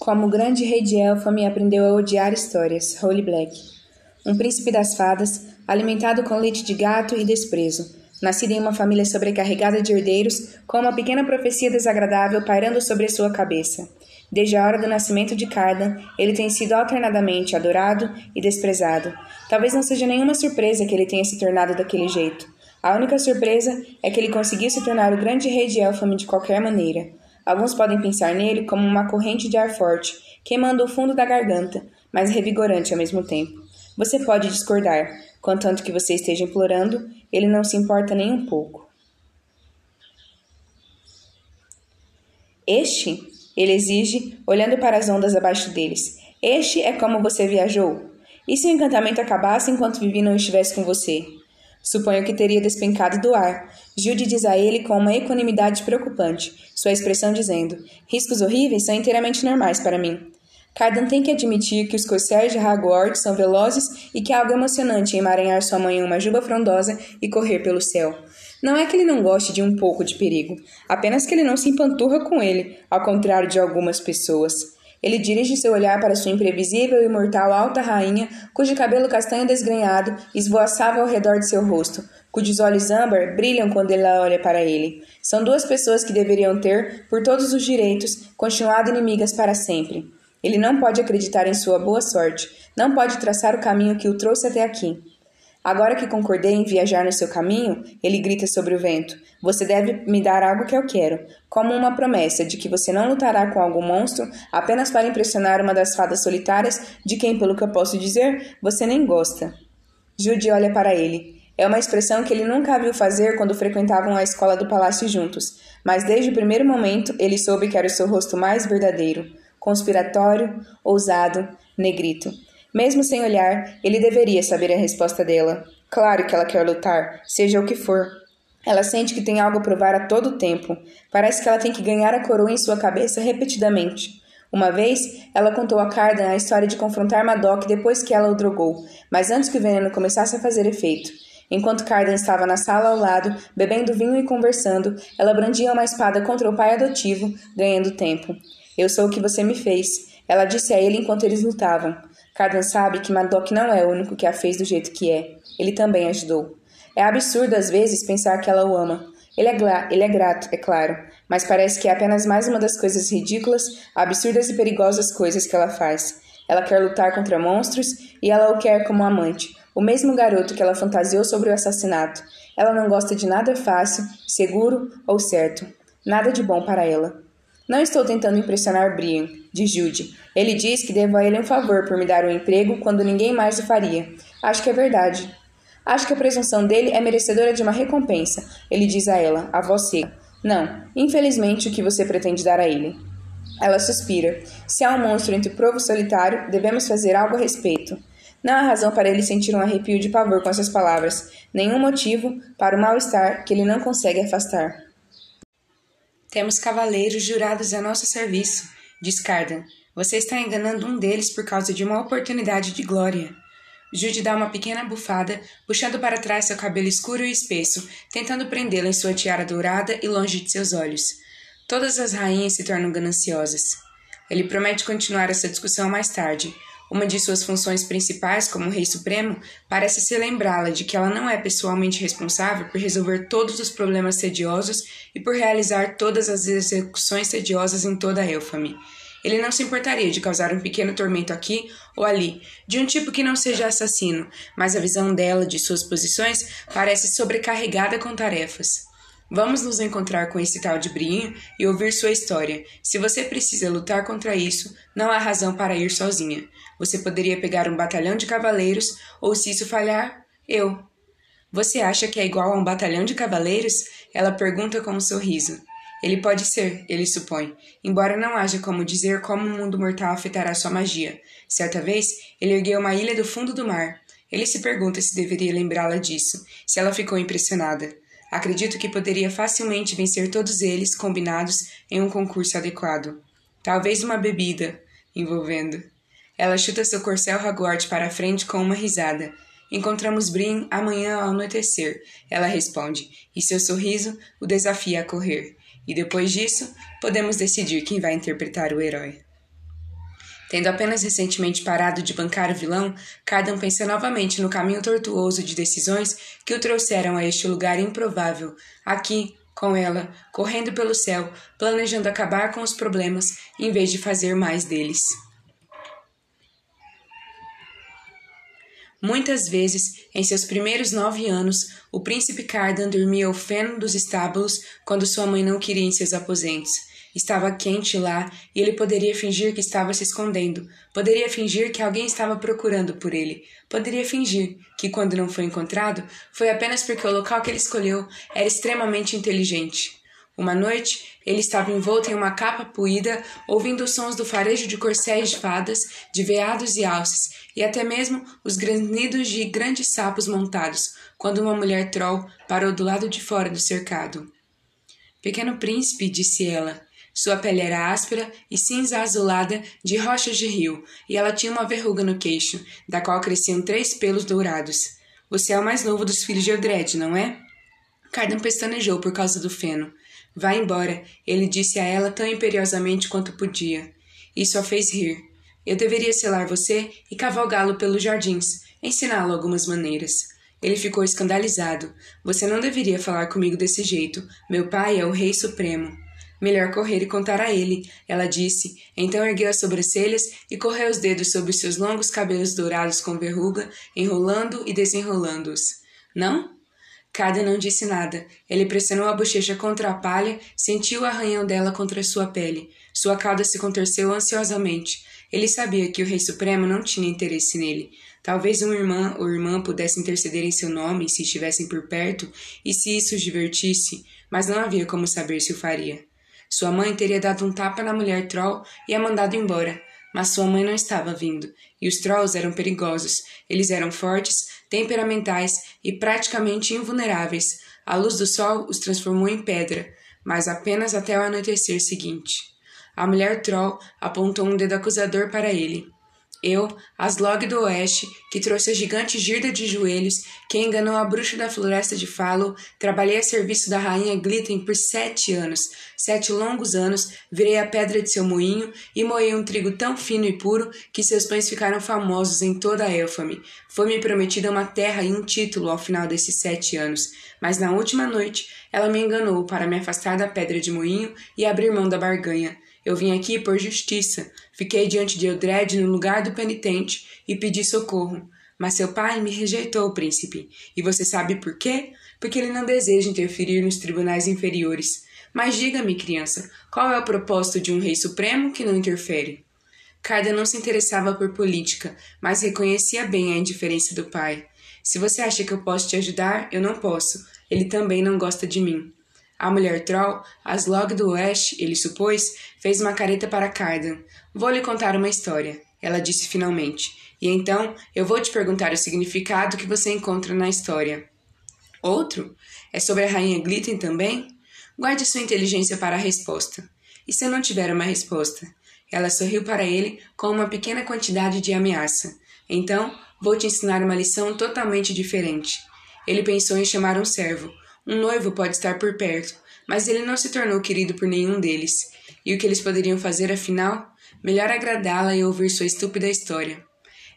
Como o grande rei de Elfame aprendeu a odiar histórias, Holy Black. Um príncipe das fadas, alimentado com leite de gato e desprezo, nascido em uma família sobrecarregada de herdeiros, com uma pequena profecia desagradável pairando sobre sua cabeça. Desde a hora do nascimento de Cardan, ele tem sido alternadamente adorado e desprezado. Talvez não seja nenhuma surpresa que ele tenha se tornado daquele jeito. A única surpresa é que ele conseguiu se tornar o grande rei de Elfame de qualquer maneira. Alguns podem pensar nele como uma corrente de ar forte, queimando o fundo da garganta, mas revigorante ao mesmo tempo. Você pode discordar, contanto que você esteja implorando, ele não se importa nem um pouco. Este, ele exige, olhando para as ondas abaixo deles. Este é como você viajou. E se o encantamento acabasse enquanto Vivi não estivesse com você? Suponho que teria despencado do ar. Jude diz a ele com uma equanimidade preocupante, sua expressão dizendo: Riscos horríveis são inteiramente normais para mim. Cardan tem que admitir que os corcéis de Hagwort são velozes e que há algo emocionante em emaranhar sua mãe em uma juba frondosa e correr pelo céu. Não é que ele não goste de um pouco de perigo, apenas que ele não se empanturra com ele, ao contrário de algumas pessoas. Ele dirige seu olhar para sua imprevisível e mortal alta rainha, cujo cabelo castanho desgrenhado esvoaçava ao redor de seu rosto, cujos olhos âmbar brilham quando ela olha para ele. São duas pessoas que deveriam ter, por todos os direitos, continuado inimigas para sempre. Ele não pode acreditar em sua boa sorte, não pode traçar o caminho que o trouxe até aqui. Agora que concordei em viajar no seu caminho, ele grita sobre o vento. Você deve me dar algo que eu quero, como uma promessa de que você não lutará com algum monstro apenas para impressionar uma das fadas solitárias, de quem, pelo que eu posso dizer, você nem gosta. Jude olha para ele. É uma expressão que ele nunca viu fazer quando frequentavam a escola do palácio juntos, mas desde o primeiro momento ele soube que era o seu rosto mais verdadeiro, conspiratório, ousado, negrito. Mesmo sem olhar, ele deveria saber a resposta dela. Claro que ela quer lutar, seja o que for. Ela sente que tem algo a provar a todo tempo. Parece que ela tem que ganhar a coroa em sua cabeça repetidamente. Uma vez, ela contou a Cardan a história de confrontar Madoc depois que ela o drogou, mas antes que o veneno começasse a fazer efeito. Enquanto Cardan estava na sala ao lado, bebendo vinho e conversando, ela brandia uma espada contra o pai adotivo, ganhando tempo. Eu sou o que você me fez, ela disse a ele enquanto eles lutavam. Cardan sabe que Madoc não é o único que a fez do jeito que é. Ele também ajudou. É absurdo às vezes pensar que ela o ama. Ele é, ele é grato, é claro, mas parece que é apenas mais uma das coisas ridículas, absurdas e perigosas coisas que ela faz. Ela quer lutar contra monstros e ela o quer como amante, o mesmo garoto que ela fantasiou sobre o assassinato. Ela não gosta de nada fácil, seguro ou certo. Nada de bom para ela. Não estou tentando impressionar Brian, diz Jude. Ele diz que devo a ele um favor por me dar um emprego quando ninguém mais o faria. Acho que é verdade. Acho que a presunção dele é merecedora de uma recompensa, ele diz a ela, a voz seca. Não, infelizmente o que você pretende dar a ele. Ela suspira. Se há um monstro entre o provo solitário, devemos fazer algo a respeito. Não há razão para ele sentir um arrepio de pavor com essas palavras, nenhum motivo para o mal-estar que ele não consegue afastar. Temos cavaleiros jurados a nosso serviço, diz Cardan. Você está enganando um deles por causa de uma oportunidade de glória. Jude dá uma pequena bufada, puxando para trás seu cabelo escuro e espesso, tentando prendê-lo em sua tiara dourada e longe de seus olhos. Todas as rainhas se tornam gananciosas. Ele promete continuar essa discussão mais tarde, uma de suas funções principais como Rei Supremo parece ser lembrá-la de que ela não é pessoalmente responsável por resolver todos os problemas tediosos e por realizar todas as execuções tediosas em toda a Elfame. Ele não se importaria de causar um pequeno tormento aqui ou ali, de um tipo que não seja assassino, mas a visão dela de suas posições parece sobrecarregada com tarefas. Vamos nos encontrar com esse tal de Brian e ouvir sua história. Se você precisa lutar contra isso, não há razão para ir sozinha. Você poderia pegar um batalhão de cavaleiros, ou se isso falhar, eu. Você acha que é igual a um batalhão de cavaleiros? Ela pergunta com um sorriso. Ele pode ser, ele supõe, embora não haja como dizer como o mundo mortal afetará sua magia. Certa vez, ele ergueu uma ilha do fundo do mar. Ele se pergunta se deveria lembrá-la disso, se ela ficou impressionada. Acredito que poderia facilmente vencer todos eles combinados em um concurso adequado. Talvez uma bebida envolvendo. Ela chuta seu corcel Hagwort para a frente com uma risada. Encontramos Brin amanhã ao anoitecer, ela responde, e seu sorriso o desafia a correr. E depois disso, podemos decidir quem vai interpretar o herói. Tendo apenas recentemente parado de bancar o vilão, Cardan pensa novamente no caminho tortuoso de decisões que o trouxeram a este lugar improvável. Aqui, com ela, correndo pelo céu, planejando acabar com os problemas em vez de fazer mais deles. Muitas vezes, em seus primeiros nove anos, o príncipe Cardan dormia ao feno dos estábulos quando sua mãe não queria em seus aposentos. Estava quente lá e ele poderia fingir que estava se escondendo. Poderia fingir que alguém estava procurando por ele. Poderia fingir que, quando não foi encontrado, foi apenas porque o local que ele escolheu era extremamente inteligente. Uma noite, ele estava envolto em uma capa puída, ouvindo os sons do farejo de corcéis de fadas, de veados e alces, e até mesmo os granidos de grandes sapos montados, quando uma mulher troll parou do lado de fora do cercado. Pequeno príncipe, disse ela, sua pele era áspera e cinza azulada de rochas de rio, e ela tinha uma verruga no queixo, da qual cresciam três pelos dourados. Você é o mais novo dos filhos de Eldred, não é? Cardan pestanejou por causa do feno. Vá embora, ele disse a ela tão imperiosamente quanto podia. Isso a fez rir. Eu deveria selar você e cavalgá-lo pelos jardins, ensiná-lo algumas maneiras. Ele ficou escandalizado. Você não deveria falar comigo desse jeito. Meu pai é o Rei Supremo. Melhor correr e contar a ele, ela disse. Então ergueu as sobrancelhas e correu os dedos sobre seus longos cabelos dourados com verruga, enrolando e desenrolando-os. Não? Cada não disse nada. Ele pressionou a bochecha contra a palha, sentiu o arranhão dela contra sua pele. Sua cauda se contorceu ansiosamente. Ele sabia que o Rei Supremo não tinha interesse nele. Talvez uma irmã ou irmã pudesse interceder em seu nome se estivessem por perto e se isso os divertisse, mas não havia como saber se o faria. Sua mãe teria dado um tapa na mulher troll e a mandado embora, mas sua mãe não estava vindo, e os trolls eram perigosos. Eles eram fortes, temperamentais e praticamente invulneráveis. A luz do sol os transformou em pedra, mas apenas até o anoitecer seguinte. A mulher troll apontou um dedo acusador para ele. Eu, Aslog do Oeste, que trouxe a gigante Girda de joelhos, que enganou a bruxa da floresta de Falo, trabalhei a serviço da rainha Glitten por sete anos, sete longos anos, virei a pedra de seu moinho e moei um trigo tão fino e puro que seus pães ficaram famosos em toda a Elfame. Foi-me prometida uma terra e um título ao final desses sete anos, mas na última noite ela me enganou para me afastar da pedra de moinho e abrir mão da barganha. Eu vim aqui por justiça. Fiquei diante de Eldred no lugar do penitente e pedi socorro. Mas seu pai me rejeitou, príncipe. E você sabe por quê? Porque ele não deseja interferir nos tribunais inferiores. Mas diga-me, criança, qual é o propósito de um rei supremo que não interfere? Carda não se interessava por política, mas reconhecia bem a indiferença do pai. Se você acha que eu posso te ajudar, eu não posso. Ele também não gosta de mim. A mulher troll, Aslog do Oeste, ele supôs, fez uma careta para Cardan. Vou lhe contar uma história, ela disse finalmente. E então eu vou te perguntar o significado que você encontra na história. Outro? É sobre a rainha Glitten também? Guarde sua inteligência para a resposta. E se eu não tiver uma resposta? Ela sorriu para ele com uma pequena quantidade de ameaça. Então, vou te ensinar uma lição totalmente diferente. Ele pensou em chamar um servo, um noivo pode estar por perto, mas ele não se tornou querido por nenhum deles. E o que eles poderiam fazer afinal? Melhor agradá-la e ouvir sua estúpida história.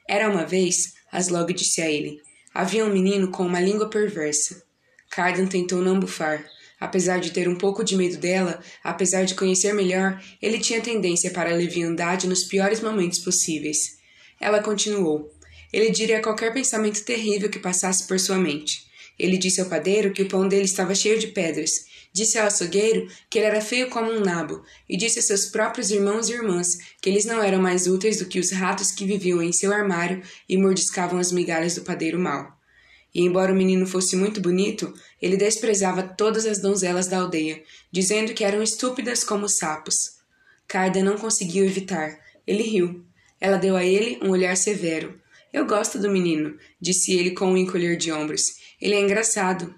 Era uma vez, Aslog disse a ele, havia um menino com uma língua perversa. Cardan tentou não bufar. Apesar de ter um pouco de medo dela, apesar de conhecer melhor, ele tinha tendência para a leviandade nos piores momentos possíveis. Ela continuou. Ele diria qualquer pensamento terrível que passasse por sua mente. Ele disse ao padeiro que o pão dele estava cheio de pedras. Disse ao açougueiro que ele era feio como um nabo, e disse a seus próprios irmãos e irmãs que eles não eram mais úteis do que os ratos que viviam em seu armário e mordiscavam as migalhas do padeiro mau. E embora o menino fosse muito bonito, ele desprezava todas as donzelas da aldeia, dizendo que eram estúpidas como sapos. Carda não conseguiu evitar. Ele riu. Ela deu a ele um olhar severo. Eu gosto do menino, disse ele com um encolher de ombros. Ele é engraçado.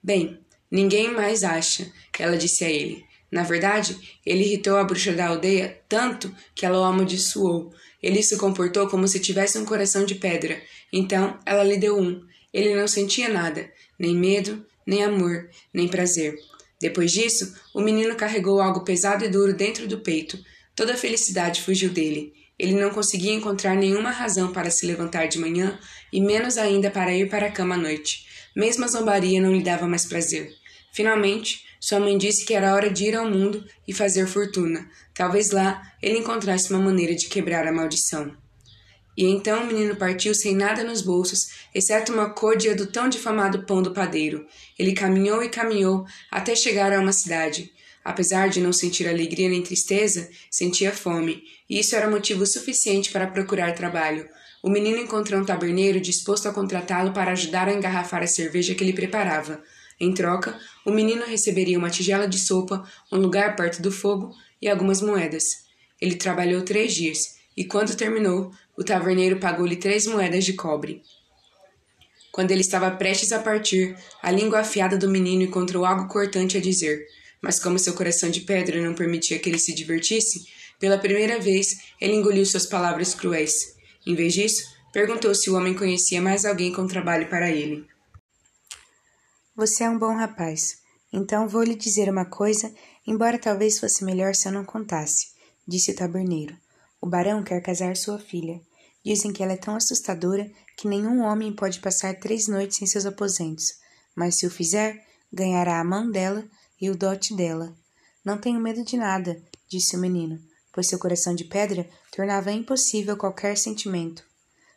Bem, ninguém mais acha, ela disse a ele. Na verdade, ele irritou a bruxa da aldeia tanto que ela o amaldiçoou. Ele se comportou como se tivesse um coração de pedra. Então, ela lhe deu um. Ele não sentia nada, nem medo, nem amor, nem prazer. Depois disso, o menino carregou algo pesado e duro dentro do peito. Toda a felicidade fugiu dele. Ele não conseguia encontrar nenhuma razão para se levantar de manhã e menos ainda para ir para a cama à noite. Mesmo a zombaria não lhe dava mais prazer. Finalmente, sua mãe disse que era hora de ir ao mundo e fazer fortuna. Talvez lá ele encontrasse uma maneira de quebrar a maldição. E então o menino partiu sem nada nos bolsos, exceto uma côdea do tão difamado pão do padeiro. Ele caminhou e caminhou até chegar a uma cidade. Apesar de não sentir alegria nem tristeza, sentia fome, e isso era motivo suficiente para procurar trabalho. O menino encontrou um taberneiro disposto a contratá-lo para ajudar a engarrafar a cerveja que ele preparava. Em troca, o menino receberia uma tigela de sopa, um lugar perto do fogo e algumas moedas. Ele trabalhou três dias, e quando terminou, o taverneiro pagou-lhe três moedas de cobre. Quando ele estava prestes a partir, a língua afiada do menino encontrou algo cortante a dizer, mas como seu coração de pedra não permitia que ele se divertisse, pela primeira vez ele engoliu suas palavras cruéis. Em vez disso, perguntou se o homem conhecia mais alguém com trabalho para ele. Você é um bom rapaz, então vou lhe dizer uma coisa, embora talvez fosse melhor se eu não contasse, disse o taberneiro. O barão quer casar sua filha. Dizem que ela é tão assustadora que nenhum homem pode passar três noites em seus aposentos, mas se o fizer, ganhará a mão dela e o dote dela. Não tenho medo de nada, disse o menino, pois seu coração de pedra tornava impossível qualquer sentimento.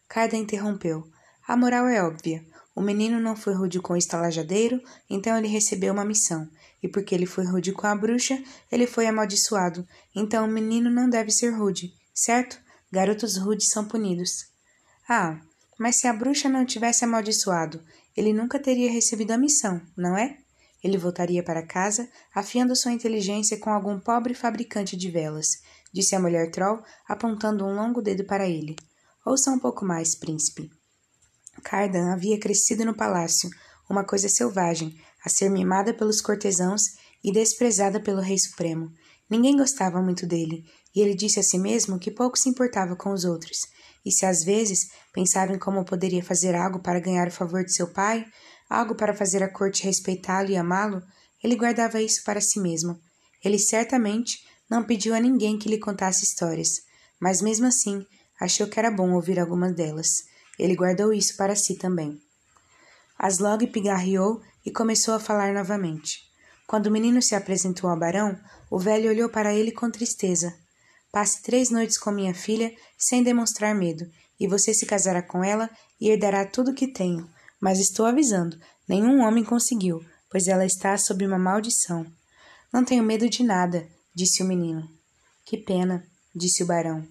Carda interrompeu. A moral é óbvia. O menino não foi rude com o estalajadeiro, então ele recebeu uma missão. E porque ele foi rude com a bruxa, ele foi amaldiçoado. Então o menino não deve ser rude certo? Garotos rudes são punidos. Ah, mas se a bruxa não tivesse amaldiçoado, ele nunca teria recebido a missão, não é? Ele voltaria para casa, afiando sua inteligência com algum pobre fabricante de velas, disse a mulher Troll, apontando um longo dedo para ele. Ouça um pouco mais, príncipe. Cardan havia crescido no palácio, uma coisa selvagem, a ser mimada pelos cortesãos e desprezada pelo rei supremo. Ninguém gostava muito dele, e ele disse a si mesmo que pouco se importava com os outros, e se às vezes pensava em como poderia fazer algo para ganhar o favor de seu pai, algo para fazer a corte respeitá-lo e amá-lo, ele guardava isso para si mesmo. Ele certamente não pediu a ninguém que lhe contasse histórias, mas mesmo assim achou que era bom ouvir algumas delas. Ele guardou isso para si também. Aslog pigarreou e começou a falar novamente. Quando o menino se apresentou ao barão, o velho olhou para ele com tristeza. Passe três noites com minha filha sem demonstrar medo, e você se casará com ela e herdará tudo o que tenho. Mas estou avisando: nenhum homem conseguiu, pois ela está sob uma maldição. Não tenho medo de nada, disse o menino. Que pena, disse o barão.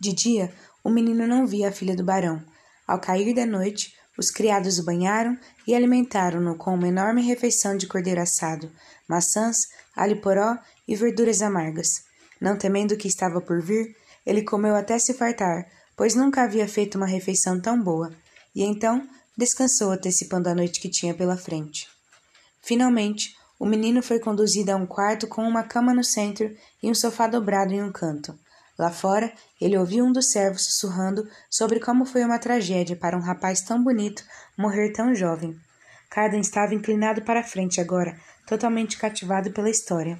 De dia, o menino não via a filha do barão. Ao cair da noite, os criados o banharam e alimentaram-no com uma enorme refeição de cordeiro assado, maçãs, alho poró e verduras amargas. Não temendo o que estava por vir, ele comeu até se fartar, pois nunca havia feito uma refeição tão boa, e então descansou antecipando a noite que tinha pela frente. Finalmente, o menino foi conduzido a um quarto com uma cama no centro e um sofá dobrado em um canto. Lá fora, ele ouviu um dos servos sussurrando sobre como foi uma tragédia para um rapaz tão bonito morrer tão jovem. Cardan estava inclinado para frente agora, totalmente cativado pela história.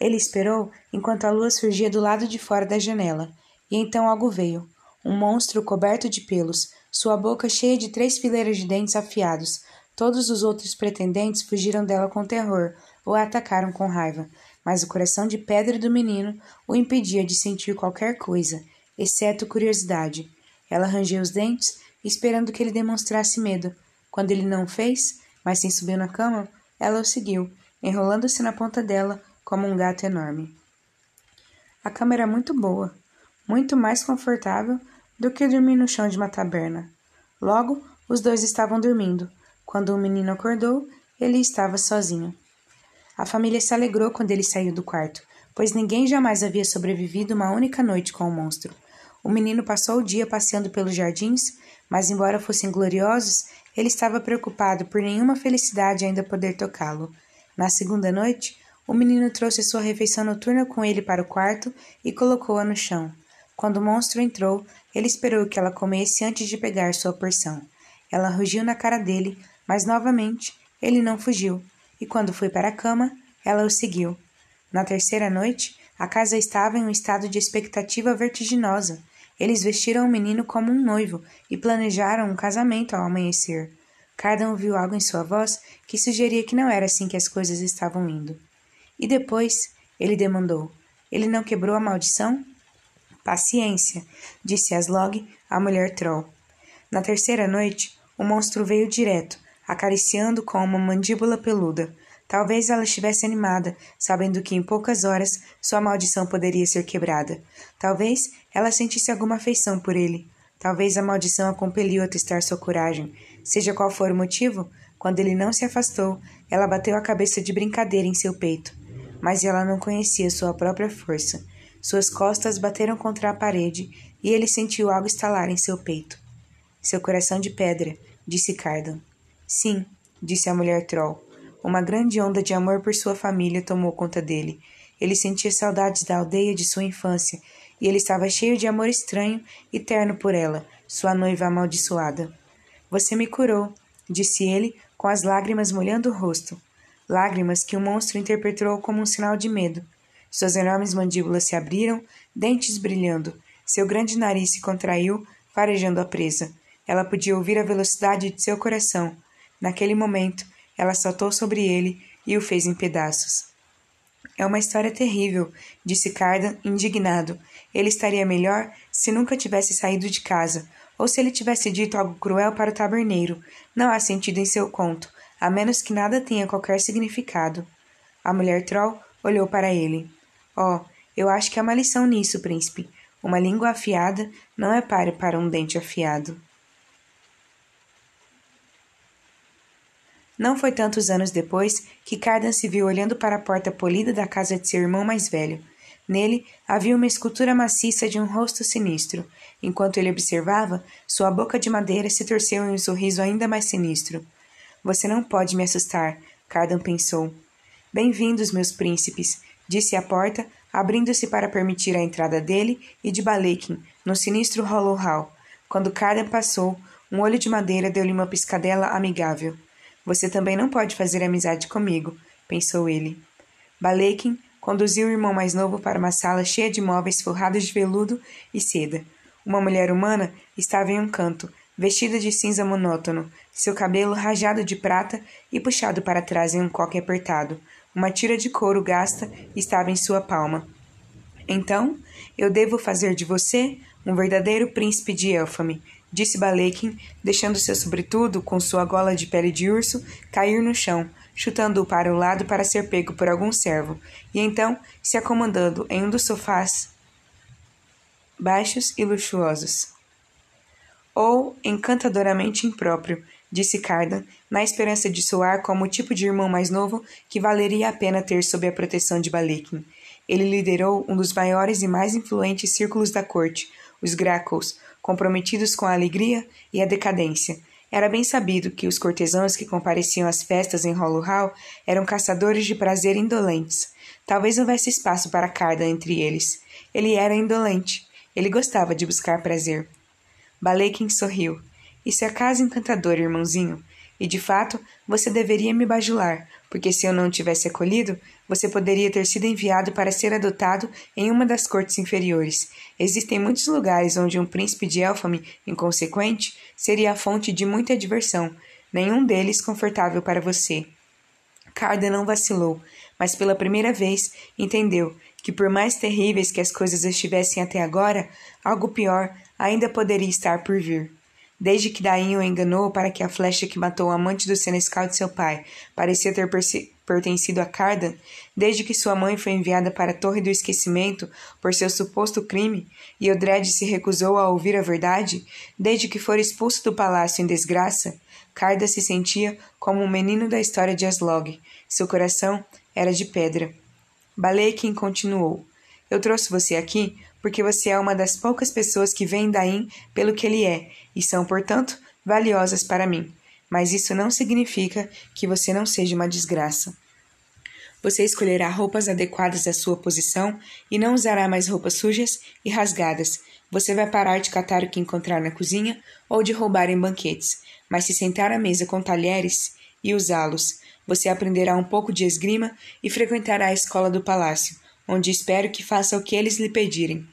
Ele esperou enquanto a lua surgia do lado de fora da janela, e então algo veio. Um monstro coberto de pelos, sua boca cheia de três fileiras de dentes afiados. Todos os outros pretendentes fugiram dela com terror ou a atacaram com raiva mas o coração de pedra do menino o impedia de sentir qualquer coisa, exceto curiosidade. Ela rangeu os dentes, esperando que ele demonstrasse medo. Quando ele não fez, mas sim subiu na cama, ela o seguiu, enrolando-se na ponta dela como um gato enorme. A cama era muito boa, muito mais confortável do que dormir no chão de uma taberna. Logo, os dois estavam dormindo. Quando o menino acordou, ele estava sozinho. A família se alegrou quando ele saiu do quarto, pois ninguém jamais havia sobrevivido uma única noite com o monstro. O menino passou o dia passeando pelos jardins, mas, embora fossem gloriosos, ele estava preocupado por nenhuma felicidade ainda poder tocá-lo. Na segunda noite, o menino trouxe sua refeição noturna com ele para o quarto e colocou-a no chão. Quando o monstro entrou, ele esperou que ela comesse antes de pegar sua porção. Ela rugiu na cara dele, mas novamente ele não fugiu e quando foi para a cama, ela o seguiu. Na terceira noite, A casa estava em um estado de expectativa vertiginosa. Eles vestiram o menino como um noivo e planejaram um casamento ao amanhecer. Cardan ouviu algo em sua voz que sugeria que não era assim que as coisas estavam indo. E depois, ele demandou: Ele não quebrou a maldição? Paciência, disse Aslog, a mulher Troll. Na terceira noite, o monstro veio direto, acariciando com uma mandíbula peluda. Talvez ela estivesse animada, sabendo que em poucas horas sua maldição poderia ser quebrada. Talvez ela sentisse alguma afeição por ele. Talvez a maldição a compeliu a testar sua coragem. Seja qual for o motivo, quando ele não se afastou, ela bateu a cabeça de brincadeira em seu peito. Mas ela não conhecia sua própria força. Suas costas bateram contra a parede e ele sentiu algo estalar em seu peito. Seu coração de pedra, disse Cardan. Sim, disse a mulher Troll. Uma grande onda de amor por sua família tomou conta dele. Ele sentia saudades da aldeia de sua infância e ele estava cheio de amor estranho e terno por ela, sua noiva amaldiçoada. Você me curou, disse ele, com as lágrimas molhando o rosto. Lágrimas que o monstro interpretou como um sinal de medo. Suas enormes mandíbulas se abriram, dentes brilhando. Seu grande nariz se contraiu, farejando a presa. Ela podia ouvir a velocidade de seu coração. Naquele momento, ela saltou sobre ele e o fez em pedaços. É uma história terrível, disse Cardan, indignado. Ele estaria melhor se nunca tivesse saído de casa, ou se ele tivesse dito algo cruel para o taberneiro. Não há sentido em seu conto, a menos que nada tenha qualquer significado. A mulher Troll olhou para ele. Oh, eu acho que há uma lição nisso, príncipe. Uma língua afiada não é páreo para um dente afiado. Não foi tantos anos depois que Cardan se viu olhando para a porta polida da casa de seu irmão mais velho. Nele havia uma escultura maciça de um rosto sinistro. Enquanto ele observava, sua boca de madeira se torceu em um sorriso ainda mais sinistro. Você não pode me assustar, Cardan pensou. Bem-vindos, meus príncipes, disse a porta, abrindo-se para permitir a entrada dele e de Balekin, no sinistro Hollow Hall. Quando Cardan passou, um olho de madeira deu-lhe uma piscadela amigável. Você também não pode fazer amizade comigo, pensou ele. Balekin conduziu o irmão mais novo para uma sala cheia de móveis forrados de veludo e seda. Uma mulher humana estava em um canto, vestida de cinza monótono, seu cabelo rajado de prata e puxado para trás em um coque apertado. Uma tira de couro gasta estava em sua palma. Então, eu devo fazer de você um verdadeiro príncipe de Elfame, disse Balekin, deixando seu sobretudo, com sua gola de pele de urso, cair no chão, chutando-o para o lado para ser pego por algum servo, e então se acomodando em um dos sofás baixos e luxuosos. Ou encantadoramente impróprio, disse Cardan, na esperança de soar como o tipo de irmão mais novo que valeria a pena ter sob a proteção de Balekin. Ele liderou um dos maiores e mais influentes círculos da corte, os Grackles, comprometidos com a alegria e a decadência. Era bem sabido que os cortesãos que compareciam às festas em Hollow Hall eram caçadores de prazer indolentes. Talvez houvesse espaço para Cardan entre eles. Ele era indolente. Ele gostava de buscar prazer. Balekin sorriu. Isso é casa encantadora, irmãozinho. E de fato, você deveria me bajular, porque se eu não tivesse acolhido, você poderia ter sido enviado para ser adotado em uma das cortes inferiores. Existem muitos lugares onde um príncipe de Elfame, inconsequente, seria a fonte de muita diversão, nenhum deles confortável para você. Carda não vacilou, mas pela primeira vez entendeu que, por mais terríveis que as coisas estivessem até agora, algo pior ainda poderia estar por vir. Desde que Dain o enganou para que a flecha que matou o amante do senescal de seu pai parecia ter pertencido a Cardan, desde que sua mãe foi enviada para a Torre do Esquecimento por seu suposto crime e Odred se recusou a ouvir a verdade, desde que fora expulso do palácio em desgraça, Carda se sentia como um menino da história de Aslog. Seu coração era de pedra. Balekin continuou. Eu trouxe você aqui porque você é uma das poucas pessoas que veem Daim pelo que ele é e são, portanto, valiosas para mim. Mas isso não significa que você não seja uma desgraça. Você escolherá roupas adequadas à sua posição e não usará mais roupas sujas e rasgadas. Você vai parar de catar o que encontrar na cozinha ou de roubar em banquetes, mas se sentar à mesa com talheres e usá-los. Você aprenderá um pouco de esgrima e frequentará a escola do palácio, onde espero que faça o que eles lhe pedirem.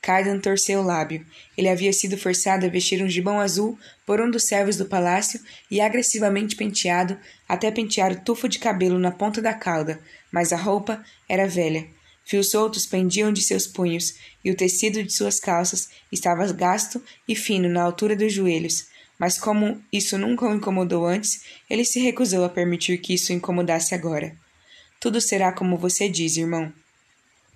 Cardan torceu o lábio. Ele havia sido forçado a vestir um gibão azul por um dos servos do palácio e agressivamente penteado até pentear o tufo de cabelo na ponta da cauda, mas a roupa era velha. Fios soltos pendiam de seus punhos e o tecido de suas calças estava gasto e fino na altura dos joelhos. Mas como isso nunca o incomodou antes, ele se recusou a permitir que isso o incomodasse agora. Tudo será como você diz, irmão.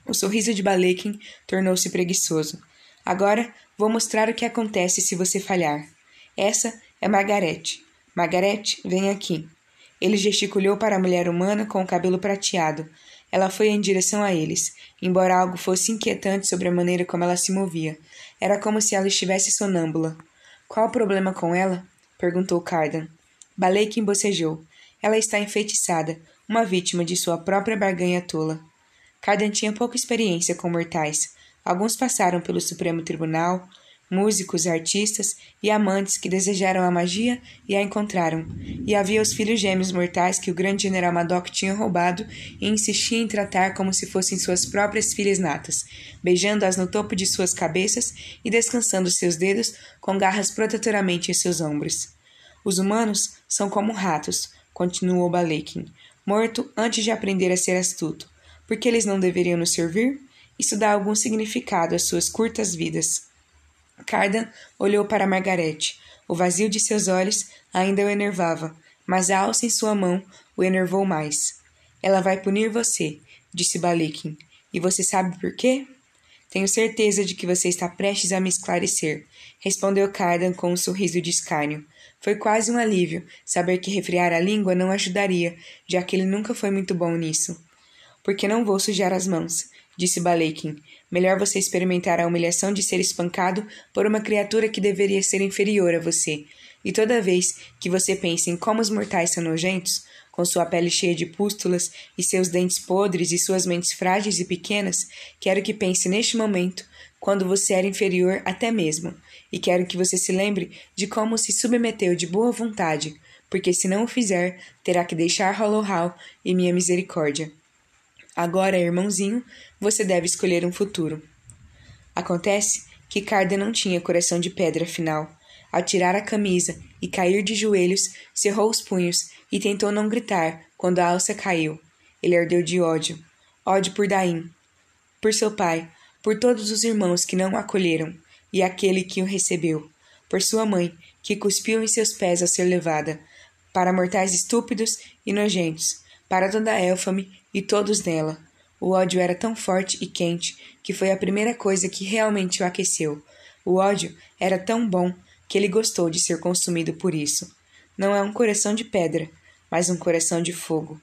O sorriso de Balekin tornou-se preguiçoso. Agora vou mostrar o que acontece se você falhar. Essa é Margarete. Margarete, vem aqui. Ele gesticulou para a mulher humana com o cabelo prateado. Ela foi em direção a eles, embora algo fosse inquietante sobre a maneira como ela se movia. Era como se ela estivesse sonâmbula. Qual o problema com ela? perguntou Cardan. Balekin bocejou. Ela está enfeitiçada, uma vítima de sua própria barganha tola. Cardan tinha pouca experiência com mortais. Alguns passaram pelo Supremo Tribunal, músicos, artistas e amantes que desejaram a magia e a encontraram. E havia os filhos gêmeos mortais que o grande general Madoc tinha roubado e insistia em tratar como se fossem suas próprias filhas natas, beijando-as no topo de suas cabeças e descansando seus dedos com garras protetoramente em seus ombros. Os humanos são como ratos, continuou Balekin, morto antes de aprender a ser astuto. Por que eles não deveriam nos servir? Isso dá algum significado às suas curtas vidas. Cardan olhou para Margarete. O vazio de seus olhos ainda o enervava, mas a alça em sua mão o enervou mais. Ela vai punir você, disse Balikin. E você sabe por quê? Tenho certeza de que você está prestes a me esclarecer, respondeu Cardan com um sorriso de escárnio. Foi quase um alívio saber que refriar a língua não ajudaria, já que ele nunca foi muito bom nisso. Porque não vou sujar as mãos, disse Balekin. Melhor você experimentar a humilhação de ser espancado por uma criatura que deveria ser inferior a você. E toda vez que você pense em como os mortais são nojentos, com sua pele cheia de pústulas e seus dentes podres e suas mentes frágeis e pequenas, quero que pense neste momento quando você era inferior até mesmo, e quero que você se lembre de como se submeteu de boa vontade, porque se não o fizer, terá que deixar Hollowhall e minha misericórdia. Agora, irmãozinho, você deve escolher um futuro. Acontece que Carda não tinha coração de pedra afinal. Ao tirar a camisa e cair de joelhos, cerrou os punhos e tentou não gritar quando a alça caiu. Ele ardeu de ódio. Ódio por Daim, por seu pai, por todos os irmãos que não o acolheram e aquele que o recebeu, por sua mãe, que cuspiu em seus pés ao ser levada, para mortais estúpidos e nojentos, para toda a Elfame e todos nela. O ódio era tão forte e quente que foi a primeira coisa que realmente o aqueceu. O ódio era tão bom que ele gostou de ser consumido por isso. Não é um coração de pedra, mas um coração de fogo.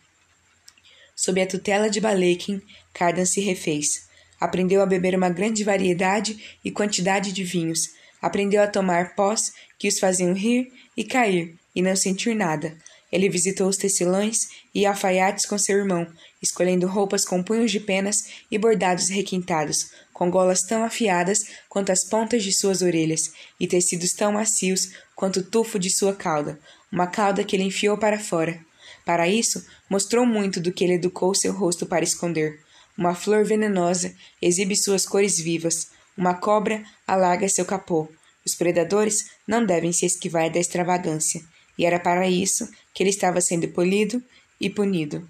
Sob a tutela de Balekin, Cardan se refez. Aprendeu a beber uma grande variedade e quantidade de vinhos. Aprendeu a tomar pós que os faziam rir e cair e não sentir nada. Ele visitou os tecelões e alfaiates com seu irmão, escolhendo roupas com punhos de penas e bordados requintados, com golas tão afiadas quanto as pontas de suas orelhas, e tecidos tão macios quanto o tufo de sua cauda, uma cauda que ele enfiou para fora. Para isso, mostrou muito do que ele educou seu rosto para esconder. Uma flor venenosa exibe suas cores vivas, uma cobra alarga seu capô. Os predadores não devem se esquivar da extravagância e era para isso que ele estava sendo polido e punido.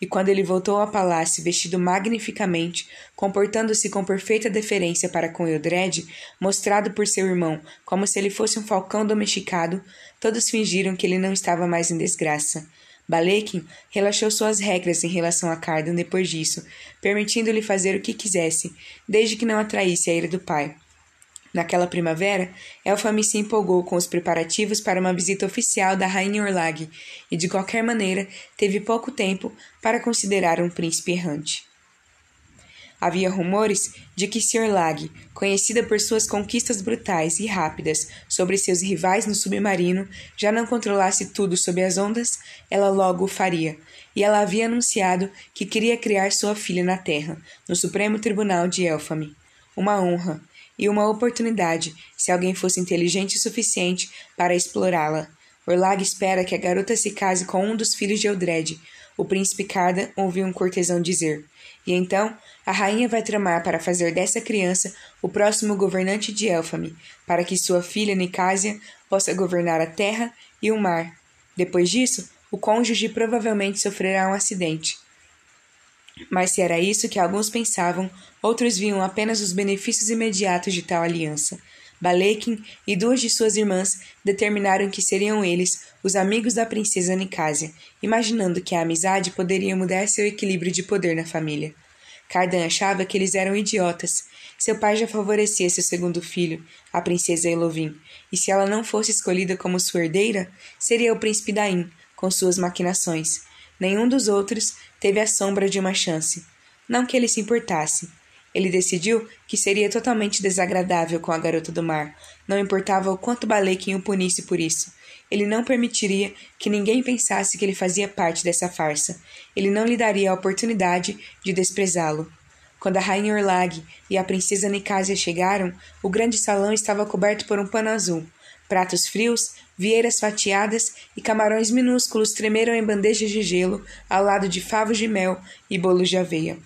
E quando ele voltou ao palácio vestido magnificamente, comportando-se com perfeita deferência para com Eldred, mostrado por seu irmão como se ele fosse um falcão domesticado, todos fingiram que ele não estava mais em desgraça. Balekin relaxou suas regras em relação a Cardan depois disso, permitindo-lhe fazer o que quisesse, desde que não atraísse a ira do pai. Naquela primavera, Elfame se empolgou com os preparativos para uma visita oficial da rainha Orlag e, de qualquer maneira, teve pouco tempo para considerar um príncipe errante. Havia rumores de que se Orlag, conhecida por suas conquistas brutais e rápidas sobre seus rivais no submarino, já não controlasse tudo sob as ondas, ela logo o faria, e ela havia anunciado que queria criar sua filha na Terra, no Supremo Tribunal de Elfame. Uma honra, e uma oportunidade se alguém fosse inteligente o suficiente para explorá-la. Orlag espera que a garota se case com um dos filhos de Eldred, o príncipe Cardan ouviu um cortesão dizer. E então A rainha vai tramar para fazer dessa criança o próximo governante de Elfame, para que sua filha Nicásia possa governar a terra e o mar. Depois disso, o cônjuge provavelmente sofrerá um acidente. Mas se era isso que alguns pensavam, outros viam apenas os benefícios imediatos de tal aliança. Balekin e duas de suas irmãs determinaram que seriam eles os amigos da princesa Nicásia, imaginando que a amizade poderia mudar seu equilíbrio de poder na família. Cardan achava que eles eram idiotas. Seu pai já favorecia seu segundo filho, a princesa Elovin, e se ela não fosse escolhida como sua herdeira, seria o príncipe Daim, com suas maquinações. Nenhum dos outros teve a sombra de uma chance. Não que ele se importasse. Ele decidiu que seria totalmente desagradável com a garota do mar. Não importava o quanto Balequim o punisse por isso. Ele não permitiria que ninguém pensasse que ele fazia parte dessa farsa. Ele não lhe daria a oportunidade de desprezá-lo. Quando a rainha Orlag e a princesa Nicásia chegaram, o grande salão estava coberto por um pano azul. Pratos frios, vieiras fatiadas e camarões minúsculos tremeram em bandejas de gelo ao lado de favos de mel e bolos de aveia.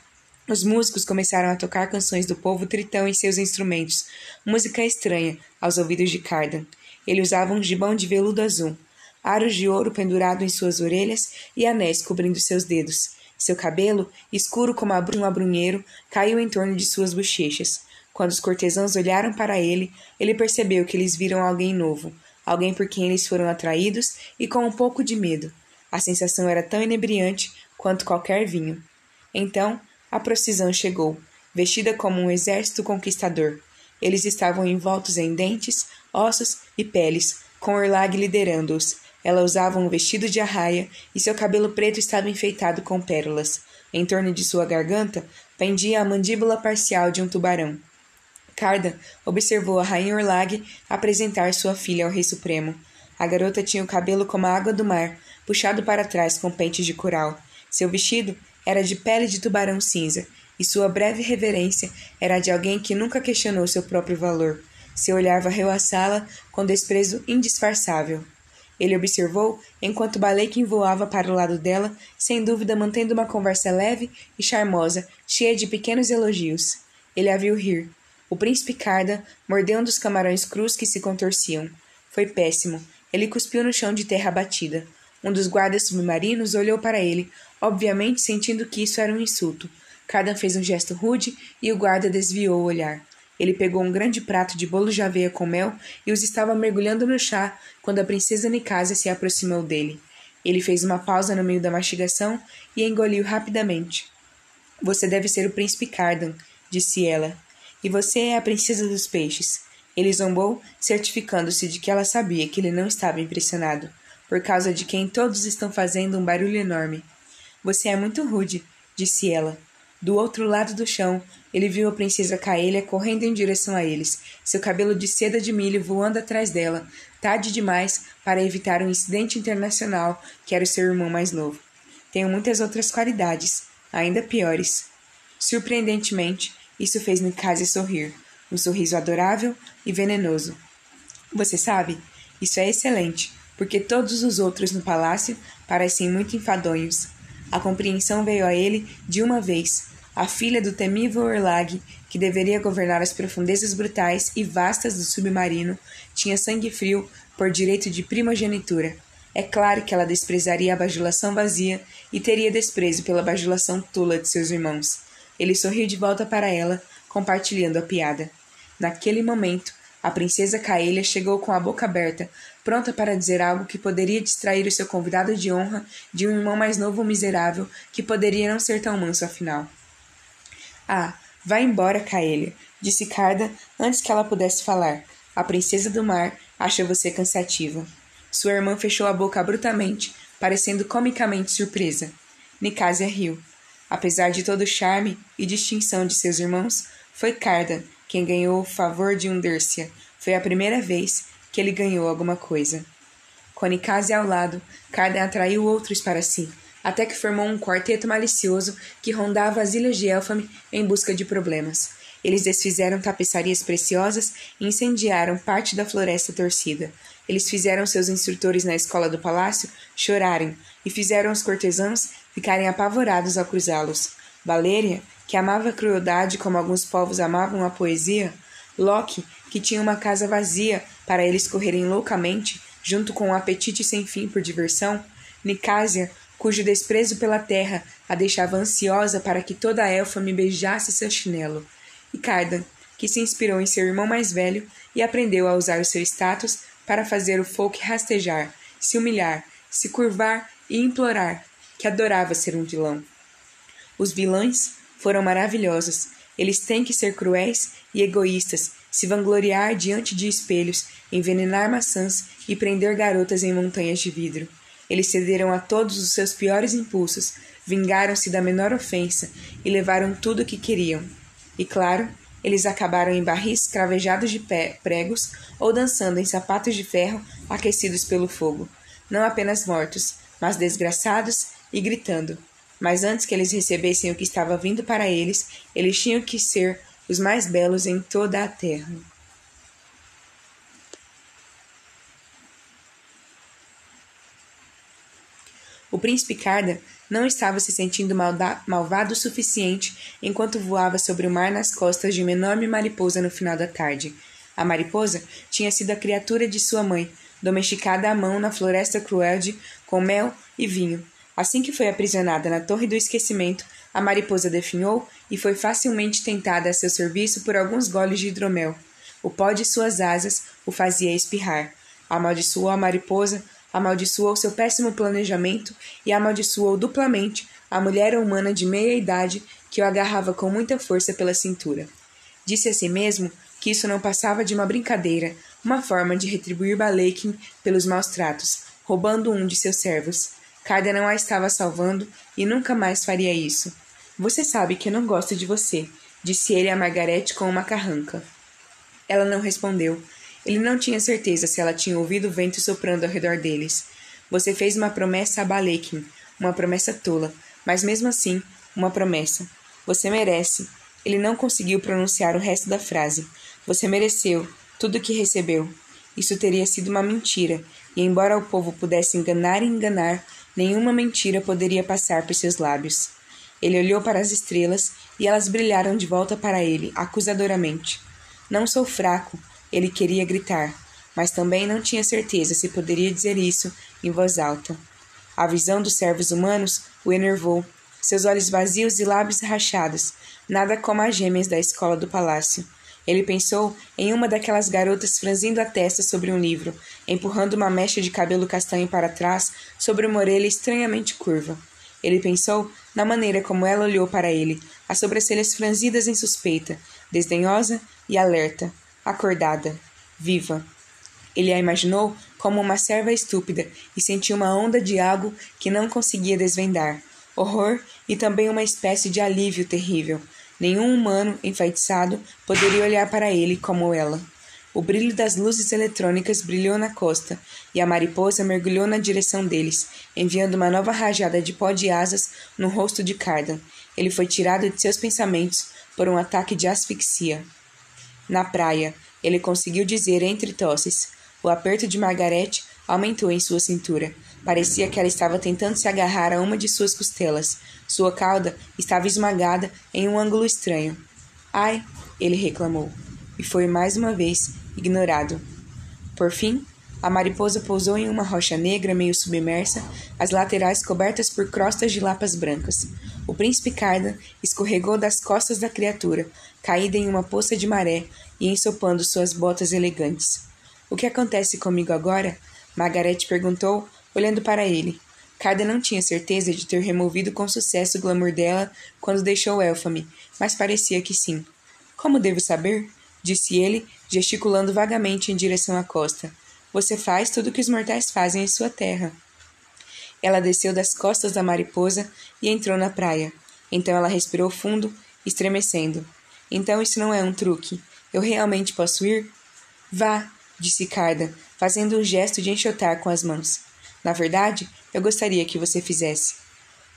Os músicos começaram a tocar canções do povo tritão em seus instrumentos, música estranha aos ouvidos de Cardan. Ele usava um gibão de veludo azul, aros de ouro pendurado em suas orelhas e anéis cobrindo seus dedos. Seu cabelo, escuro como a um abrunheiro, caiu em torno de suas bochechas. Quando os cortesãos olharam para ele, ele percebeu que eles viram alguém novo, alguém por quem eles foram atraídos e com um pouco de medo. A sensação era tão inebriante quanto qualquer vinho. Então, a procissão chegou, vestida como um exército conquistador. Eles estavam envoltos em dentes, ossos e peles, com Orlag liderando-os. Ela usava um vestido de arraia e seu cabelo preto estava enfeitado com pérolas. Em torno de sua garganta pendia a mandíbula parcial de um tubarão. Carda observou a rainha Orlag apresentar sua filha ao rei supremo. A garota tinha o cabelo como a água do mar, puxado para trás com pentes de coral. Seu vestido era de pele de tubarão cinza, e sua breve reverência era de alguém que nunca questionou seu próprio valor. Seu olhar varreu a sala com desprezo indisfarçável. Ele observou enquanto Balekin voava para o lado dela, sem dúvida mantendo uma conversa leve e charmosa, cheia de pequenos elogios. Ele a viu rir. O príncipe Carda mordeu um dos camarões crus que se contorciam. Foi péssimo. Ele cuspiu no chão de terra batida. Um dos guardas submarinos olhou para ele, obviamente sentindo que isso era um insulto. Cardan fez um gesto rude e o guarda desviou o olhar. Ele pegou um grande prato de bolo de aveia com mel e os estava mergulhando no chá quando a princesa Nicásia se aproximou dele. Ele fez uma pausa no meio da mastigação e engoliu rapidamente. Você deve ser o príncipe Cardan, disse ela. E você é a princesa dos peixes. Ele zombou, certificando-se de que ela sabia que ele não estava impressionado, por causa de quem todos estão fazendo um barulho enorme. Você é muito rude, disse ela. Do outro lado do chão, ele viu a princesa Caelia correndo em direção a eles, seu cabelo de seda de milho voando atrás dela, tarde demais para evitar um incidente internacional que era o seu irmão mais novo. Tenho muitas outras qualidades, ainda piores. Surpreendentemente, isso fez Nikase sorrir, um sorriso adorável e venenoso. Você sabe, isso é excelente, porque todos os outros no palácio parecem muito enfadonhos. A compreensão veio a ele de uma vez, a filha do temível Orlag, que deveria governar as profundezas brutais e vastas do submarino, tinha sangue frio por direito de primogenitura. É claro que ela desprezaria a bajulação vazia e teria desprezo pela bajulação tula de seus irmãos. Ele sorriu de volta para ela, compartilhando a piada. Naquele momento, a princesa Caelia chegou com a boca aberta, pronta para dizer algo que poderia distrair o seu convidado de honra de um irmão mais novo miserável que poderia não ser tão manso afinal. Ah, vá embora, Caelia, disse Carda antes que ela pudesse falar. A princesa do mar acha você cansativa. Sua irmã fechou a boca abruptamente, parecendo comicamente surpresa. Nicásia riu. Apesar de todo o charme e distinção de seus irmãos, foi Carda quem ganhou o favor de Undercia. Foi a primeira vez que ele ganhou alguma coisa. Com Nicásia ao lado, Carda atraiu outros para si, até que formou um quarteto malicioso que rondava as ilhas de Elfame em busca de problemas. Eles desfizeram tapeçarias preciosas e incendiaram parte da floresta torcida. Eles fizeram seus instrutores na escola do palácio chorarem e fizeram os cortesãos ficarem apavorados ao cruzá-los. Valéria que amava a crueldade como alguns povos amavam a poesia, Loki, que tinha uma casa vazia para eles correrem loucamente, junto com um apetite sem fim por diversão, Nicásia, cujo desprezo pela terra a deixava ansiosa para que toda a elfa me beijasse seu chinelo, e Cardan, que se inspirou em seu irmão mais velho e aprendeu a usar o seu status para fazer o folk rastejar, se humilhar, se curvar e implorar, que adorava ser um vilão. Os vilões foram maravilhosos. Eles têm que ser cruéis e egoístas, se vangloriar diante de espelhos, envenenar maçãs e prender garotas em montanhas de vidro. Eles cederam a todos os seus piores impulsos, vingaram-se da menor ofensa e levaram tudo o que queriam. E claro, eles acabaram em barris cravejados de pregos ou dançando em sapatos de ferro aquecidos pelo fogo. Não apenas mortos, mas desgraçados e gritando. Mas antes que eles recebessem o que estava vindo para eles, eles tinham que ser os mais belos em toda a terra. O príncipe Carda não estava se sentindo malvado o suficiente enquanto voava sobre o mar nas costas de uma enorme mariposa no final da tarde. A mariposa tinha sido a criatura de sua mãe, domesticada à mão na floresta cruelde com mel e vinho. Assim que foi aprisionada na Torre do Esquecimento, a mariposa definhou e foi facilmente tentada a seu serviço por alguns goles de hidromel. O pó de suas asas o fazia espirrar. Amaldiçoou a mariposa, amaldiçoou seu péssimo planejamento e amaldiçoou duplamente a mulher humana de meia idade que o agarrava com muita força pela cintura. Disse a si mesmo que isso não passava de uma brincadeira, uma forma de retribuir Balekin pelos maus tratos, roubando um de seus servos. Carda não a estava salvando e nunca mais faria isso. Você sabe que eu não gosto de você, disse ele a Margarete com uma carranca. Ela não respondeu, ele não tinha certeza se ela tinha ouvido o vento soprando ao redor deles. Você fez uma promessa a Balekin, uma promessa tola, mas mesmo assim, uma promessa. Você merece. Ele não conseguiu pronunciar o resto da frase. Você mereceu tudo o que recebeu. Isso teria sido uma mentira, e embora o povo pudesse enganar e enganar, nenhuma mentira poderia passar por seus lábios. Ele olhou para as estrelas e elas brilharam de volta para ele, acusadoramente. Não sou fraco, ele queria gritar, mas também não tinha certeza se poderia dizer isso em voz alta. A visão dos servos humanos o enervou, seus olhos vazios e lábios rachados, nada como as gêmeas da escola do palácio. Ele pensou em uma daquelas garotas franzindo a testa sobre um livro, empurrando uma mecha de cabelo castanho para trás sobre uma orelha estranhamente curva. Ele pensou na maneira como ela olhou para ele, as sobrancelhas franzidas em suspeita, desdenhosa e alerta, acordada, viva. Ele a imaginou como uma serva estúpida e sentiu uma onda de algo que não conseguia desvendar. Horror e também uma espécie de alívio terrível. Nenhum humano enfeitiçado poderia olhar para ele como ela. O brilho das luzes eletrônicas brilhou na costa, e a mariposa mergulhou na direção deles, enviando uma nova rajada de pó de asas no rosto de Cardan. Ele foi tirado de seus pensamentos por um ataque de asfixia. Na praia, ele conseguiu dizer entre tosses. O aperto de Margarete aumentou em sua cintura. Parecia que ela estava tentando se agarrar a uma de suas costelas. Sua cauda estava esmagada em um ângulo estranho. Ai! ele reclamou. E foi mais uma vez ignorado. Por fim, a mariposa pousou em uma rocha negra meio submersa, as laterais cobertas por crostas de lapas brancas. O príncipe Cardan escorregou das costas da criatura, caída em uma poça de maré e ensopando suas botas elegantes. O que acontece comigo agora? Margaret perguntou, olhando para ele. Cardan não tinha certeza de ter removido com sucesso o glamour dela quando deixou Elfame, mas parecia que sim. Como devo saber? disse ele, gesticulando vagamente em direção à costa. Você faz tudo o que os mortais fazem em sua terra. Ela desceu das costas da mariposa e entrou na praia. Então ela respirou fundo, estremecendo. Então isso não é um truque. Eu realmente posso ir? Vá, disse Carda, fazendo um gesto de enxotar com as mãos. Na verdade, eu gostaria que você fizesse.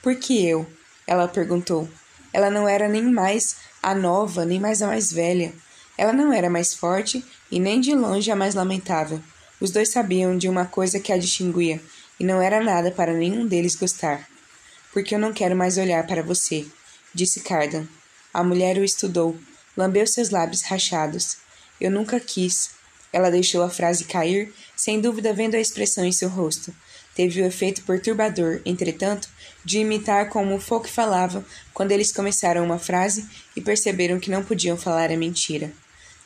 Por que eu? Ela perguntou. Ela não era nem mais a nova, nem mais a mais velha. Ela não era mais forte e nem de longe a mais lamentável. Os dois sabiam de uma coisa que a distinguia, e não era nada para nenhum deles gostar. Porque eu não quero mais olhar para você, disse Cardan. A mulher o estudou, lambeu seus lábios rachados. Eu nunca quis. Ela deixou a frase cair, sem dúvida vendo a expressão em seu rosto. Teve o efeito perturbador, entretanto, de imitar como o folk falava quando eles começaram uma frase e perceberam que não podiam falar a mentira.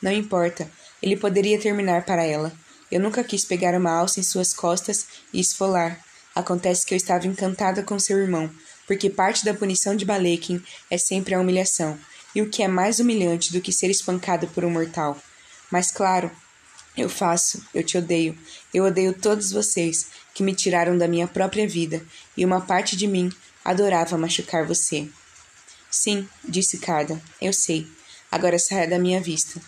Não importa, ele poderia terminar para ela. Eu nunca quis pegar uma alça em suas costas e esfolar. Acontece que eu estava encantada com seu irmão, porque parte da punição de Balekin é sempre a humilhação, e o que é mais humilhante do que ser espancado por um mortal. Mas claro, eu faço, eu te odeio, eu odeio todos vocês que me tiraram da minha própria vida, e uma parte de mim adorava machucar você. Sim, disse Carda, eu sei. Agora saia da minha vista.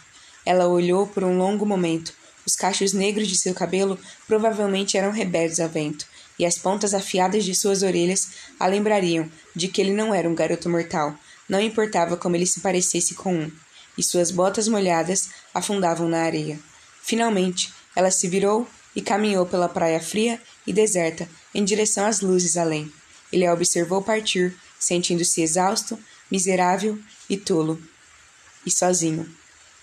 Ela olhou por um longo momento. Os cachos negros de seu cabelo provavelmente eram rebeldes ao vento, e as pontas afiadas de suas orelhas a lembrariam de que ele não era um garoto mortal, não importava como ele se parecesse com um, e suas botas molhadas afundavam na areia. Finalmente, ela se virou e caminhou pela praia fria e deserta em direção às luzes além. Ele a observou partir, sentindo-se exausto, miserável e tolo. E sozinho.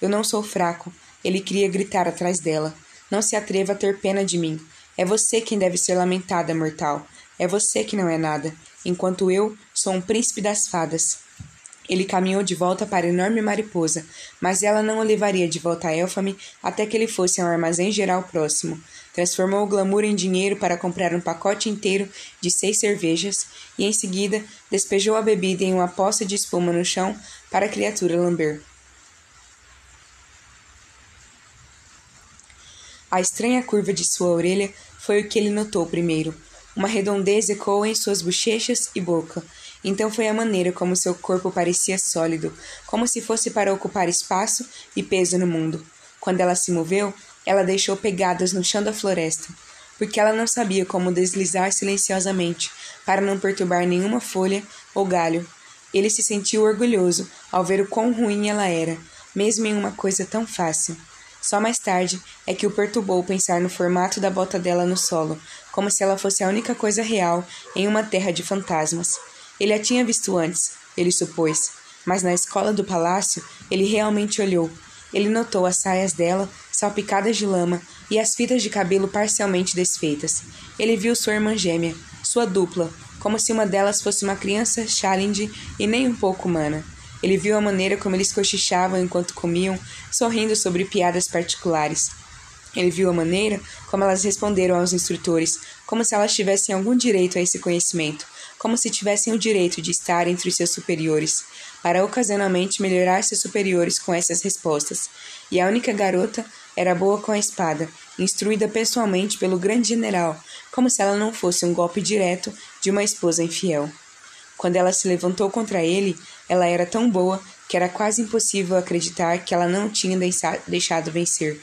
Eu não sou fraco, ele queria gritar atrás dela. Não se atreva a ter pena de mim. É você quem deve ser lamentada, mortal. É você que não é nada, enquanto eu sou um príncipe das fadas. Ele caminhou de volta para a enorme mariposa, mas ela não o levaria de volta a Elfame até que ele fosse a um armazém geral próximo. Transformou o glamour em dinheiro para comprar um pacote inteiro de seis cervejas e, em seguida, despejou a bebida em uma poça de espuma no chão para a criatura lamber. A estranha curva de sua orelha foi o que ele notou primeiro. Uma redondez ecoou em suas bochechas e boca. Então foi a maneira como seu corpo parecia sólido, como se fosse para ocupar espaço e peso no mundo. Quando ela se moveu, ela deixou pegadas no chão da floresta, porque ela não sabia como deslizar silenciosamente para não perturbar nenhuma folha ou galho. Ele se sentiu orgulhoso ao ver o quão ruim ela era, mesmo em uma coisa tão fácil. Só mais tarde é que o perturbou pensar no formato da bota dela no solo, como se ela fosse a única coisa real em uma terra de fantasmas. Ele a tinha visto antes, ele supôs, mas na escola do palácio ele realmente olhou. Ele notou as saias dela salpicadas de lama e as fitas de cabelo parcialmente desfeitas. Ele viu sua irmã gêmea, sua dupla, como se uma delas fosse uma criança challenge e nem um pouco humana. Ele viu a maneira como eles cochichavam enquanto comiam, sorrindo sobre piadas particulares. Ele viu a maneira como elas responderam aos instrutores, como se elas tivessem algum direito a esse conhecimento, como se tivessem o direito de estar entre os seus superiores, para ocasionalmente melhorar seus superiores com essas respostas. E a única garota era boa com a espada, instruída pessoalmente pelo grande general, como se ela não fosse um golpe direto de uma esposa infiel. Quando ela se levantou contra ele, ela era tão boa que era quase impossível acreditar que ela não tinha deixado vencer.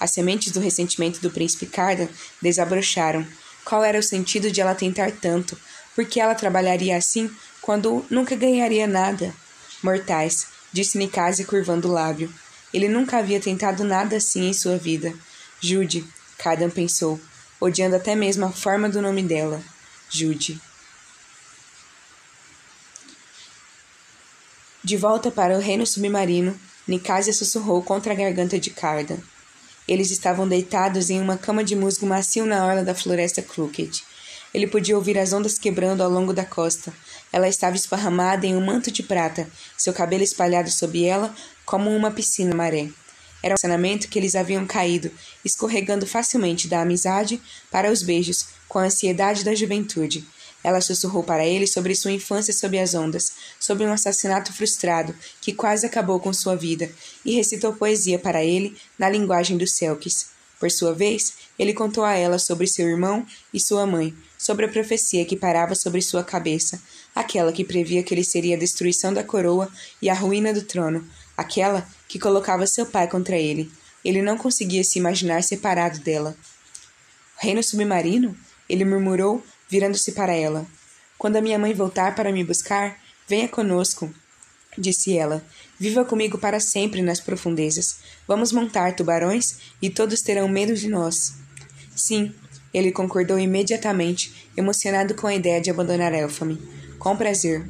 As sementes do ressentimento do príncipe Cardan desabrocharam. Qual era o sentido de ela tentar tanto? Por que ela trabalharia assim quando nunca ganharia nada? Mortais, disse Nicase curvando o lábio. Ele nunca havia tentado nada assim em sua vida. Jude, Cardan pensou, odiando até mesmo a forma do nome dela. Jude. De volta para o reino submarino, Nicásia sussurrou contra a garganta de Carda. Eles estavam deitados em uma cama de musgo macio na orla da floresta Crooked. Ele podia ouvir as ondas quebrando ao longo da costa. Ela estava esparramada em um manto de prata, seu cabelo espalhado sob ela como uma piscina maré. Era um ensinamento que eles haviam caído, escorregando facilmente da amizade para os beijos, com a ansiedade da juventude. Ela sussurrou para ele sobre sua infância sob as ondas, sobre um assassinato frustrado que quase acabou com sua vida, e recitou poesia para ele na linguagem dos Selkis. Por sua vez, ele contou a ela sobre seu irmão e sua mãe, sobre a profecia que parava sobre sua cabeça, aquela que previa que ele seria a destruição da coroa e a ruína do trono, aquela que colocava seu pai contra ele. Ele não conseguia se imaginar separado dela. Reino submarino? Ele murmurou, virando-se para ela. Quando a minha mãe voltar para me buscar, venha conosco, disse ela. Viva comigo para sempre nas profundezas. Vamos montar tubarões e todos terão medo de nós. Sim, ele concordou imediatamente, emocionado com a ideia de abandonar Elfame. Com prazer.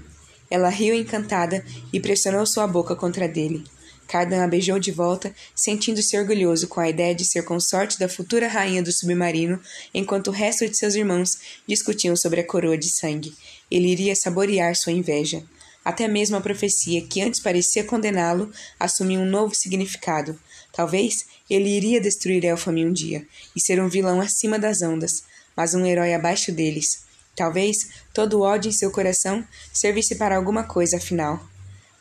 Ela riu encantada e pressionou sua boca contra dele. Cardan a beijou de volta, sentindo-se orgulhoso com a ideia de ser consorte da futura rainha do submarino, enquanto o resto de seus irmãos discutiam sobre a coroa de sangue. Ele iria saborear sua inveja. Até mesmo a profecia, que antes parecia condená-lo, assumia um novo significado. Talvez ele iria destruir Elfame um dia e ser um vilão acima das ondas, mas um herói abaixo deles. Talvez todo o ódio em seu coração servisse para alguma coisa, afinal.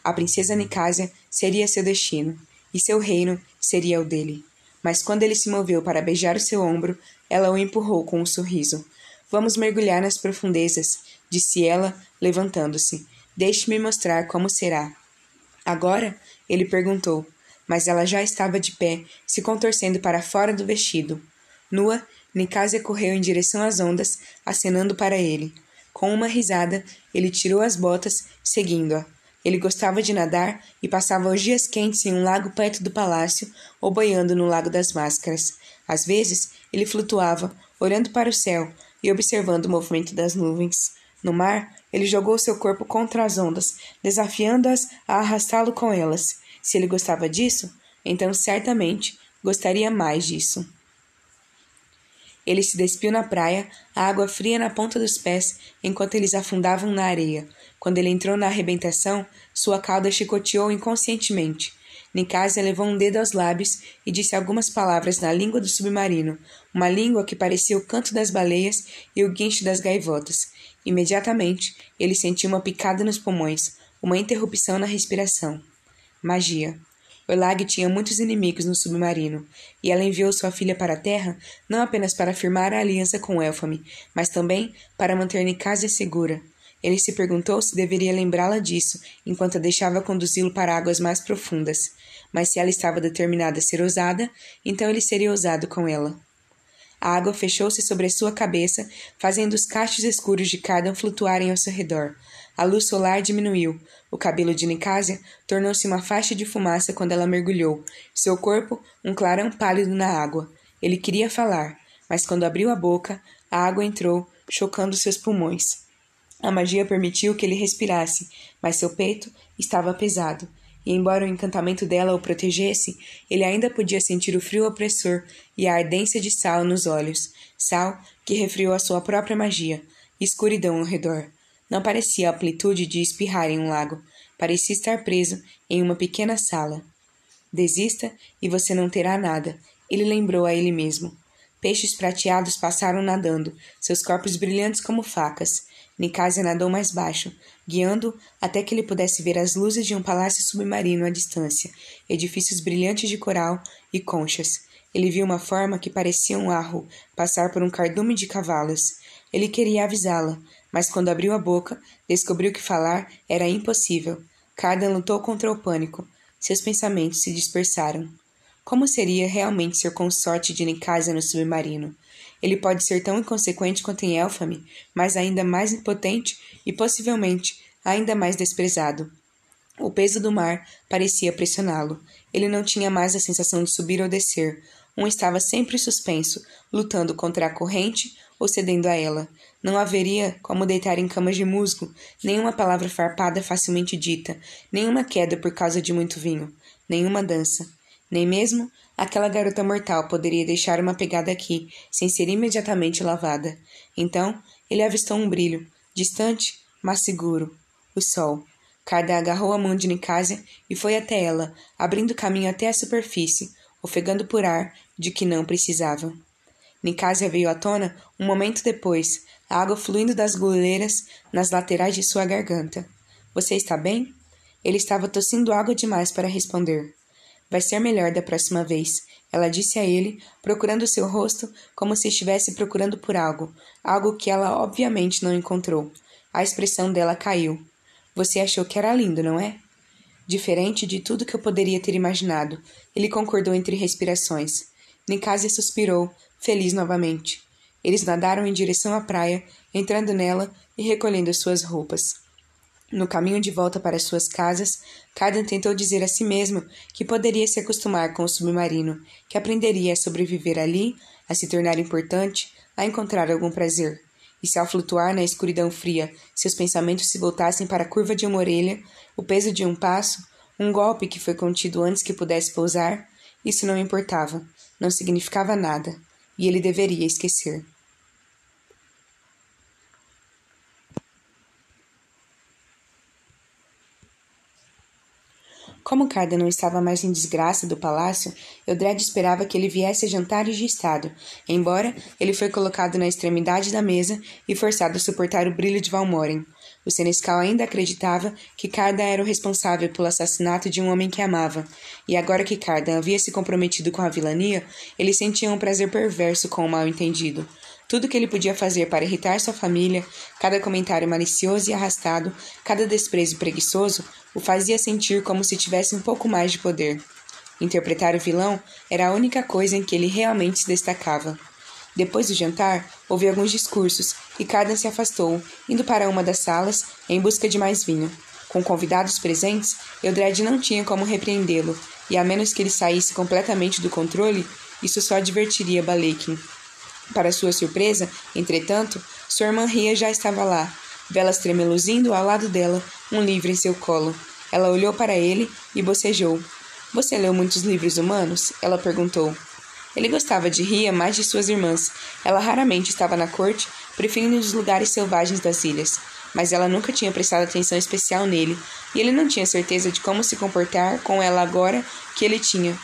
A princesa Nicásia seria seu destino, e seu reino seria o dele. Mas quando ele se moveu para beijar o seu ombro, ela o empurrou com um sorriso. Vamos mergulhar nas profundezas, disse ela, levantando-se. Deixe-me mostrar como será. Agora? Ele perguntou, mas ela já estava de pé, se contorcendo para fora do vestido. Nua, Nicásia correu em direção às ondas, acenando para ele. Com uma risada, ele tirou as botas, seguindo-a. Ele gostava de nadar e passava os dias quentes em um lago perto do palácio ou boiando no Lago das Máscaras. Às vezes, ele flutuava, olhando para o céu e observando o movimento das nuvens. No mar, ele jogou seu corpo contra as ondas, desafiando-as a arrastá-lo com elas. Se ele gostava disso, então certamente gostaria mais disso. Ele se despiu na praia, a água fria na ponta dos pés, enquanto eles afundavam na areia. Quando ele entrou na arrebentação, sua cauda chicoteou inconscientemente. Nicásia levou um dedo aos lábios e disse algumas palavras na língua do submarino, uma língua que parecia o canto das baleias e o guincho das gaivotas. Imediatamente, ele sentiu uma picada nos pulmões, uma interrupção na respiração. Magia. Olag tinha muitos inimigos no submarino, e ela enviou sua filha para a Terra não apenas para firmar a aliança com Elfame, mas também para manter Nicásia segura. Ele se perguntou se deveria lembrá-la disso enquanto a deixava conduzi-lo para águas mais profundas. Mas se ela estava determinada a ser ousada, então ele seria ousado com ela. A água fechou-se sobre a sua cabeça, fazendo os cachos escuros de Cardan flutuarem ao seu redor. A luz solar diminuiu. O cabelo de Nicásia tornou-se uma faixa de fumaça quando ela mergulhou. Seu corpo, um clarão pálido na água. Ele queria falar, mas quando abriu a boca, a água entrou, chocando seus pulmões. A magia permitiu que ele respirasse, mas seu peito estava pesado, e embora o encantamento dela o protegesse, ele ainda podia sentir o frio opressor e a ardência de sal nos olhos, sal que refriou a sua própria magia, escuridão ao redor. Não parecia a amplitude de espirrar em um lago. Parecia estar preso em uma pequena sala. Desista e você não terá nada, ele lembrou a ele mesmo. Peixes prateados passaram nadando, seus corpos brilhantes como facas. Nicásia nadou mais baixo, guiando até que ele pudesse ver as luzes de um palácio submarino à distância, edifícios brilhantes de coral e conchas. Ele viu uma forma que parecia um arro passar por um cardume de cavalos. Ele queria avisá-la, mas quando abriu a boca, descobriu que falar era impossível. Cardan lutou contra o pânico. Seus pensamentos se dispersaram. Como seria realmente ser consorte de Nicásia no submarino? Ele pode ser tão inconsequente quanto em Elfame, mas ainda mais impotente e possivelmente ainda mais desprezado. O peso do mar parecia pressioná-lo. Ele não tinha mais a sensação de subir ou descer. Um estava sempre suspenso, lutando contra a corrente ou cedendo a ela. Não haveria como deitar em camas de musgo, nenhuma palavra farpada facilmente dita, nenhuma queda por causa de muito vinho, nenhuma dança. Nem mesmo aquela garota mortal poderia deixar uma pegada aqui, sem ser imediatamente lavada. Então, ele avistou um brilho, distante, mas seguro. O sol. Carda agarrou a mão de Nicásia e foi até ela, abrindo caminho até a superfície, ofegando por ar de que não precisava. Nicásia veio à tona um momento depois, a água fluindo das goleiras nas laterais de sua garganta. Você está bem? Ele estava tossindo água demais para responder. Vai ser melhor da próxima vez, ela disse a ele, procurando seu rosto como se estivesse procurando por algo, algo que ela obviamente não encontrou. A expressão dela caiu. Você achou que era lindo, não é? Diferente de tudo que eu poderia ter imaginado, ele concordou entre respirações. Nicásia suspirou, feliz novamente. Eles nadaram em direção à praia, entrando nela e recolhendo suas roupas. No caminho de volta para suas casas, Cardan tentou dizer a si mesmo que poderia se acostumar com o submarino, que aprenderia a sobreviver ali, a se tornar importante, a encontrar algum prazer. E se ao flutuar na escuridão fria, seus pensamentos se voltassem para a curva de uma orelha, o peso de um passo, um golpe que foi contido antes que pudesse pousar, isso não importava, não significava nada, e ele deveria esquecer. Como Carda não estava mais em desgraça do palácio, Eldred esperava que ele viesse a jantares de estado, embora ele foi colocado na extremidade da mesa e forçado a suportar o brilho de Valmoren. O senescal ainda acreditava que Cardan era o responsável pelo assassinato de um homem que amava, e agora que Cardan havia se comprometido com a vilania, ele sentia um prazer perverso com o mal-entendido. Tudo que ele podia fazer para irritar sua família, cada comentário malicioso e arrastado, cada desprezo preguiçoso, o fazia sentir como se tivesse um pouco mais de poder. Interpretar o vilão era a única coisa em que ele realmente se destacava. Depois do jantar, houve alguns discursos e Cardan se afastou, indo para uma das salas em busca de mais vinho. Com convidados presentes, Eldred não tinha como repreendê-lo, e a menos que ele saísse completamente do controle, isso só divertiria Balekin. Para sua surpresa, entretanto, sua irmã Ria já estava lá, velas tremeluzindo ao lado dela, um livro em seu colo. Ela olhou para ele e bocejou. Você leu muitos livros humanos? Ela perguntou. Ele gostava de Ria mais de suas irmãs. Ela raramente estava na corte, preferindo os lugares selvagens das ilhas. Mas ela nunca tinha prestado atenção especial nele, e ele não tinha certeza de como se comportar com ela agora que ele tinha.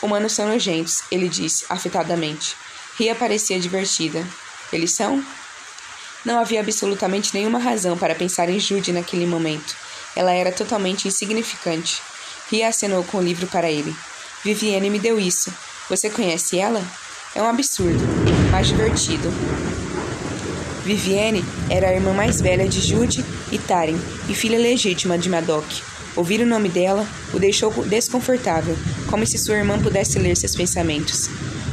Humanos são nojentos, ele disse, afetadamente. Ria parecia divertida. Eles são? Não havia absolutamente nenhuma razão para pensar em Jude naquele momento. Ela era totalmente insignificante. Ria acenou com o livro para ele. Viviane me deu isso. Você conhece ela? É um absurdo, mas divertido. Viviane era a irmã mais velha de Jude e Taren e filha legítima de Madoc. Ouvir o nome dela o deixou desconfortável, como se sua irmã pudesse ler seus pensamentos.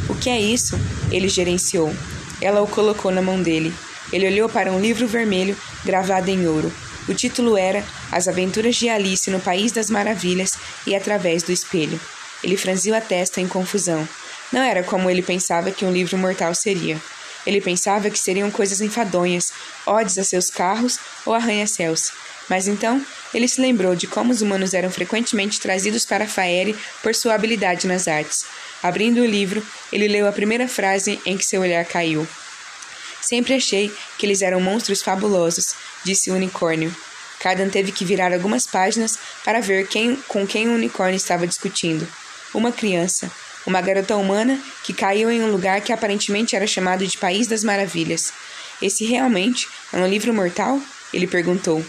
O que é isso? Ele gerenciou. Ela o colocou na mão dele. Ele olhou para um livro vermelho gravado em ouro. O título era As Aventuras de Alice no País das Maravilhas e Através do Espelho. Ele franziu a testa em confusão. Não era como ele pensava que um livro mortal seria. Ele pensava que seriam coisas enfadonhas, odes a seus carros ou arranha-céus. Mas então ele se lembrou de como os humanos eram frequentemente trazidos para Faere por sua habilidade nas artes. Abrindo o livro, ele leu a primeira frase em que seu olhar caiu. Sempre achei que eles eram monstros fabulosos, disse o unicórnio. Cardan teve que virar algumas páginas para ver quem, com quem o unicórnio estava discutindo. Uma criança, uma garota humana que caiu em um lugar que aparentemente era chamado de País das Maravilhas. Esse realmente é um livro mortal? Ele perguntou.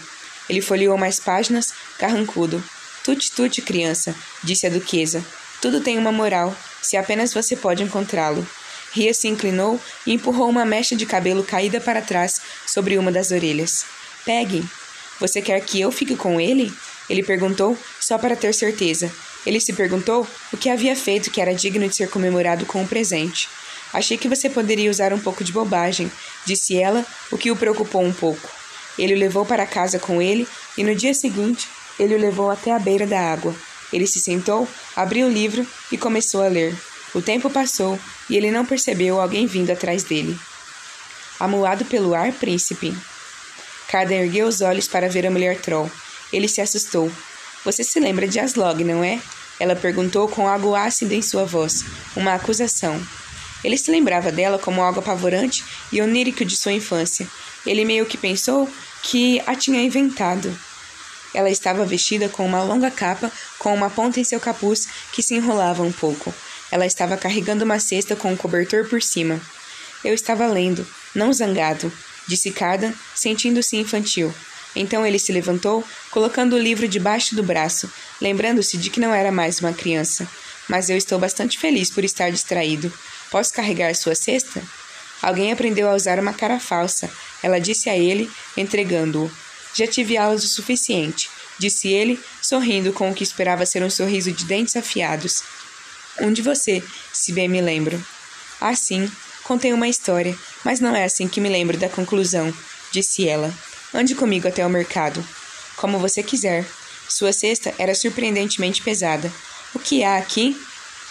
Ele folheou mais páginas, carrancudo. Tute, tute, criança, disse a duquesa. Tudo tem uma moral, se apenas você pode encontrá-lo. Ria se inclinou e empurrou uma mecha de cabelo caída para trás sobre uma das orelhas. Pegue. Você quer que eu fique com ele? Ele perguntou, só para ter certeza. Ele se perguntou o que havia feito que era digno de ser comemorado com um presente. Achei que você poderia usar um pouco de bobagem, disse ela, o que o preocupou um pouco. Ele o levou para casa com ele e no dia seguinte ele o levou até a beira da água. Ele se sentou, abriu o livro e começou a ler. O tempo passou e ele não percebeu alguém vindo atrás dele. Amuado pelo ar, príncipe. Cardan ergueu os olhos para ver a mulher troll. Ele se assustou. Você se lembra de Aslog, não é? Ela perguntou com algo ácido em sua voz, uma acusação. Ele se lembrava dela como algo apavorante e onírico de sua infância. Ele meio que pensou que a tinha inventado. Ela estava vestida com uma longa capa com uma ponta em seu capuz que se enrolava um pouco. Ela estava carregando uma cesta com um cobertor por cima. Eu estava lendo, não zangado, disse Cardan, sentindo-se infantil. Então ele se levantou, colocando o livro debaixo do braço, lembrando-se de que não era mais uma criança. Mas eu estou bastante feliz por estar distraído. Posso carregar sua cesta? Alguém aprendeu a usar uma cara falsa, ela disse a ele, entregando-o. Já tive aulas o suficiente, disse ele, sorrindo com o que esperava ser um sorriso de dentes afiados. Um de você, se bem me lembro. Ah, sim, contei uma história, mas não é assim que me lembro da conclusão, disse ela. Ande comigo até o mercado. Como você quiser. Sua cesta era surpreendentemente pesada. O que há aqui?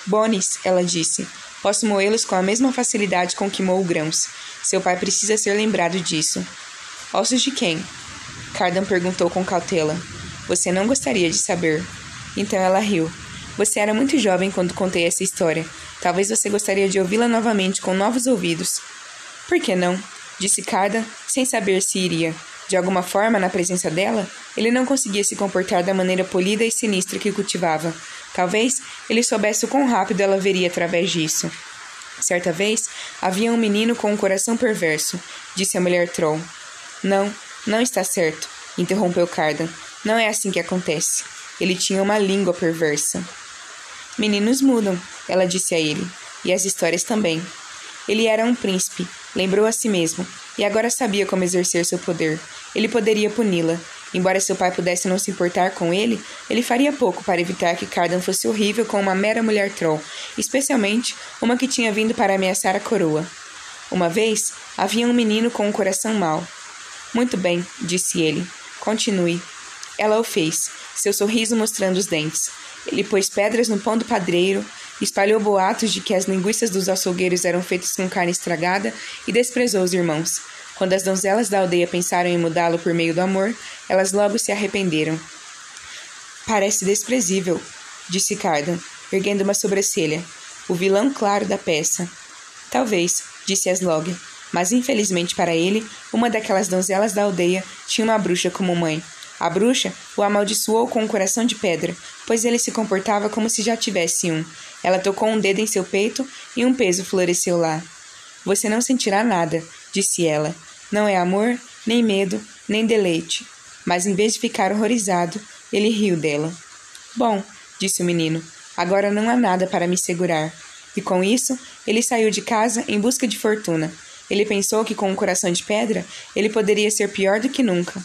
Bones, ela disse. Posso moê-los com a mesma facilidade com que moo grãos. Seu pai precisa ser lembrado disso. Ossos de quem? Cardan perguntou com cautela. Você não gostaria de saber. Então ela riu. Você era muito jovem quando contei essa história. Talvez você gostaria de ouvi-la novamente com novos ouvidos. Por que não? Disse Cardan, sem saber se iria. De alguma forma, na presença dela, ele não conseguia se comportar da maneira polida e sinistra que cultivava. Talvez ele soubesse o quão rápido ela veria através disso. Certa vez, havia um menino com um coração perverso, disse a mulher Troll. Não, não está certo, interrompeu Cardan. Não é assim que acontece. Ele tinha uma língua perversa. Meninos mudam, ela disse a ele, e as histórias também. Ele era um príncipe, lembrou a si mesmo, e agora sabia como exercer seu poder. Ele poderia puni-la, Embora seu pai pudesse não se importar com ele, ele faria pouco para evitar que Cardan fosse horrível com uma mera mulher troll, especialmente uma que tinha vindo para ameaçar a coroa. Uma vez, havia um menino com um coração mau. Muito bem, disse ele. Continue. Ela o fez, seu sorriso mostrando os dentes. Ele pôs pedras no pão do padreiro, espalhou boatos de que as linguiças dos açougueiros eram feitas com carne estragada e desprezou os irmãos. Quando as donzelas da aldeia pensaram em mudá-lo por meio do amor, elas logo se arrependeram. Parece desprezível, disse Cardan, erguendo uma sobrancelha. O vilão claro da peça. Talvez, disse Aslog, mas infelizmente para ele, uma daquelas donzelas da aldeia tinha uma bruxa como mãe. A bruxa o amaldiçoou com um coração de pedra, pois ele se comportava como se já tivesse um. Ela tocou um dedo em seu peito e um peso floresceu lá. Você não sentirá nada, disse ela. Não é amor, nem medo, nem deleite. Mas em vez de ficar horrorizado, ele riu dela. Bom, disse o menino, agora não há nada para me segurar. E com isso, ele saiu de casa em busca de fortuna. Ele pensou que com um coração de pedra, ele poderia ser pior do que nunca.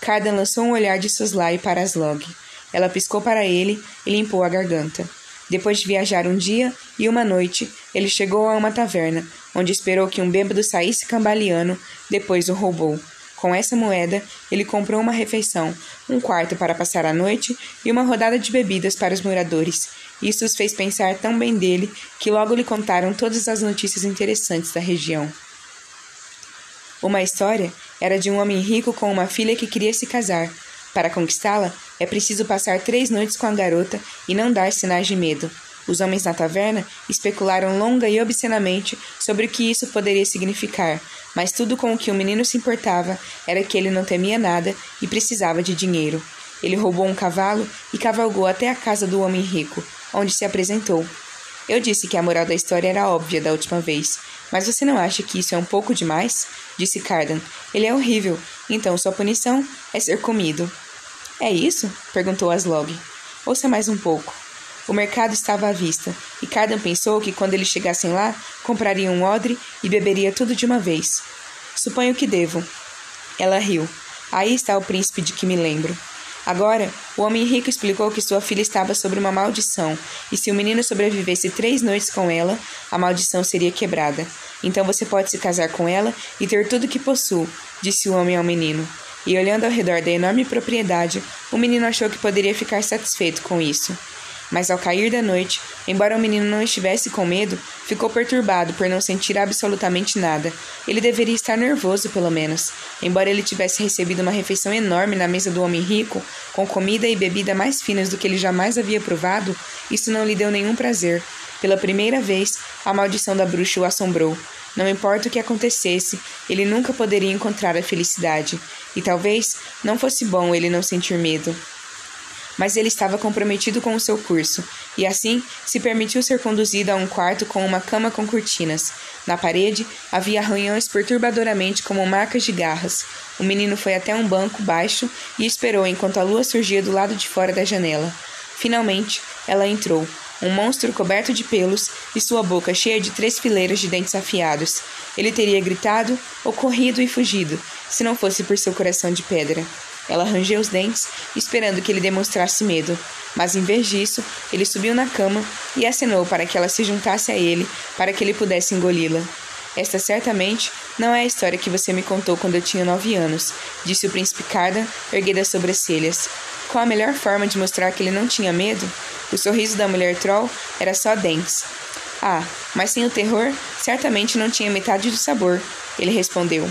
Cardan lançou um olhar de soslaio para Aslog. Ela piscou para ele e limpou a garganta. Depois de viajar um dia e uma noite, ele chegou a uma taverna, onde esperou que um bêbado saísse cambaleando, depois o roubou. Com essa moeda, ele comprou uma refeição, um quarto para passar a noite e uma rodada de bebidas para os moradores. Isso os fez pensar tão bem dele que logo lhe contaram todas as notícias interessantes da região. Uma história era de um homem rico com uma filha que queria se casar. Para conquistá-la, é preciso passar três noites com a garota e não dar sinais de medo. Os homens na taverna especularam longa e obscenamente sobre o que isso poderia significar, mas tudo com o que o menino se importava era que ele não temia nada e precisava de dinheiro. Ele roubou um cavalo e cavalgou até a casa do homem rico, onde se apresentou. Eu disse que a moral da história era óbvia da última vez, mas você não acha que isso é um pouco demais? Disse Cardan. Ele é horrível, então sua punição é ser comido. É isso? perguntou Aslog. Ouça mais um pouco. O mercado estava à vista, e Cardan pensou que quando eles chegassem lá, compraria um odre e beberia tudo de uma vez. Suponho que devo. Ela riu. Aí está o príncipe de que me lembro. Agora, o homem rico explicou que sua filha estava sob uma maldição, e se o menino sobrevivesse três noites com ela, a maldição seria quebrada. Então você pode se casar com ela e ter tudo que possuo, disse o homem ao menino e olhando ao redor da enorme propriedade, o menino achou que poderia ficar satisfeito com isso. Mas ao cair da noite, embora o menino não estivesse com medo, ficou perturbado por não sentir absolutamente nada. Ele deveria estar nervoso, pelo menos. Embora ele tivesse recebido uma refeição enorme na mesa do homem rico, com comida e bebida mais finas do que ele jamais havia provado, isso não lhe deu nenhum prazer. Pela primeira vez, a maldição da bruxa o assombrou. Não importa o que acontecesse, ele nunca poderia encontrar a felicidade. E talvez não fosse bom ele não sentir medo. Mas ele estava comprometido com o seu curso, e assim se permitiu ser conduzido a um quarto com uma cama com cortinas. Na parede havia arranhões perturbadoramente como marcas de garras. O menino foi até um banco baixo e esperou enquanto a lua surgia do lado de fora da janela. Finalmente, ela entrou, um monstro coberto de pelos e sua boca cheia de três fileiras de dentes afiados. Ele teria gritado ou corrido e fugido, se não fosse por seu coração de pedra. Ela rangeu os dentes, esperando que ele demonstrasse medo, mas em vez disso, ele subiu na cama e acenou para que ela se juntasse a ele, para que ele pudesse engoli-la. Esta certamente não é a história que você me contou quando eu tinha nove anos, disse o príncipe Cardan, erguendo as sobrancelhas. Qual a melhor forma de mostrar que ele não tinha medo? O sorriso da mulher troll era só dentes. Ah, mas sem o terror, certamente não tinha metade do sabor, ele respondeu.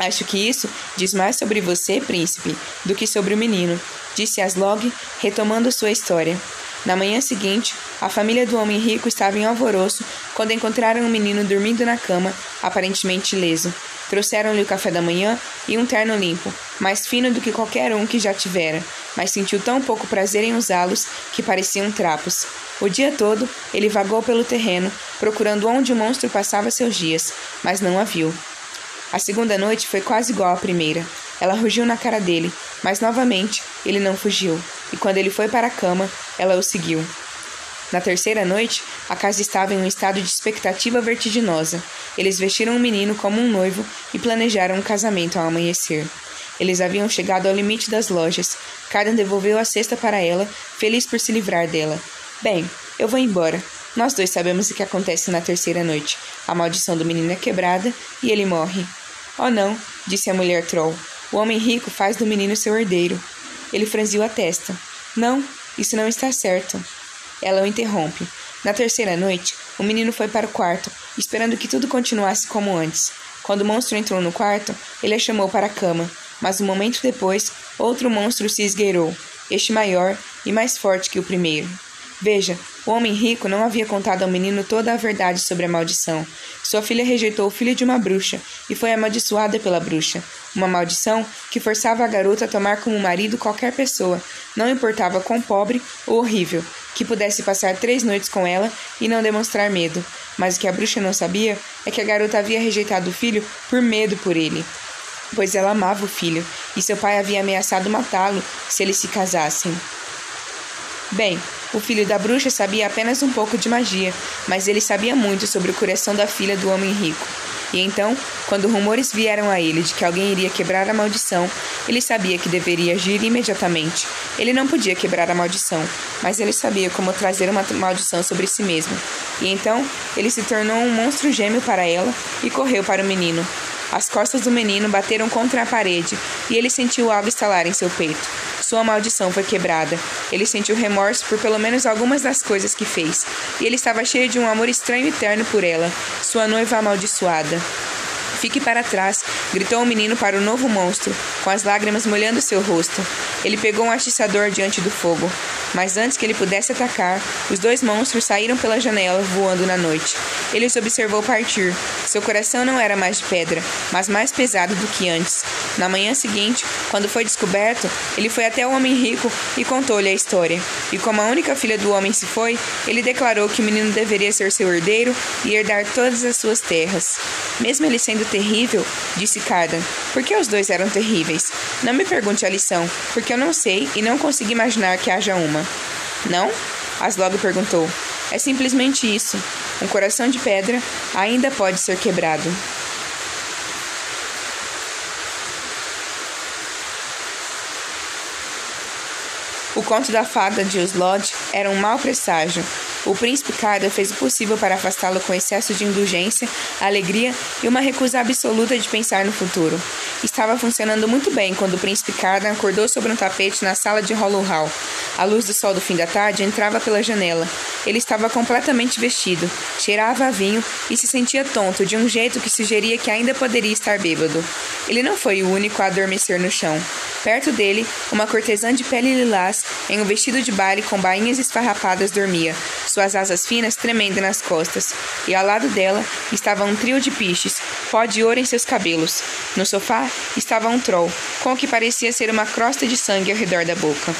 Acho que isso diz mais sobre você, príncipe, do que sobre o menino, disse Aslog, retomando sua história. Na manhã seguinte, a família do homem rico estava em alvoroço quando encontraram um menino dormindo na cama, aparentemente ileso. Trouxeram-lhe o café da manhã e um terno limpo, mais fino do que qualquer um que já tivera, mas sentiu tão pouco prazer em usá-los que pareciam trapos. O dia todo, ele vagou pelo terreno, procurando onde o monstro passava seus dias, mas não a viu. A segunda noite foi quase igual à primeira. Ela rugiu na cara dele, mas novamente ele não fugiu, e quando ele foi para a cama, ela o seguiu. Na terceira noite, a casa estava em um estado de expectativa vertiginosa. Eles vestiram o um menino como um noivo e planejaram um casamento ao amanhecer. Eles haviam chegado ao limite das lojas. Cardan devolveu a cesta para ela, feliz por se livrar dela. Bem, eu vou embora. Nós dois sabemos o que acontece na terceira noite. A maldição do menino é quebrada e ele morre. Oh não, disse a mulher troll. O homem rico faz do menino seu herdeiro. Ele franziu a testa. Não, isso não está certo. Ela o interrompe. Na terceira noite, o menino foi para o quarto, esperando que tudo continuasse como antes. Quando o monstro entrou no quarto, ele a chamou para a cama, mas um momento depois, outro monstro se esgueirou, este maior e mais forte que o primeiro. Veja, o homem rico não havia contado ao menino toda a verdade sobre a maldição. Sua filha rejeitou o filho de uma bruxa e foi amaldiçoada pela bruxa. Uma maldição que forçava a garota a tomar como marido qualquer pessoa, não importava quão pobre ou horrível, que pudesse passar três noites com ela e não demonstrar medo. Mas o que a bruxa não sabia é que a garota havia rejeitado o filho por medo por ele, pois ela amava o filho e seu pai havia ameaçado matá-lo se eles se casassem. Bem, o filho da bruxa sabia apenas um pouco de magia, mas ele sabia muito sobre o coração da filha do homem rico. E então, quando rumores vieram a ele de que alguém iria quebrar a maldição, ele sabia que deveria agir imediatamente. Ele não podia quebrar a maldição, mas ele sabia como trazer uma maldição sobre si mesmo. E então, ele se tornou um monstro gêmeo para ela e correu para o menino. As costas do menino bateram contra a parede e ele sentiu algo estalar em seu peito. Sua maldição foi quebrada. Ele sentiu remorso por pelo menos algumas das coisas que fez, e ele estava cheio de um amor estranho e terno por ela, sua noiva amaldiçoada. Fique para trás, gritou o menino para o novo monstro, com as lágrimas molhando seu rosto. Ele pegou um atiçador diante do fogo, mas antes que ele pudesse atacar, os dois monstros saíram pela janela, voando na noite. Ele os observou partir. Seu coração não era mais de pedra, mas mais pesado do que antes. Na manhã seguinte, quando foi descoberto, ele foi até o homem rico e contou-lhe a história. E como a única filha do homem se foi, ele declarou que o menino deveria ser seu herdeiro e herdar todas as suas terras. Mesmo ele sendo terrível, disse Cardan, por que os dois eram terríveis? Não me pergunte a lição, porque eu não sei e não consigo imaginar que haja uma. Não? Aslog perguntou. É simplesmente isso. Um coração de pedra ainda pode ser quebrado. O conto da fada de Uslod era um mau presságio. O príncipe Carda fez o possível para afastá-lo com excesso de indulgência, alegria e uma recusa absoluta de pensar no futuro. Estava funcionando muito bem quando o príncipe Carda acordou sobre um tapete na sala de Hollow Hall. A luz do sol do fim da tarde entrava pela janela. Ele estava completamente vestido, cheirava a vinho e se sentia tonto de um jeito que sugeria que ainda poderia estar bêbado. Ele não foi o único a adormecer no chão. Perto dele, uma cortesã de pele lilás, em um vestido de baile com bainhas esfarrapadas, dormia, suas asas finas tremendo nas costas, e ao lado dela estava um trio de piches, pó de ouro em seus cabelos. No sofá estava um troll, com o que parecia ser uma crosta de sangue ao redor da boca.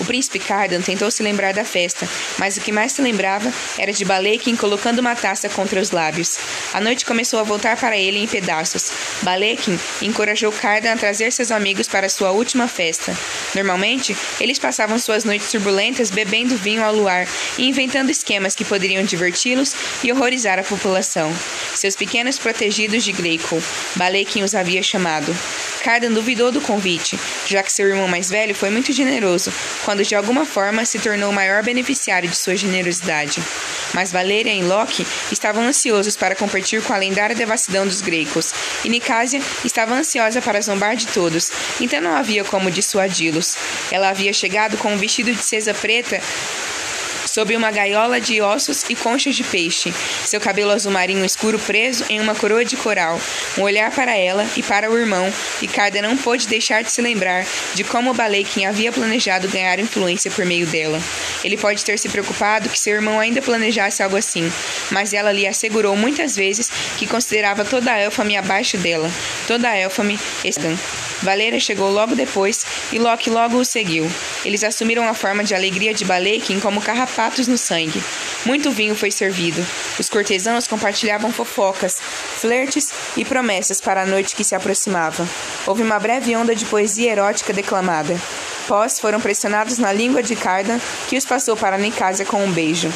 O príncipe Cardan tentou se lembrar da festa, mas o que mais se lembrava era de Balekin colocando uma taça contra os lábios. A noite começou a voltar para ele em pedaços. Balekin encorajou Cardan a trazer seus amigos para sua última festa. Normalmente, eles passavam suas noites turbulentas bebendo vinho ao luar e inventando esquemas que poderiam diverti-los e horrorizar a população. Seus pequenos protegidos de Gleico, Balekin os havia chamado. Cardan duvidou do convite, já que seu irmão mais velho foi muito generoso, quando de alguma forma se tornou o maior beneficiário de sua generosidade. Mas Valerian e Loki estavam ansiosos para competir com a lendária devassidão dos gregos, e Nicásia estava ansiosa para zombar de todos, então não havia como dissuadi-los. Ela havia chegado com um vestido de cesa preta sob uma gaiola de ossos e conchas de peixe, seu cabelo azul marinho escuro preso em uma coroa de coral, um olhar para ela e para o irmão, e Carda não pôde deixar de se lembrar de como Balekin havia planejado ganhar influência por meio dela. Ele pode ter se preocupado que seu irmão ainda planejasse algo assim, mas ela lhe assegurou muitas vezes que considerava toda a Elfame abaixo dela, toda a Elfame Estan. Valera chegou logo depois e Loki logo o seguiu. Eles assumiram a forma de alegria de Balekin como carrapatos no sangue. Muito vinho foi servido. Os cortesãos compartilhavam fofocas, flertes e promessas para a noite que se aproximava. Houve uma breve onda de poesia erótica declamada. Pós foram pressionados na língua de Cardan, que os passou para Nicásia com um beijo.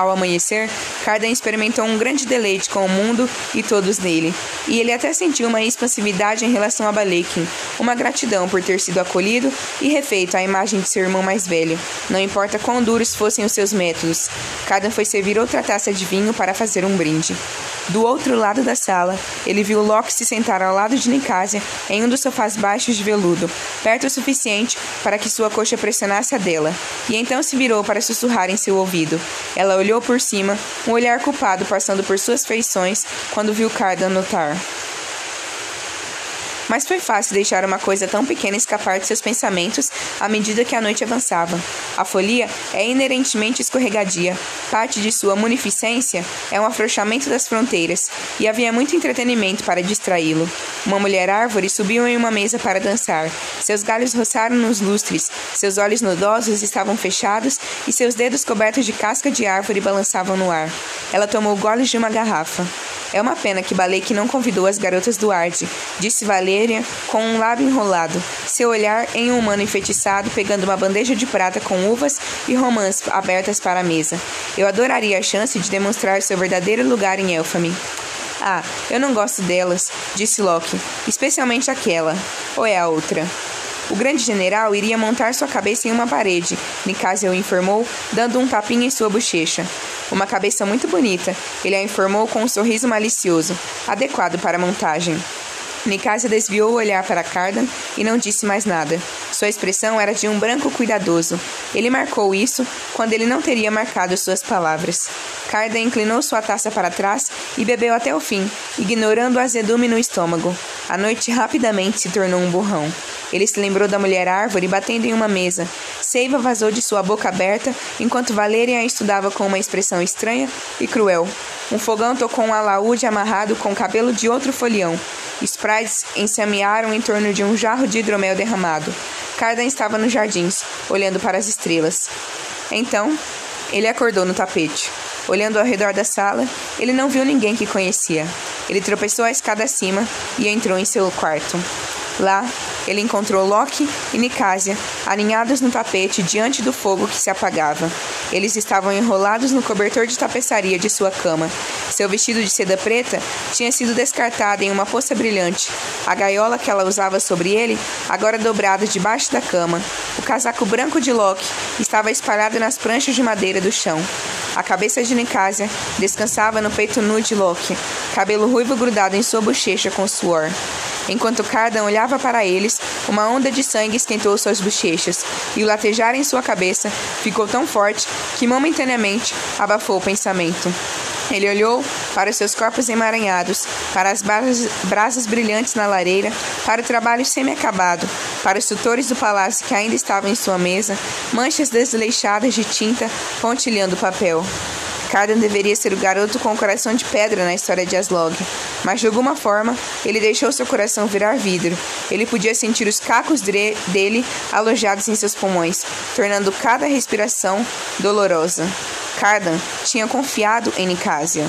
Ao amanhecer, Cardan experimentou um grande deleite com o mundo e todos nele, e ele até sentiu uma expansividade em relação a Balekin, uma gratidão por ter sido acolhido e refeito à imagem de seu irmão mais velho, não importa quão duros fossem os seus métodos. Cardan foi servir outra taça de vinho para fazer um brinde. Do outro lado da sala, ele viu Loki se sentar ao lado de Nicásia em um dos sofás baixos de veludo, perto o suficiente para que sua coxa pressionasse a dela, e então se virou para sussurrar em seu ouvido. Ela olhou por cima, um olhar culpado passando por suas feições quando viu Cardan notar. Mas foi fácil deixar uma coisa tão pequena escapar de seus pensamentos à medida que a noite avançava. A folia é inerentemente escorregadia. Parte de sua munificência é um afrouxamento das fronteiras, e havia muito entretenimento para distraí-lo. Uma mulher árvore subiu em uma mesa para dançar. Seus galhos roçaram nos lustres, seus olhos nodosos estavam fechados e seus dedos cobertos de casca de árvore balançavam no ar. Ela tomou goles de uma garrafa. É uma pena que Balek não convidou as garotas do Arde, disse Valéria com um lábio enrolado, seu olhar em um humano enfeitiçado pegando uma bandeja de prata com uvas e romãs abertas para a mesa. Eu adoraria a chance de demonstrar seu verdadeiro lugar em Elfame. Ah, eu não gosto delas, disse Loki, especialmente aquela. Ou é a outra? O grande general iria montar sua cabeça em uma parede, Nicásio o informou, dando um tapinha em sua bochecha. Uma cabeça muito bonita, ele a informou com um sorriso malicioso, adequado para a montagem. Nicásia desviou o olhar para Cardan e não disse mais nada. Sua expressão era de um branco cuidadoso. Ele marcou isso quando ele não teria marcado suas palavras. Cardan inclinou sua taça para trás e bebeu até o fim, ignorando o azedume no estômago. A noite rapidamente se tornou um borrão. Ele se lembrou da mulher árvore batendo em uma mesa. Seiva vazou de sua boca aberta enquanto Valerian a estudava com uma expressão estranha e cruel. Um fogão tocou um alaúde amarrado com cabelo de outro folião. Sprites ensemearam em torno de um jarro de hidromel derramado. Cardan estava nos jardins, olhando para as estrelas. Então, ele acordou no tapete. Olhando ao redor da sala, ele não viu ninguém que conhecia. Ele tropeçou a escada acima e entrou em seu quarto. Lá, ele encontrou Loki e Nicásia, aninhados no tapete diante do fogo que se apagava. Eles estavam enrolados no cobertor de tapeçaria de sua cama. Seu vestido de seda preta tinha sido descartado em uma poça brilhante. A gaiola que ela usava sobre ele, agora dobrada debaixo da cama. O casaco branco de Loki estava espalhado nas pranchas de madeira do chão. A cabeça de Nicásia descansava no peito nu de Loki, cabelo ruivo grudado em sua bochecha com suor. Enquanto Cardan olhava para eles, uma onda de sangue esquentou suas bochechas, e o latejar em sua cabeça ficou tão forte que momentaneamente abafou o pensamento. Ele olhou para os seus corpos emaranhados, para as brasas, brilhantes na lareira, para o trabalho semi-acabado, para os tutores do palácio que ainda estavam em sua mesa, manchas desleixadas de tinta pontilhando o papel. Cardan deveria ser o garoto com o coração de pedra na história de Aslog, mas de alguma forma ele deixou seu coração virar vidro. Ele podia sentir os cacos dele alojados em seus pulmões, tornando cada respiração dolorosa. Cardan tinha confiado em Nicásia.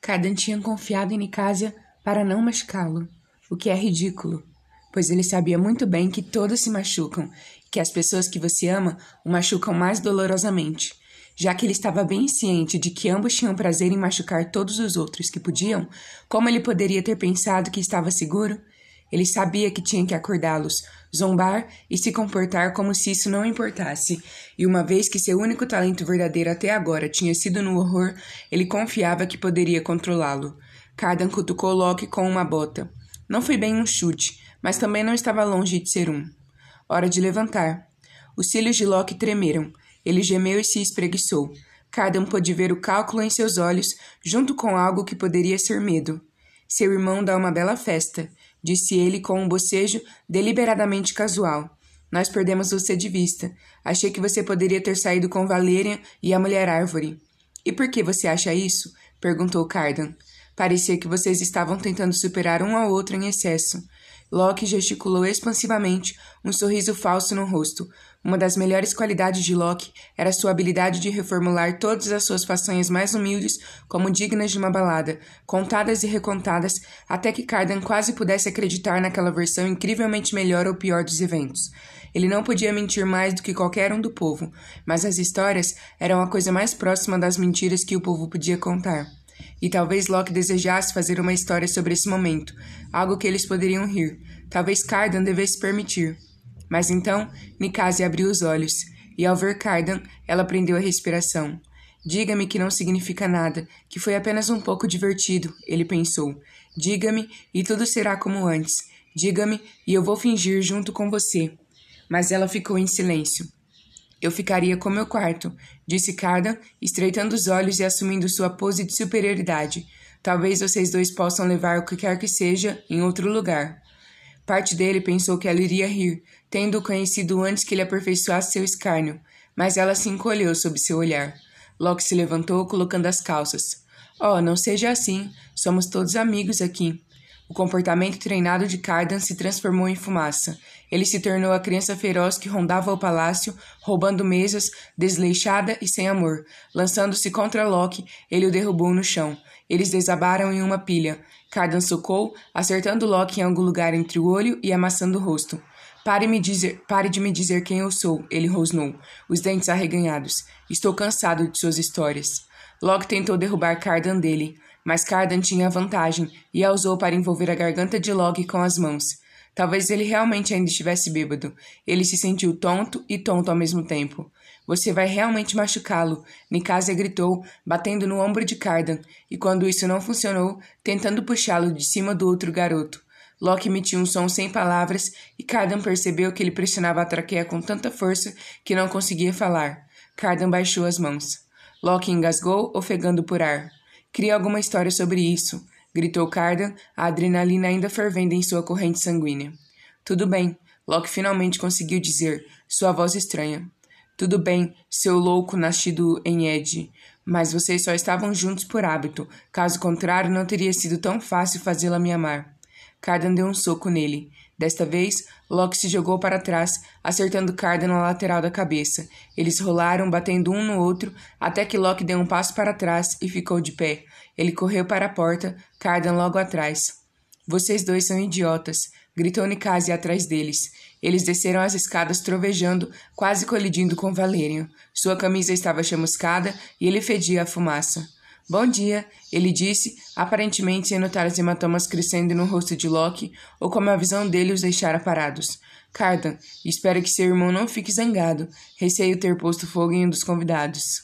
Cardan tinha confiado em Nicásia para não machucá-lo, o que é ridículo, pois ele sabia muito bem que todos se machucam e que as pessoas que você ama o machucam mais dolorosamente. Já que ele estava bem ciente de que ambos tinham prazer em machucar todos os outros que podiam, como ele poderia ter pensado que estava seguro? Ele sabia que tinha que acordá-los, zombar e se comportar como se isso não importasse, e uma vez que seu único talento verdadeiro até agora tinha sido no horror, ele confiava que poderia controlá-lo. Cardan cutucou Loki com uma bota. Não foi bem um chute, mas também não estava longe de ser um. Hora de levantar. Os cílios de Loki tremeram. Ele gemeu e se espreguiçou. Cardan pôde ver o cálculo em seus olhos, junto com algo que poderia ser medo. Seu irmão dá uma bela festa, disse ele com um bocejo deliberadamente casual. Nós perdemos você de vista. Achei que você poderia ter saído com Valerian e a mulher árvore. E por que você acha isso? perguntou Cardan. Parecia que vocês estavam tentando superar um ao outro em excesso. Locke gesticulou expansivamente, um sorriso falso no rosto. Uma das melhores qualidades de Locke era sua habilidade de reformular todas as suas façanhas mais humildes como dignas de uma balada, contadas e recontadas, até que Cardan quase pudesse acreditar naquela versão incrivelmente melhor ou pior dos eventos. Ele não podia mentir mais do que qualquer um do povo, mas as histórias eram a coisa mais próxima das mentiras que o povo podia contar. E talvez Locke desejasse fazer uma história sobre esse momento, algo que eles poderiam rir. Talvez Cardan devesse permitir. Mas então, Nikase abriu os olhos, e ao ver Cardan, ela prendeu a respiração. Diga-me que não significa nada, que foi apenas um pouco divertido, ele pensou. Diga-me e tudo será como antes. Diga-me e eu vou fingir junto com você. Mas ela ficou em silêncio. Eu ficaria com meu quarto, disse Cardan, estreitando os olhos e assumindo sua pose de superioridade. Talvez vocês dois possam levar o que quer que seja em outro lugar. Parte dele pensou que ela iria rir, tendo-o conhecido antes que ele aperfeiçoasse seu escárnio, mas ela se encolheu sob seu olhar. Locke se levantou, colocando as calças. Oh, não seja assim. Somos todos amigos aqui. O comportamento treinado de Cardan se transformou em fumaça. Ele se tornou a criança feroz que rondava o palácio, roubando mesas, desleixada e sem amor. Lançando-se contra Loki, ele o derrubou no chão. Eles desabaram em uma pilha. Cardan socou, acertando Loki em algum lugar entre o olho e amassando o rosto. Pare, me dizer, pare de me dizer quem eu sou, ele rosnou, os dentes arreganhados. Estou cansado de suas histórias. Loki tentou derrubar Cardan dele, mas Cardan tinha vantagem e a usou para envolver a garganta de Log com as mãos. Talvez ele realmente ainda estivesse bêbado. Ele se sentiu tonto e tonto ao mesmo tempo. Você vai realmente machucá-lo, Nicasia gritou, batendo no ombro de Cardan, e quando isso não funcionou, tentando puxá-lo de cima do outro garoto. Loki emitiu um som sem palavras e Cardan percebeu que ele pressionava a traqueia com tanta força que não conseguia falar. Cardan baixou as mãos. Loki engasgou, ofegando por ar. Cria alguma história sobre isso, gritou Cardan, a adrenalina ainda fervendo em sua corrente sanguínea. Tudo bem, Locke finalmente conseguiu dizer, sua voz estranha. Tudo bem, seu louco nascido em Ed, mas vocês só estavam juntos por hábito, caso contrário não teria sido tão fácil fazê-la me amar. Cardan deu um soco nele. Desta vez, Locke se jogou para trás, acertando Cardan na lateral da cabeça. Eles rolaram, batendo um no outro, até que Locke deu um passo para trás e ficou de pé. Ele correu para a porta, Cardan logo atrás. Vocês dois são idiotas, gritou Nicase atrás deles. Eles desceram as escadas trovejando, quase colidindo com Valerian. Sua camisa estava chamuscada e ele fedia a fumaça. Bom dia, ele disse, aparentemente sem notar os hematomas crescendo no rosto de Loki ou como a visão dele os deixara parados. Cardan, espero que seu irmão não fique zangado. Receio ter posto fogo em um dos convidados.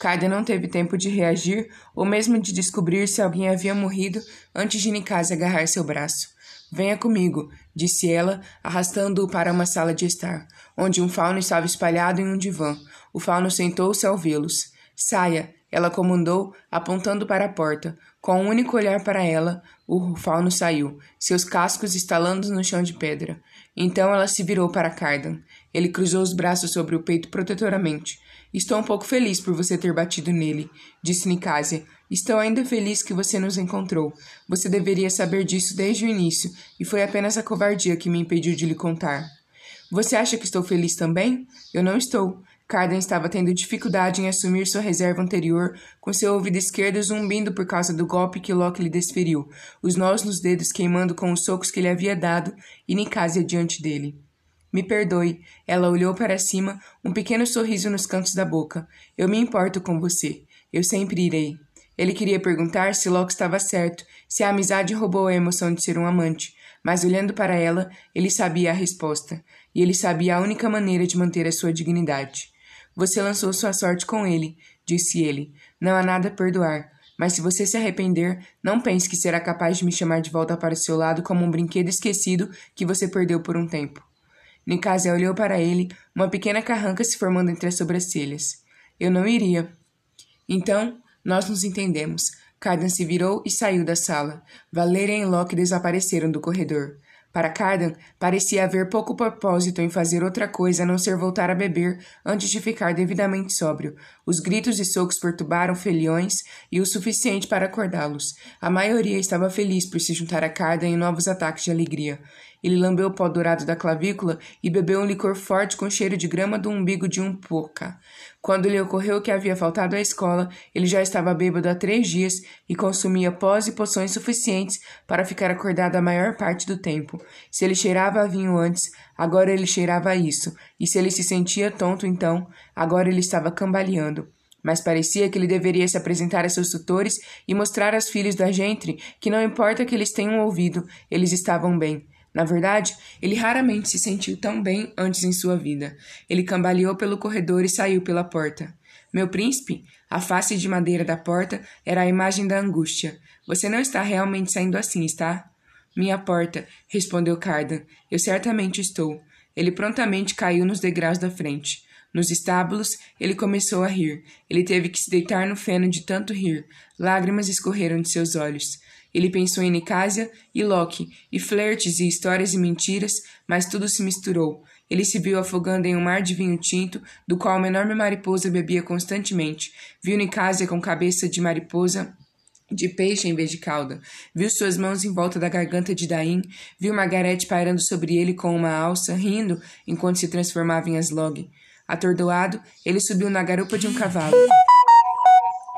Cardan não teve tempo de reagir ou mesmo de descobrir se alguém havia morrido antes de Nikase agarrar seu braço. Venha comigo, disse ela, arrastando-o para uma sala de estar, onde um fauno estava espalhado em um divã. O fauno sentou-se ao vê-los. Saia, ela comandou, apontando para a porta. Com um único olhar para ela, o fauno saiu, seus cascos estalando no chão de pedra. Então ela se virou para Cardan. Ele cruzou os braços sobre o peito protetoramente. Estou um pouco feliz por você ter batido nele, disse Nicasia. Estou ainda feliz que você nos encontrou. Você deveria saber disso desde o início, e foi apenas a covardia que me impediu de lhe contar. Você acha que estou feliz também? Eu não estou. Carden estava tendo dificuldade em assumir sua reserva anterior, com seu ouvido esquerdo zumbindo por causa do golpe que Locke lhe desferiu, os nós nos dedos queimando com os socos que ele havia dado, e Nicasia diante dele. Me perdoe. Ela olhou para cima, um pequeno sorriso nos cantos da boca. Eu me importo com você. Eu sempre irei. Ele queria perguntar se Locke estava certo, se a amizade roubou a emoção de ser um amante, mas olhando para ela, ele sabia a resposta, e ele sabia a única maneira de manter a sua dignidade. Você lançou sua sorte com ele, disse ele. Não há nada a perdoar. Mas se você se arrepender, não pense que será capaz de me chamar de volta para seu lado como um brinquedo esquecido que você perdeu por um tempo. Nicásia olhou para ele, uma pequena carranca se formando entre as sobrancelhas. Eu não iria. Então, nós nos entendemos. Cardan se virou e saiu da sala. Valéria e Locke desapareceram do corredor. Para Cardan, parecia haver pouco propósito em fazer outra coisa a não ser voltar a beber antes de ficar devidamente sóbrio. Os gritos e socos perturbaram feliões e o suficiente para acordá-los. A maioria estava feliz por se juntar a Cardan em novos ataques de alegria. Ele lambeu o pó dourado da clavícula e bebeu um licor forte com cheiro de grama do umbigo de um poca. Quando lhe ocorreu que havia faltado à escola, ele já estava bêbado há três dias e consumia pós e poções suficientes para ficar acordado a maior parte do tempo. Se ele cheirava a vinho antes, agora ele cheirava a isso, e se ele se sentia tonto então, agora ele estava cambaleando mas parecia que ele deveria se apresentar a seus tutores e mostrar aos filhos da gente que não importa que eles tenham ouvido, eles estavam bem. Na verdade, ele raramente se sentiu tão bem antes em sua vida. Ele cambaleou pelo corredor e saiu pela porta. Meu príncipe, a face de madeira da porta era a imagem da angústia. Você não está realmente saindo assim, está? Minha porta, respondeu Cardan. Eu certamente estou. Ele prontamente caiu nos degraus da frente. Nos estábulos, ele começou a rir. Ele teve que se deitar no feno de tanto rir. Lágrimas escorreram de seus olhos. Ele pensou em Nicásia e Loki, e flertes e histórias e mentiras, mas tudo se misturou. Ele se viu afogando em um mar de vinho tinto, do qual uma enorme mariposa bebia constantemente. Viu Nicásia com cabeça de mariposa de peixe em vez de cauda. Viu suas mãos em volta da garganta de Daim. Viu Margarete pairando sobre ele com uma alça, rindo enquanto se transformava em Aslog. Atordoado, ele subiu na garupa de um cavalo.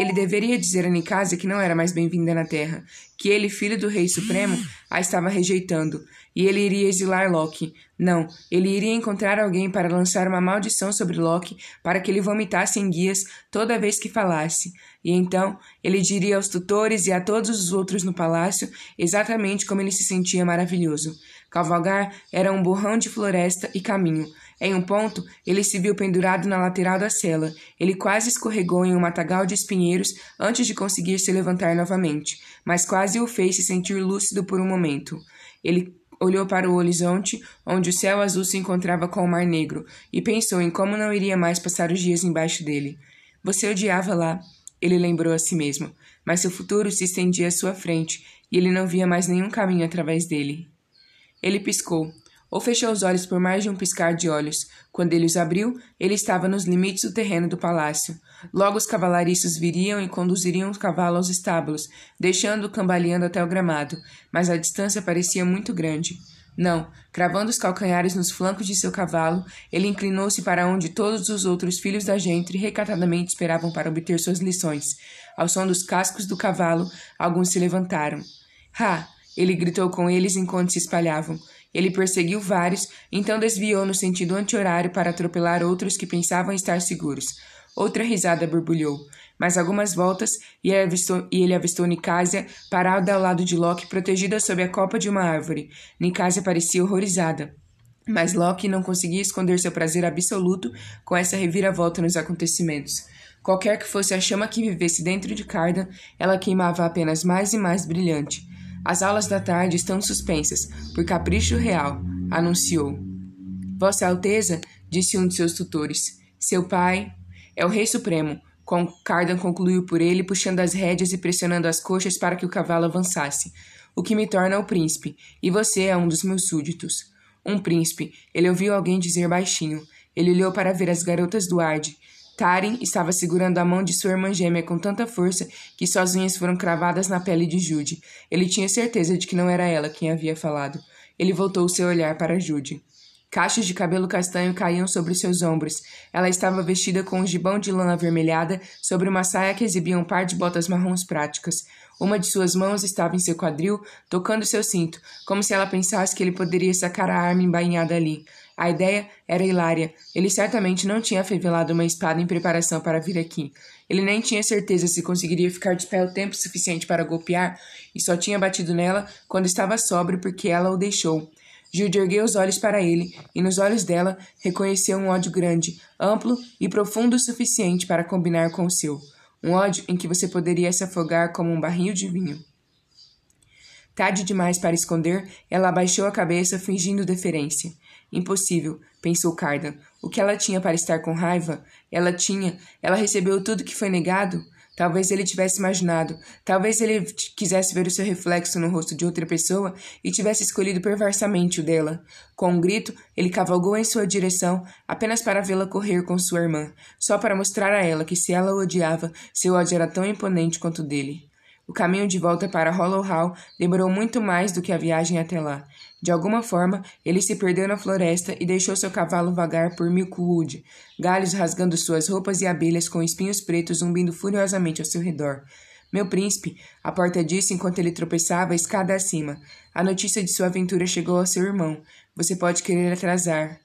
Ele deveria dizer a Nicásia que não era mais bem-vinda na Terra, que ele, filho do Rei Supremo, a estava rejeitando, e ele iria exilar Loki. Não, ele iria encontrar alguém para lançar uma maldição sobre Loki para que ele vomitasse em guias toda vez que falasse. E então ele diria aos tutores e a todos os outros no palácio exatamente como ele se sentia maravilhoso. Cavalgar era um borrão de floresta e caminho, em um ponto, ele se viu pendurado na lateral da cela. Ele quase escorregou em um matagal de espinheiros antes de conseguir se levantar novamente, mas quase o fez se sentir lúcido por um momento. Ele olhou para o horizonte, onde o céu azul se encontrava com o mar negro, e pensou em como não iria mais passar os dias embaixo dele. Você odiava lá, ele lembrou a si mesmo, mas seu futuro se estendia à sua frente, e ele não via mais nenhum caminho através dele. Ele piscou ou fechou os olhos por mais de um piscar de olhos. Quando ele os abriu, ele estava nos limites do terreno do palácio. Logo os cavalariços viriam e conduziriam o cavalo aos estábulos, deixando-o cambaleando até o gramado, mas a distância parecia muito grande. Não, cravando os calcanhares nos flancos de seu cavalo, ele inclinou-se para onde todos os outros filhos da gente recatadamente esperavam para obter suas lições. Ao som dos cascos do cavalo, alguns se levantaram. Ha! Ele gritou com eles enquanto se espalhavam. Ele perseguiu vários, então desviou no sentido anti-horário para atropelar outros que pensavam estar seguros. Outra risada borbulhou, mas algumas voltas e ele avistou, e ele avistou Nicásia parada ao lado de Loki, protegida sob a copa de uma árvore. Nicásia parecia horrorizada. Mas Loki não conseguia esconder seu prazer absoluto com essa reviravolta nos acontecimentos. Qualquer que fosse a chama que vivesse dentro de Cardan, ela queimava apenas mais e mais brilhante. As aulas da tarde estão suspensas, por capricho real, anunciou. Vossa Alteza, disse um de seus tutores, seu pai é o Rei Supremo. Cardan concluiu por ele, puxando as rédeas e pressionando as coxas para que o cavalo avançasse. O que me torna o príncipe, e você é um dos meus súditos. Um príncipe, ele ouviu alguém dizer baixinho. Ele olhou para ver as garotas do Arde, Tarin estava segurando a mão de sua irmã gêmea com tanta força que suas unhas foram cravadas na pele de Jude. Ele tinha certeza de que não era ela quem havia falado. Ele voltou seu olhar para Jude. Cachos de cabelo castanho caíam sobre seus ombros. Ela estava vestida com um gibão de lã avermelhada sobre uma saia que exibia um par de botas marrons práticas. Uma de suas mãos estava em seu quadril, tocando seu cinto, como se ela pensasse que ele poderia sacar a arma embainhada ali. A ideia era hilária. Ele certamente não tinha afevelado uma espada em preparação para vir aqui. Ele nem tinha certeza se conseguiria ficar de pé o tempo suficiente para golpear, e só tinha batido nela quando estava sóbrio porque ela o deixou. Jude ergueu os olhos para ele, e nos olhos dela reconheceu um ódio grande, amplo e profundo o suficiente para combinar com o seu. Um ódio em que você poderia se afogar como um barril de vinho. Tarde demais para esconder, ela abaixou a cabeça, fingindo deferência. Impossível, pensou Cardan. O que ela tinha para estar com raiva? Ela tinha. Ela recebeu tudo que foi negado? Talvez ele tivesse imaginado, talvez ele quisesse ver o seu reflexo no rosto de outra pessoa e tivesse escolhido perversamente o dela. Com um grito, ele cavalgou em sua direção apenas para vê-la correr com sua irmã, só para mostrar a ela que se ela o odiava, seu ódio era tão imponente quanto o dele. O caminho de volta para Hollow Hall demorou muito mais do que a viagem até lá. De alguma forma, ele se perdeu na floresta e deixou seu cavalo vagar por Milkwood, galhos rasgando suas roupas e abelhas com espinhos pretos zumbindo furiosamente ao seu redor. Meu príncipe, a porta disse enquanto ele tropeçava escada acima. A notícia de sua aventura chegou ao seu irmão. Você pode querer atrasar.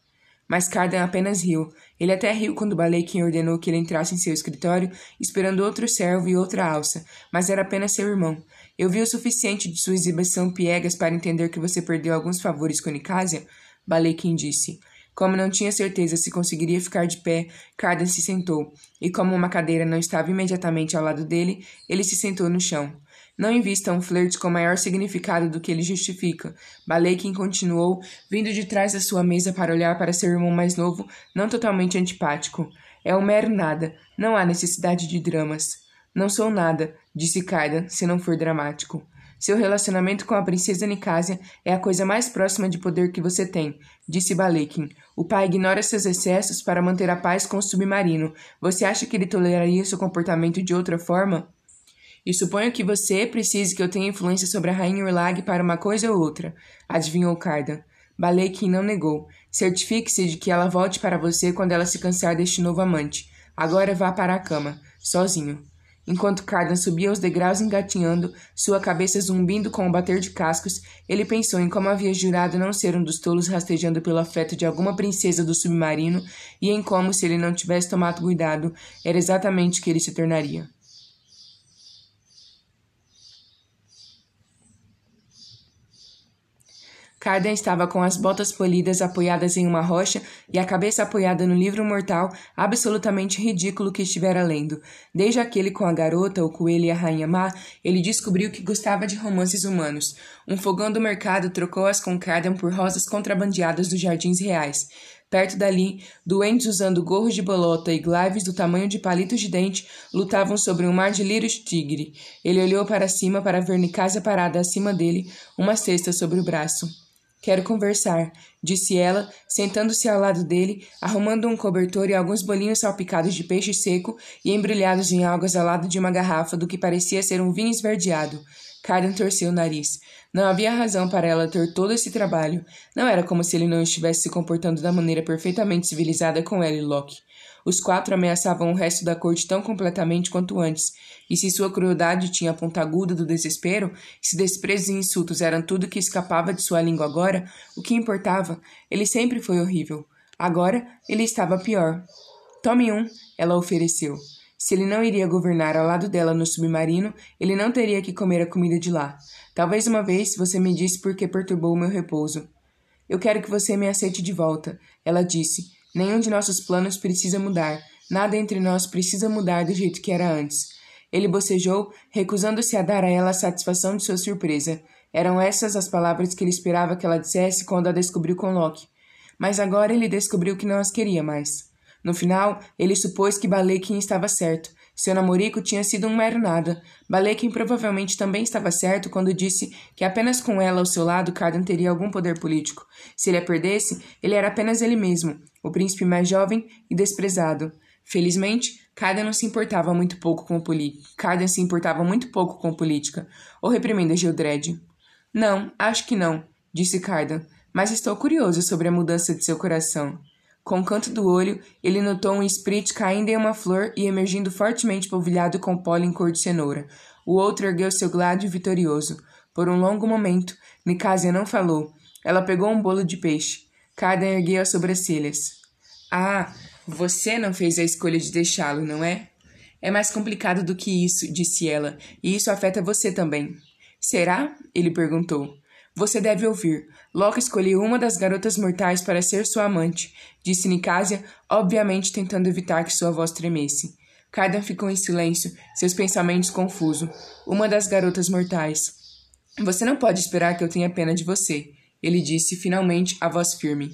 Mas Cardan apenas riu. Ele até riu quando Balekin ordenou que ele entrasse em seu escritório, esperando outro servo e outra alça, mas era apenas seu irmão. Eu vi o suficiente de sua exibição piegas para entender que você perdeu alguns favores com Nicásia, Balekin disse. Como não tinha certeza se conseguiria ficar de pé, Cardan se sentou, e como uma cadeira não estava imediatamente ao lado dele, ele se sentou no chão. Não invista um flerte com maior significado do que ele justifica. Balekin continuou, vindo de trás da sua mesa para olhar para seu irmão mais novo, não totalmente antipático. É um mero nada. Não há necessidade de dramas. Não sou nada, disse Kaida, se não for dramático. Seu relacionamento com a princesa Nicásia é a coisa mais próxima de poder que você tem, disse Balekin. O pai ignora seus excessos para manter a paz com o submarino. Você acha que ele toleraria seu comportamento de outra forma? E suponho que você precise que eu tenha influência sobre a Rainha Urlag para uma coisa ou outra, adivinhou Cardan. Balekin não negou. Certifique-se de que ela volte para você quando ela se cansar deste novo amante. Agora vá para a cama, sozinho. Enquanto Cardan subia os degraus engatinhando, sua cabeça zumbindo com o bater de cascos, ele pensou em como havia jurado não ser um dos tolos rastejando pelo afeto de alguma princesa do submarino e em como, se ele não tivesse tomado cuidado, era exatamente o que ele se tornaria. Carden estava com as botas polidas apoiadas em uma rocha e a cabeça apoiada no livro mortal absolutamente ridículo que estivera lendo. Desde aquele com a garota, o coelho e a rainha má, ele descobriu que gostava de romances humanos. Um fogão do mercado trocou-as com Carden por rosas contrabandeadas dos jardins reais. Perto dali, doentes usando gorros de bolota e glaves do tamanho de palitos de dente lutavam sobre um mar de lírios tigre. Ele olhou para cima para ver Nicásia parada acima dele, uma cesta sobre o braço. Quero conversar, disse ela, sentando-se ao lado dele, arrumando um cobertor e alguns bolinhos salpicados de peixe seco e embrulhados em algas ao lado de uma garrafa do que parecia ser um vinho esverdeado. Karen torceu o nariz. Não havia razão para ela ter todo esse trabalho. Não era como se ele não estivesse se comportando da maneira perfeitamente civilizada com ela e Locke. Os quatro ameaçavam o resto da corte tão completamente quanto antes, e se sua crueldade tinha a ponta aguda do desespero, se desprezos e insultos eram tudo que escapava de sua língua agora, o que importava? Ele sempre foi horrível. Agora ele estava pior. Tome um, ela ofereceu. Se ele não iria governar ao lado dela no submarino, ele não teria que comer a comida de lá. Talvez uma vez você me disse por que perturbou o meu repouso. Eu quero que você me aceite de volta, ela disse, Nenhum de nossos planos precisa mudar. Nada entre nós precisa mudar do jeito que era antes. Ele bocejou, recusando-se a dar a ela a satisfação de sua surpresa. Eram essas as palavras que ele esperava que ela dissesse quando a descobriu com Loki. Mas agora ele descobriu que não as queria mais. No final, ele supôs que Balekin estava certo. Seu namorico tinha sido um mero nada. Balekin provavelmente também estava certo quando disse que apenas com ela ao seu lado Cardan teria algum poder político. Se ele a perdesse, ele era apenas ele mesmo, o príncipe mais jovem e desprezado. Felizmente, Cardan não se importava muito pouco com política. Se importava muito pouco com política. Ou reprimenda Gildred. Não, acho que não, disse Cardan, mas estou curioso sobre a mudança de seu coração. Com o canto do olho, ele notou um esprit caindo em uma flor e emergindo fortemente polvilhado com pólen cor de cenoura. O outro ergueu seu gládio vitorioso. Por um longo momento, Nicásia não falou. Ela pegou um bolo de peixe. Cardan ergueu as sobrancelhas. Ah, você não fez a escolha de deixá-lo, não é? É mais complicado do que isso, disse ela, e isso afeta você também. Será? Ele perguntou. Você deve ouvir. Loki escolheu uma das garotas mortais para ser sua amante, disse Nicásia, obviamente tentando evitar que sua voz tremesse. Cardan ficou em silêncio, seus pensamentos confusos. Uma das garotas mortais. Você não pode esperar que eu tenha pena de você, ele disse finalmente, a voz firme.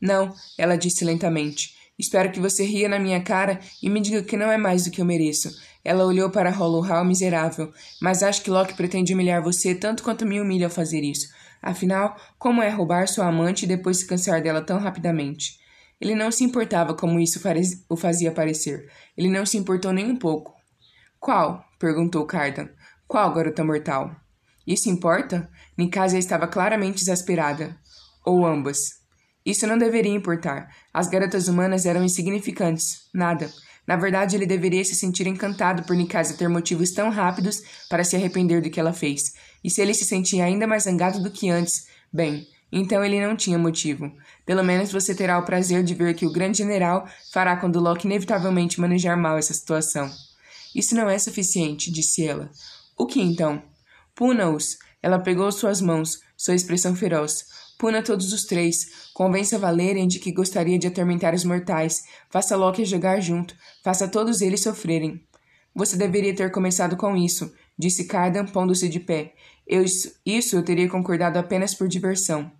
Não, ela disse lentamente. Espero que você ria na minha cara e me diga que não é mais do que eu mereço. Ela olhou para Hollow Hall miserável, mas acho que Locke pretende humilhar você tanto quanto me humilha ao fazer isso. Afinal, como é roubar sua amante e depois se cansar dela tão rapidamente? Ele não se importava como isso o fazia parecer. Ele não se importou nem um pouco. Qual? perguntou Cardan. Qual, garota mortal? Isso importa? Nicasia estava claramente exasperada. Ou ambas. Isso não deveria importar. As garotas humanas eram insignificantes. Nada. Na verdade, ele deveria se sentir encantado por Nicasia ter motivos tão rápidos para se arrepender do que ela fez. E se ele se sentia ainda mais zangado do que antes, bem, então ele não tinha motivo. Pelo menos você terá o prazer de ver que o grande general fará quando Locke inevitavelmente manejar mal essa situação. Isso não é suficiente, disse ela. O que então? Puna-os. Ela pegou suas mãos, sua expressão feroz. Puna todos os três. Convença Valerian de que gostaria de atormentar os mortais. Faça Loki jogar junto. Faça todos eles sofrerem. Você deveria ter começado com isso, disse Cardan, pondo-se de pé. Eu, isso eu teria concordado apenas por diversão.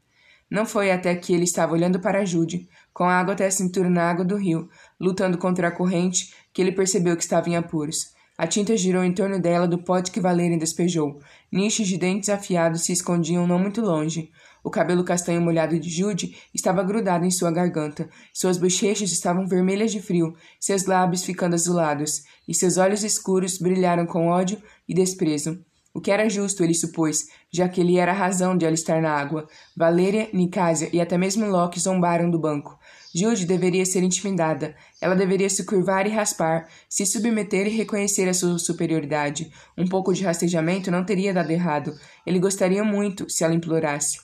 Não foi até que ele estava olhando para Jude, com a água até a cintura na água do rio, lutando contra a corrente, que ele percebeu que estava em apuros. A tinta girou em torno dela do pote que Valerian despejou. Nichos de dentes afiados se escondiam não muito longe. O cabelo castanho molhado de Jude estava grudado em sua garganta. Suas bochechas estavam vermelhas de frio, seus lábios ficando azulados, e seus olhos escuros brilharam com ódio e desprezo. O que era justo, ele supôs, já que ele era a razão de ela estar na água. Valéria, Nicásia e até mesmo Locke zombaram do banco. Jude deveria ser intimidada. Ela deveria se curvar e raspar, se submeter e reconhecer a sua superioridade. Um pouco de rastejamento não teria dado errado. Ele gostaria muito se ela implorasse.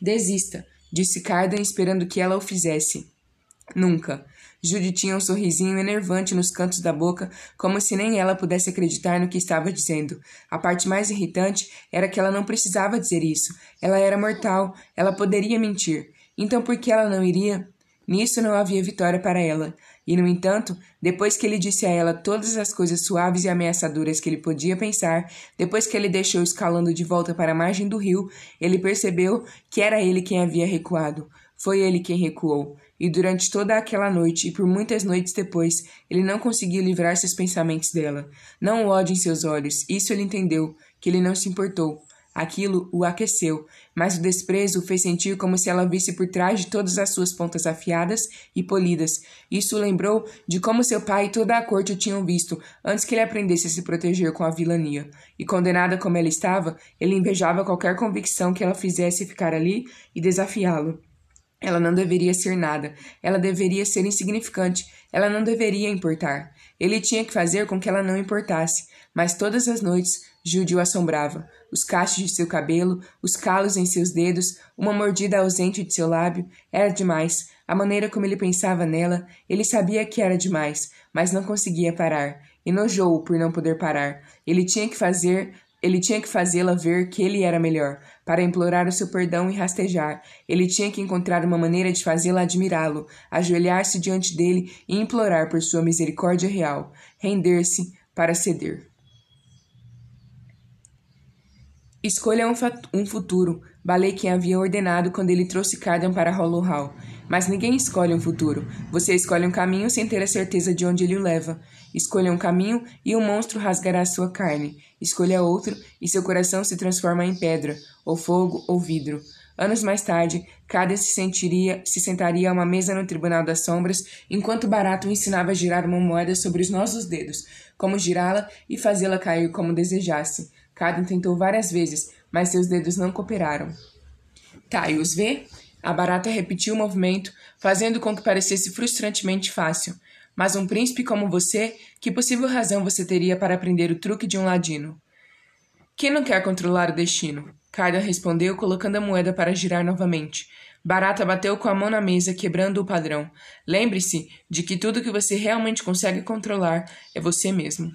Desista, disse Cardan, esperando que ela o fizesse. Nunca. Jude tinha um sorrisinho enervante nos cantos da boca, como se nem ela pudesse acreditar no que estava dizendo. A parte mais irritante era que ela não precisava dizer isso. Ela era mortal, ela poderia mentir. Então por que ela não iria? Nisso não havia vitória para ela. E, no entanto, depois que ele disse a ela todas as coisas suaves e ameaçadoras que ele podia pensar, depois que ele deixou escalando de volta para a margem do rio, ele percebeu que era ele quem havia recuado. Foi ele quem recuou e durante toda aquela noite e por muitas noites depois, ele não conseguiu livrar seus pensamentos dela. Não o ódio em seus olhos, isso ele entendeu, que ele não se importou. Aquilo o aqueceu, mas o desprezo o fez sentir como se ela visse por trás de todas as suas pontas afiadas e polidas. Isso o lembrou de como seu pai e toda a corte o tinham visto antes que ele aprendesse a se proteger com a vilania. E condenada como ela estava, ele invejava qualquer convicção que ela fizesse ficar ali e desafiá-lo. Ela não deveria ser nada. Ela deveria ser insignificante. Ela não deveria importar. Ele tinha que fazer com que ela não importasse. Mas todas as noites, Jude o assombrava. Os cachos de seu cabelo, os calos em seus dedos, uma mordida ausente de seu lábio. Era demais. A maneira como ele pensava nela, ele sabia que era demais, mas não conseguia parar. Enojou-o por não poder parar. Ele tinha que fazer ele tinha que fazê-la ver que ele era melhor, para implorar o seu perdão e rastejar. Ele tinha que encontrar uma maneira de fazê-la admirá-lo, ajoelhar-se diante dele e implorar por sua misericórdia real, render-se para ceder. Escolha um, um futuro, quem havia ordenado quando ele trouxe Cardan para Hollow Hall. Mas ninguém escolhe um futuro. Você escolhe um caminho sem ter a certeza de onde ele o leva. Escolha um caminho e o monstro rasgará sua carne. Escolha outro e seu coração se transforma em pedra, ou fogo, ou vidro. Anos mais tarde, Cada se sentiria, se sentaria a uma mesa no Tribunal das Sombras, enquanto Barato ensinava a girar uma moeda sobre os nossos dedos, como girá-la e fazê-la cair como desejasse. Cada tentou várias vezes, mas seus dedos não cooperaram. Tá, e os vê? A barata repetiu o movimento, fazendo com que parecesse frustrantemente fácil. Mas um príncipe como você, que possível razão você teria para aprender o truque de um ladino? Quem não quer controlar o destino? Carda respondeu, colocando a moeda para girar novamente. Barata bateu com a mão na mesa, quebrando o padrão. Lembre-se de que tudo que você realmente consegue controlar é você mesmo.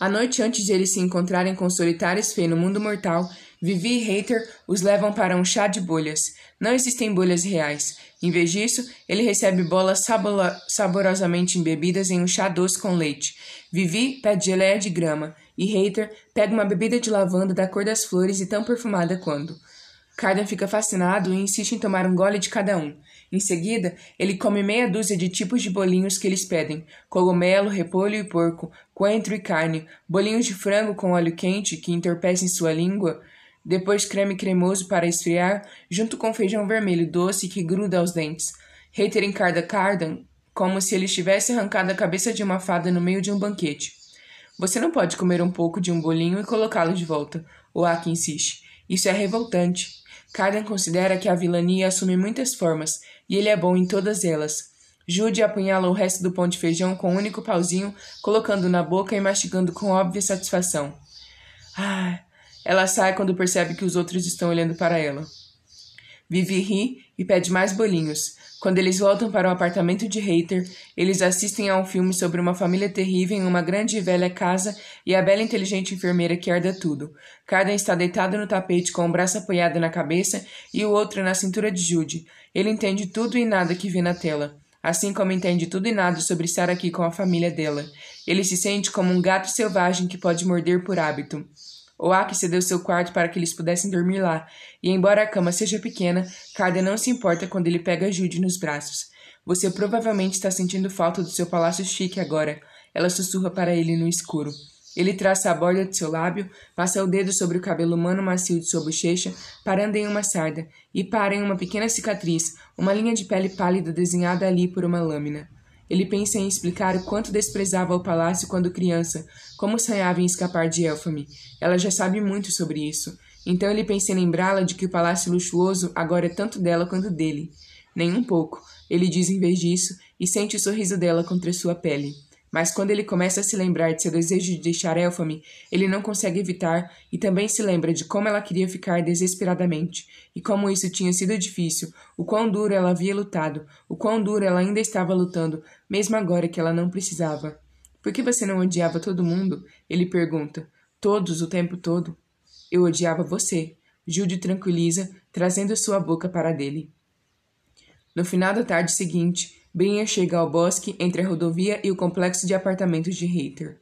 A noite antes de eles se encontrarem com solitários Fê no mundo mortal, Vivi e Hater os levam para um chá de bolhas. Não existem bolhas reais. Em vez disso, ele recebe bolas saborosamente embebidas em um chá doce com leite. Vivi pede geleia de grama e Hater pega uma bebida de lavanda da cor das flores e tão perfumada quando. Cardan fica fascinado e insiste em tomar um gole de cada um. Em seguida, ele come meia dúzia de tipos de bolinhos que eles pedem: cogumelo, repolho e porco, coentro e carne, bolinhos de frango com óleo quente que entorpecem sua língua, depois creme cremoso para esfriar, junto com feijão vermelho doce que gruda aos dentes. Hater encarda Cardan como se ele tivesse arrancado a cabeça de uma fada no meio de um banquete. Você não pode comer um pouco de um bolinho e colocá-lo de volta, o Aki insiste. Isso é revoltante. Cardan considera que a vilania assume muitas formas, e ele é bom em todas elas. Jude apunhala o resto do pão de feijão com um único pauzinho, colocando na boca e mastigando com óbvia satisfação. Ah! Ela sai quando percebe que os outros estão olhando para ela. Vivi ri e pede mais bolinhos. Quando eles voltam para o apartamento de Hater, eles assistem a um filme sobre uma família terrível em uma grande e velha casa e a bela e inteligente enfermeira que herda tudo. Carden está deitado no tapete com o um braço apoiado na cabeça e o outro na cintura de Jude. Ele entende tudo e nada que vê na tela. Assim como entende tudo e nada sobre estar aqui com a família dela. Ele se sente como um gato selvagem que pode morder por hábito. Oak cedeu seu quarto para que eles pudessem dormir lá, e embora a cama seja pequena, Carda não se importa quando ele pega Jude nos braços. Você provavelmente está sentindo falta do seu palácio chique agora. Ela sussurra para ele no escuro. Ele traça a borda de seu lábio, passa o dedo sobre o cabelo humano macio de sua bochecha, parando em uma sarda, e para em uma pequena cicatriz, uma linha de pele pálida desenhada ali por uma lâmina. Ele pensa em explicar o quanto desprezava o palácio quando criança, como sonhava em escapar de Elfame. Ela já sabe muito sobre isso. Então ele pensa em lembrá-la de que o palácio luxuoso agora é tanto dela quanto dele. Nem um pouco, ele diz em vez disso, e sente o sorriso dela contra sua pele. Mas quando ele começa a se lembrar de seu desejo de deixar Elfame, ele não consegue evitar e também se lembra de como ela queria ficar desesperadamente, e como isso tinha sido difícil, o quão duro ela havia lutado, o quão duro ela ainda estava lutando, mesmo agora que ela não precisava. Por que você não odiava todo mundo? Ele pergunta. Todos, o tempo todo. Eu odiava você. Jude tranquiliza, trazendo sua boca para dele. No final da tarde seguinte, Brinha chega ao bosque entre a rodovia e o complexo de apartamentos de Hater.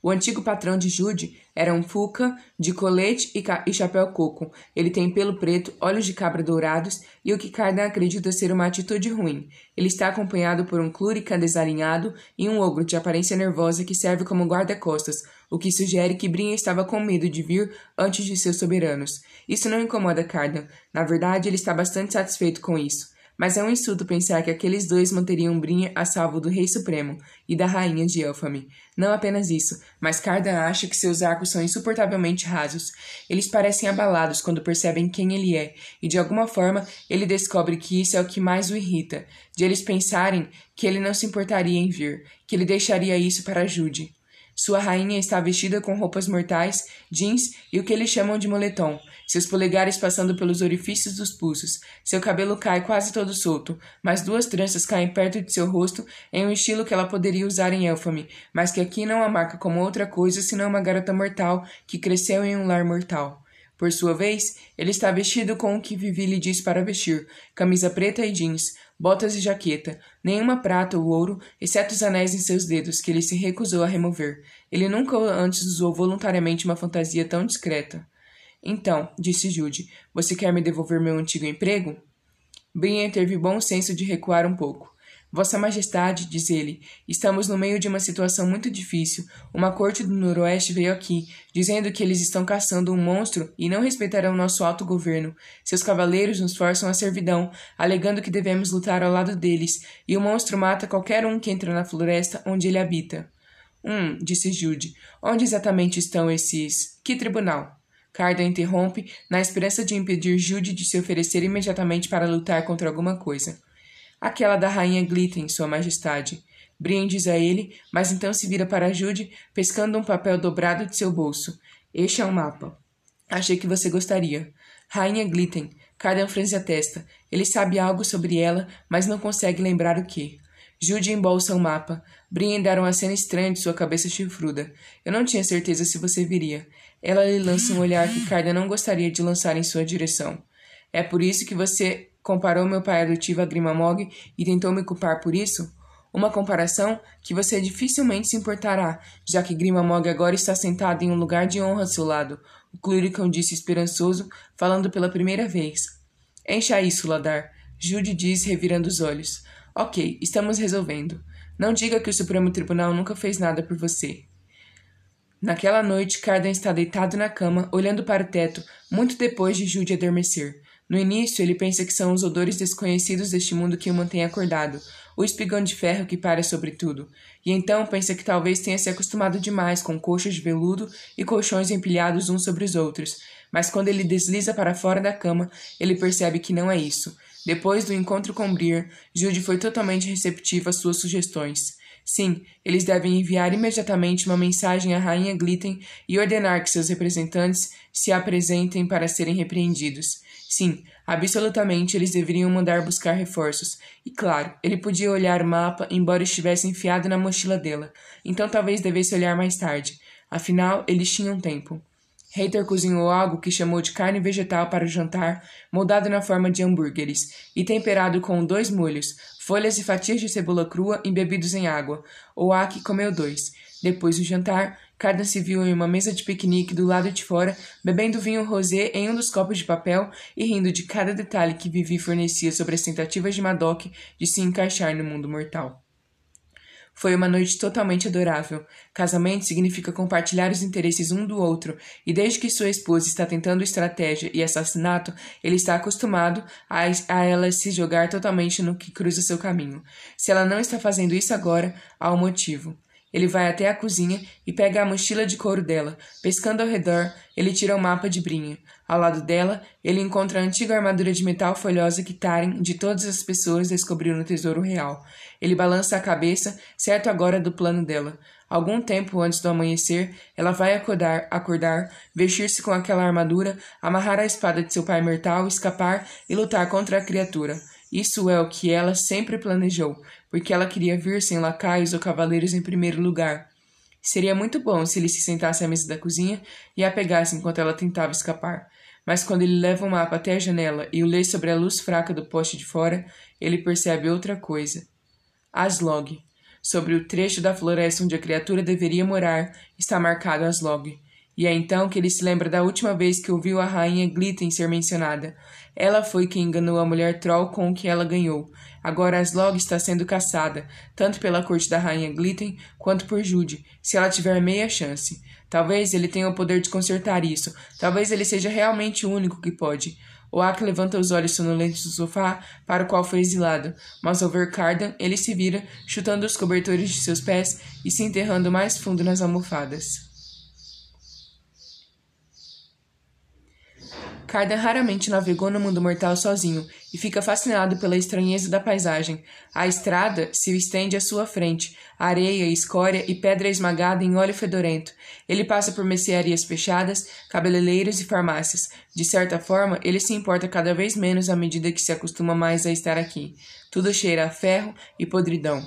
O antigo patrão de Jude era um Fuca de colete e, e, chapéu coco. Ele tem pelo preto, olhos de cabra dourados e o que Cardan acredita ser uma atitude ruim. Ele está acompanhado por um Clurica desalinhado e um ogro de aparência nervosa que serve como guarda-costas, o que sugere que Brinha estava com medo de vir antes de seus soberanos. Isso não incomoda Cardan. Na verdade, ele está bastante satisfeito com isso. Mas é um insulto pensar que aqueles dois manteriam Brinha a salvo do Rei Supremo e da Rainha de Elfame. Não apenas isso, mas Cardan acha que seus arcos são insuportavelmente rasos. Eles parecem abalados quando percebem quem ele é, e de alguma forma ele descobre que isso é o que mais o irrita, de eles pensarem que ele não se importaria em vir, que ele deixaria isso para Jude. Sua rainha está vestida com roupas mortais, jeans e o que eles chamam de moletom, seus polegares passando pelos orifícios dos pulsos. Seu cabelo cai quase todo solto, mas duas tranças caem perto de seu rosto em um estilo que ela poderia usar em Elfame, mas que aqui não a marca como outra coisa senão uma garota mortal que cresceu em um lar mortal. Por sua vez, ele está vestido com o que Vivi lhe diz para vestir: camisa preta e jeans, botas e jaqueta, nenhuma prata ou ouro, exceto os anéis em seus dedos, que ele se recusou a remover. Ele nunca antes usou voluntariamente uma fantasia tão discreta. Então, disse Jude, você quer me devolver meu antigo emprego? Brian teve bom senso de recuar um pouco. Vossa Majestade, diz ele, estamos no meio de uma situação muito difícil. Uma corte do Noroeste veio aqui, dizendo que eles estão caçando um monstro e não respeitarão nosso alto governo. Seus cavaleiros nos forçam à servidão, alegando que devemos lutar ao lado deles, e o monstro mata qualquer um que entra na floresta onde ele habita. Hum, disse Jude. Onde exatamente estão esses. Que tribunal? Carda interrompe, na esperança de impedir Jude de se oferecer imediatamente para lutar contra alguma coisa. Aquela da rainha Glitten, Sua Majestade. Brian diz a ele, mas então se vira para Jude, pescando um papel dobrado de seu bolso. Este é um mapa. Achei que você gostaria. Rainha Glitten. Cardan franze a testa. Ele sabe algo sobre ela, mas não consegue lembrar o que. Jude embolsa um mapa. Brian dá uma cena estranha de sua cabeça chifruda. Eu não tinha certeza se você viria. Ela lhe lança um olhar que Cardan não gostaria de lançar em sua direção. É por isso que você Comparou meu pai adotivo a Grimamog e tentou me culpar por isso? Uma comparação que você dificilmente se importará, já que Grimamog agora está sentado em um lugar de honra ao seu lado, o Cluricão disse esperançoso, falando pela primeira vez. Encha isso, Ladar. Jude diz, revirando os olhos. Ok, estamos resolvendo. Não diga que o Supremo Tribunal nunca fez nada por você. Naquela noite, Cardan está deitado na cama, olhando para o teto, muito depois de Jude adormecer. No início, ele pensa que são os odores desconhecidos deste mundo que o mantêm acordado, o espigão de ferro que para sobre tudo, e então pensa que talvez tenha se acostumado demais com coxas de veludo e colchões empilhados uns sobre os outros, mas quando ele desliza para fora da cama, ele percebe que não é isso. Depois do encontro com Briar, Jude foi totalmente receptivo às suas sugestões. Sim, eles devem enviar imediatamente uma mensagem à rainha Glitten e ordenar que seus representantes se apresentem para serem repreendidos. Sim, absolutamente eles deveriam mandar buscar reforços. E claro, ele podia olhar o mapa, embora estivesse enfiado na mochila dela. Então talvez devesse olhar mais tarde. Afinal, eles tinham tempo. Hater cozinhou algo que chamou de carne vegetal para o jantar, moldado na forma de hambúrgueres, e temperado com dois molhos, folhas e fatias de cebola crua embebidos em água. Oaki comeu dois. Depois do jantar, Cardan se viu em uma mesa de piquenique do lado de fora, bebendo vinho rosé em um dos copos de papel e rindo de cada detalhe que Vivi fornecia sobre as tentativas de Madoc de se encaixar no mundo mortal. Foi uma noite totalmente adorável. Casamento significa compartilhar os interesses um do outro, e desde que sua esposa está tentando estratégia e assassinato, ele está acostumado a, a ela se jogar totalmente no que cruza seu caminho. Se ela não está fazendo isso agora, há um motivo. Ele vai até a cozinha e pega a mochila de couro dela. Pescando ao redor, ele tira o um mapa de Brinha. Ao lado dela, ele encontra a antiga armadura de metal folhosa que Taren, de todas as pessoas, descobriu no tesouro real. Ele balança a cabeça, certo agora do plano dela. Algum tempo antes do amanhecer, ela vai acordar, acordar vestir-se com aquela armadura, amarrar a espada de seu pai mortal, escapar e lutar contra a criatura. Isso é o que ela sempre planejou, porque ela queria vir sem lacaios ou cavaleiros em primeiro lugar. Seria muito bom se ele se sentasse à mesa da cozinha e a pegasse enquanto ela tentava escapar. Mas quando ele leva o mapa até a janela e o lê sobre a luz fraca do poste de fora, ele percebe outra coisa. Aslog. Sobre o trecho da floresta onde a criatura deveria morar, está marcado Aslog. E é então que ele se lembra da última vez que ouviu a rainha Glitten ser mencionada. Ela foi quem enganou a mulher Troll com o que ela ganhou. Agora Aslog está sendo caçada, tanto pela corte da rainha Glitten quanto por Jude, se ela tiver meia chance. Talvez ele tenha o poder de consertar isso. Talvez ele seja realmente o único que pode. Oak levanta os olhos sonolentos do sofá para o qual foi exilado, mas ao ver Cardan, ele se vira, chutando os cobertores de seus pés e se enterrando mais fundo nas almofadas. Cardan raramente navegou no mundo mortal sozinho e fica fascinado pela estranheza da paisagem. A estrada se estende à sua frente, areia, escória e pedra esmagada em óleo fedorento. Ele passa por mercearias fechadas, cabeleireiros e farmácias. De certa forma, ele se importa cada vez menos à medida que se acostuma mais a estar aqui. Tudo cheira a ferro e podridão.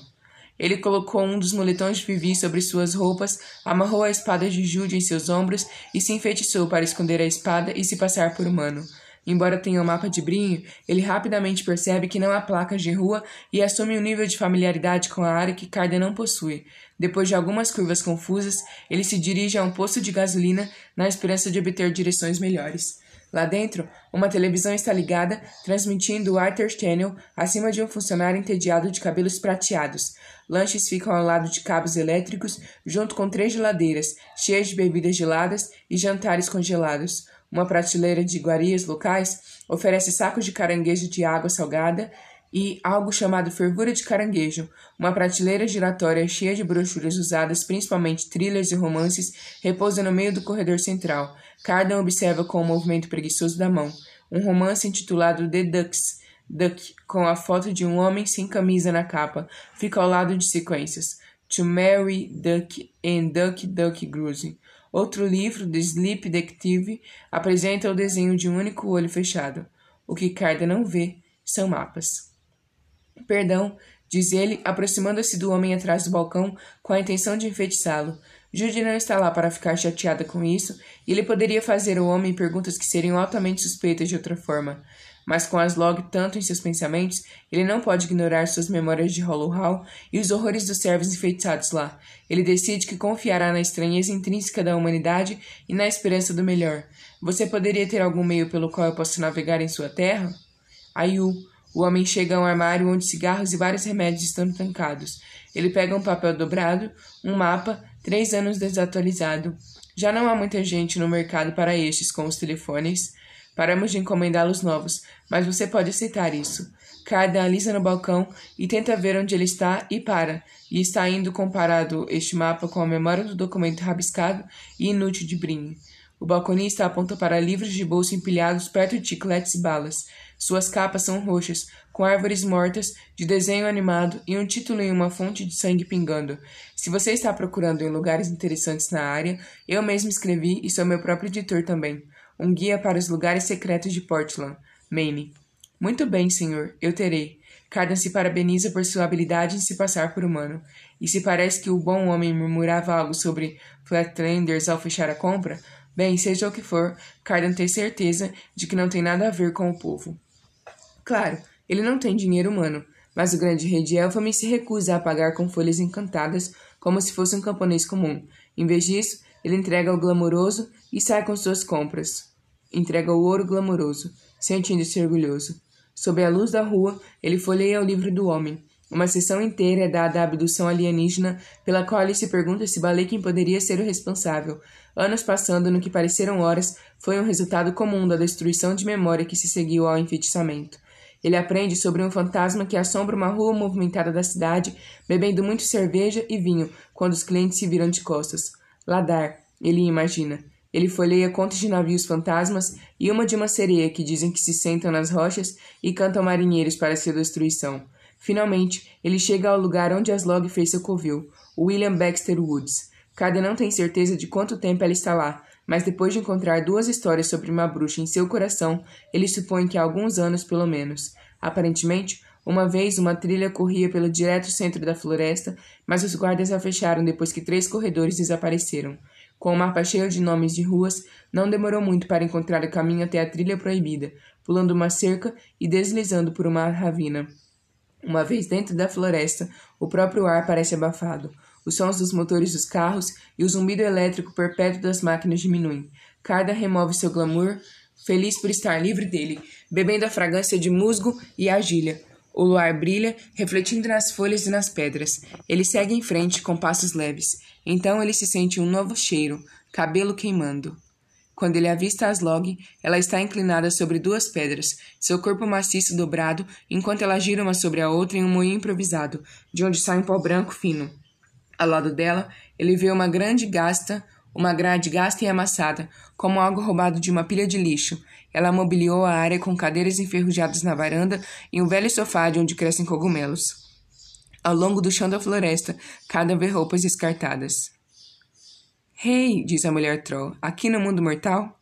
Ele colocou um dos moletões de Vivi sobre suas roupas, amarrou a espada de Jude em seus ombros e se enfeitiçou para esconder a espada e se passar por humano. Embora tenha o um mapa de brinho, ele rapidamente percebe que não há placas de rua e assume um nível de familiaridade com a área que Carden não possui. Depois de algumas curvas confusas, ele se dirige a um posto de gasolina na esperança de obter direções melhores. Lá dentro, uma televisão está ligada, transmitindo o Arthur Channel acima de um funcionário entediado de cabelos prateados. Lanches ficam ao lado de cabos elétricos, junto com três geladeiras, cheias de bebidas geladas e jantares congelados. Uma prateleira de iguarias locais oferece sacos de caranguejo de água salgada e algo chamado fervura de caranguejo, uma prateleira giratória cheia de brochuras usadas, principalmente thrillers e romances, repousa no meio do corredor central. Cardan observa com um movimento preguiçoso da mão. Um romance intitulado The Ducks, Duck, com a foto de um homem sem camisa na capa, fica ao lado de sequências. To Marry Duck and Duck Duck Goose. Outro livro, The Sleep Detective, apresenta o desenho de um único olho fechado. O que Cardan não vê são mapas. Perdão, diz ele, aproximando-se do homem atrás do balcão com a intenção de enfeitiçá-lo. Judy não está lá para ficar chateada com isso, e ele poderia fazer ao homem perguntas que seriam altamente suspeitas de outra forma. mas com as log tanto em seus pensamentos, ele não pode ignorar suas memórias de Hollow Hall e os horrores dos servos enfeitiçados lá. Ele decide que confiará na estranheza intrínseca da humanidade e na esperança do melhor. Você poderia ter algum meio pelo qual eu possa navegar em sua terra? Ayu, o homem chega a um armário onde cigarros e vários remédios estão trancados. Ele pega um papel dobrado, um mapa, três anos desatualizado. Já não há muita gente no mercado para estes com os telefones. Paramos de encomendá-los novos, mas você pode aceitar isso. Cardan alisa no balcão e tenta ver onde ele está e para, e está indo comparado este mapa com a memória do documento rabiscado e inútil de Brin. O balconista aponta para livros de bolso empilhados perto de chicletes e balas. Suas capas são roxas, com árvores mortas, de desenho animado e um título em uma fonte de sangue pingando. Se você está procurando em lugares interessantes na área, eu mesmo escrevi e sou meu próprio editor também. Um guia para os lugares secretos de Portland, Maine. Muito bem, senhor, eu terei. Cardan se parabeniza por sua habilidade em se passar por humano. E se parece que o bom homem murmurava algo sobre Flatlanders ao fechar a compra, bem, seja o que for, Cardan tem certeza de que não tem nada a ver com o povo. Claro, ele não tem dinheiro humano, mas o grande rei de Elfame se recusa a pagar com folhas encantadas como se fosse um camponês comum. Em vez disso, ele entrega o glamouroso e sai com suas compras. Entrega o ouro glamouroso, sentindo-se orgulhoso. Sob a luz da rua, ele folheia o livro do homem. Uma sessão inteira é dada à abdução alienígena, pela qual ele se pergunta se Balekin poderia ser o responsável. Anos passando no que pareceram horas, foi um resultado comum da destruição de memória que se seguiu ao enfeitiçamento. Ele aprende sobre um fantasma que assombra uma rua movimentada da cidade, bebendo muito cerveja e vinho quando os clientes se viram de costas. Ladar, ele imagina. Ele folheia contos de navios fantasmas e uma de uma sereia que dizem que se sentam nas rochas e cantam marinheiros para sua destruição. Finalmente, ele chega ao lugar onde Aslog fez seu covil, William Baxter Woods. Cada não tem certeza de quanto tempo ela está lá, mas depois de encontrar duas histórias sobre uma bruxa em seu coração, ele supõe que há alguns anos pelo menos. Aparentemente, uma vez uma trilha corria pelo direto centro da floresta, mas os guardas a fecharam depois que três corredores desapareceram. Com o mapa cheio de nomes de ruas, não demorou muito para encontrar o caminho até a trilha proibida, pulando uma cerca e deslizando por uma ravina. Uma vez dentro da floresta, o próprio ar parece abafado. Os sons dos motores dos carros e o zumbido elétrico perpétuo das máquinas diminuem. Carda remove seu glamour, feliz por estar livre dele, bebendo a fragrância de musgo e argilha. O luar brilha, refletindo nas folhas e nas pedras. Ele segue em frente com passos leves. Então ele se sente um novo cheiro, cabelo queimando. Quando ele avista Aslog, ela está inclinada sobre duas pedras, seu corpo maciço dobrado, enquanto ela gira uma sobre a outra em um moinho improvisado, de onde sai um pó branco fino. Ao lado dela, ele vê uma grande gasta, uma grade gasta e amassada, como algo roubado de uma pilha de lixo. Ela mobiliou a área com cadeiras enferrujadas na varanda e um velho sofá de onde crescem cogumelos. Ao longo do chão da floresta, cada vê roupas descartadas. Hey, diz a mulher troll, aqui no mundo mortal?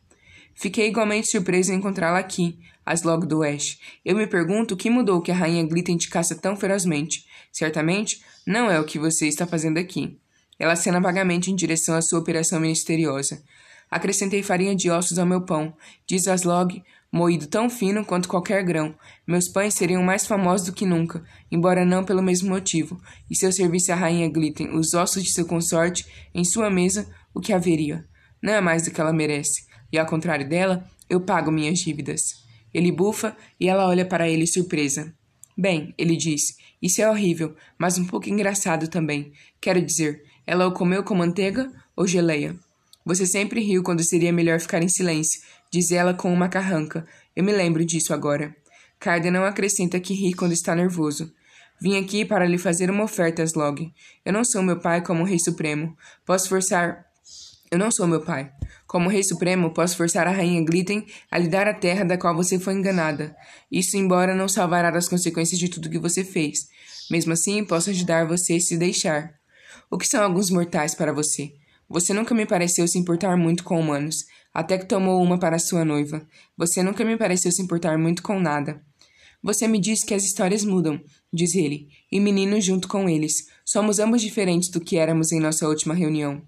Fiquei igualmente surpreso em encontrá-la aqui, Aslog do Oeste. Eu me pergunto o que mudou que a rainha Glitten te caça tão ferozmente. Certamente, não é o que você está fazendo aqui. Ela acena vagamente em direção à sua operação misteriosa. Acrescentei farinha de ossos ao meu pão, diz Aslog, moído tão fino quanto qualquer grão. Meus pães seriam mais famosos do que nunca, embora não pelo mesmo motivo. E se eu servisse à rainha Glitten os ossos de seu consorte em sua mesa, o que haveria? Não é mais do que ela merece. E ao contrário dela, eu pago minhas dívidas. Ele bufa e ela olha para ele surpresa. Bem, ele diz, isso é horrível, mas um pouco engraçado também. Quero dizer, ela o comeu com manteiga ou geleia? Você sempre riu quando seria melhor ficar em silêncio, diz ela com uma carranca. Eu me lembro disso agora. Carden não acrescenta que ri quando está nervoso. Vim aqui para lhe fazer uma oferta, Slog. Eu não sou meu pai como rei supremo. Posso forçar. Eu não sou meu pai. Como Rei Supremo, posso forçar a Rainha Glitten a lhe dar a terra da qual você foi enganada. Isso, embora não salvará das consequências de tudo que você fez. Mesmo assim, posso ajudar você a se deixar. O que são alguns mortais para você? Você nunca me pareceu se importar muito com humanos, até que tomou uma para sua noiva. Você nunca me pareceu se importar muito com nada. Você me disse que as histórias mudam, diz ele, e menino junto com eles. Somos ambos diferentes do que éramos em nossa última reunião.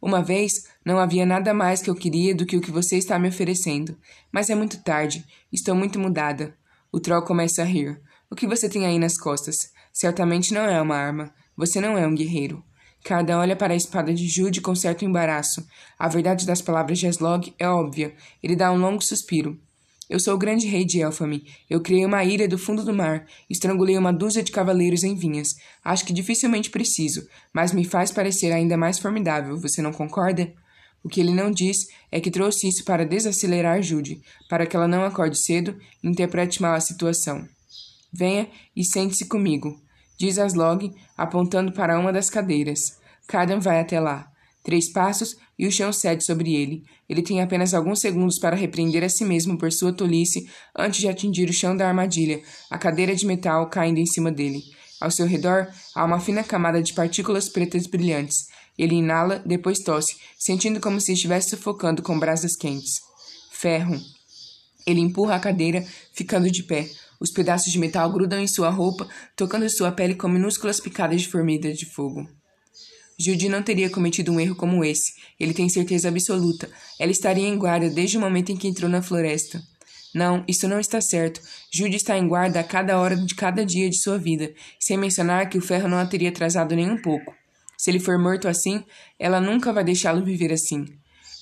Uma vez, não havia nada mais que eu queria do que o que você está me oferecendo. Mas é muito tarde. Estou muito mudada. O troll começa a rir. O que você tem aí nas costas? Certamente não é uma arma. Você não é um guerreiro. Cardan olha para a espada de Jude com certo embaraço. A verdade das palavras de Aslog é óbvia. Ele dá um longo suspiro. Eu sou o grande rei de Elfame. Eu criei uma ilha do fundo do mar. Estrangulei uma dúzia de cavaleiros em vinhas. Acho que dificilmente preciso, mas me faz parecer ainda mais formidável. Você não concorda? O que ele não diz é que trouxe isso para desacelerar Jude, para que ela não acorde cedo e interprete mal a situação. Venha e sente-se comigo, diz Aslog, apontando para uma das cadeiras. Cardan vai até lá. Três passos e o chão cede sobre ele. Ele tem apenas alguns segundos para repreender a si mesmo por sua tolice antes de atingir o chão da armadilha, a cadeira de metal caindo em cima dele. Ao seu redor há uma fina camada de partículas pretas brilhantes. Ele inala, depois tosse, sentindo como se estivesse sufocando com brasas quentes. Ferro. Ele empurra a cadeira, ficando de pé. Os pedaços de metal grudam em sua roupa, tocando sua pele com minúsculas picadas de formiga de fogo. Judy não teria cometido um erro como esse. Ele tem certeza absoluta. Ela estaria em guarda desde o momento em que entrou na floresta. Não, isso não está certo. Judy está em guarda a cada hora de cada dia de sua vida, sem mencionar que o ferro não a teria atrasado nem um pouco. Se ele for morto assim, ela nunca vai deixá-lo viver assim.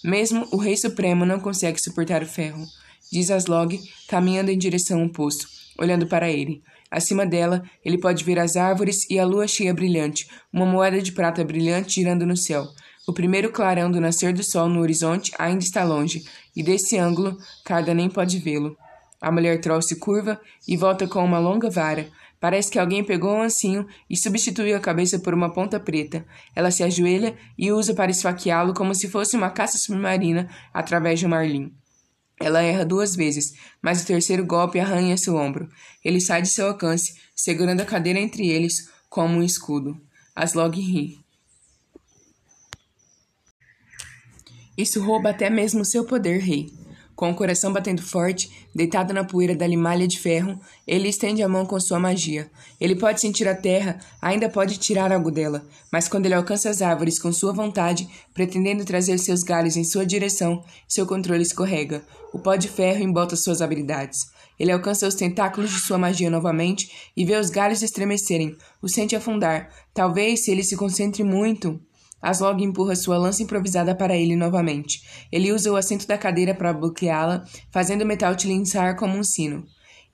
Mesmo o Rei Supremo não consegue suportar o ferro, diz Aslog, caminhando em direção ao poço, olhando para ele. Acima dela, ele pode ver as árvores e a lua cheia brilhante, uma moeda de prata brilhante girando no céu. O primeiro clarão do nascer do sol no horizonte ainda está longe, e desse ângulo, Carda nem pode vê-lo. A mulher troll se curva e volta com uma longa vara. Parece que alguém pegou um ancinho e substituiu a cabeça por uma ponta preta. Ela se ajoelha e usa para esfaqueá-lo como se fosse uma caça submarina através de um marlim. Ela erra duas vezes, mas o terceiro golpe arranha seu ombro. Ele sai de seu alcance, segurando a cadeira entre eles como um escudo. Aslog ri. Isso rouba até mesmo seu poder, rei. Com o coração batendo forte, deitado na poeira da limalha de ferro, ele estende a mão com sua magia. Ele pode sentir a terra, ainda pode tirar algo dela, mas quando ele alcança as árvores com sua vontade, pretendendo trazer seus galhos em sua direção, seu controle escorrega. O pó de ferro embota suas habilidades. Ele alcança os tentáculos de sua magia novamente e vê os galhos estremecerem, o sente afundar. Talvez, se ele se concentre muito. Aslog empurra sua lança improvisada para ele novamente. Ele usa o assento da cadeira para bloqueá-la, fazendo o metal tilinçar como um sino.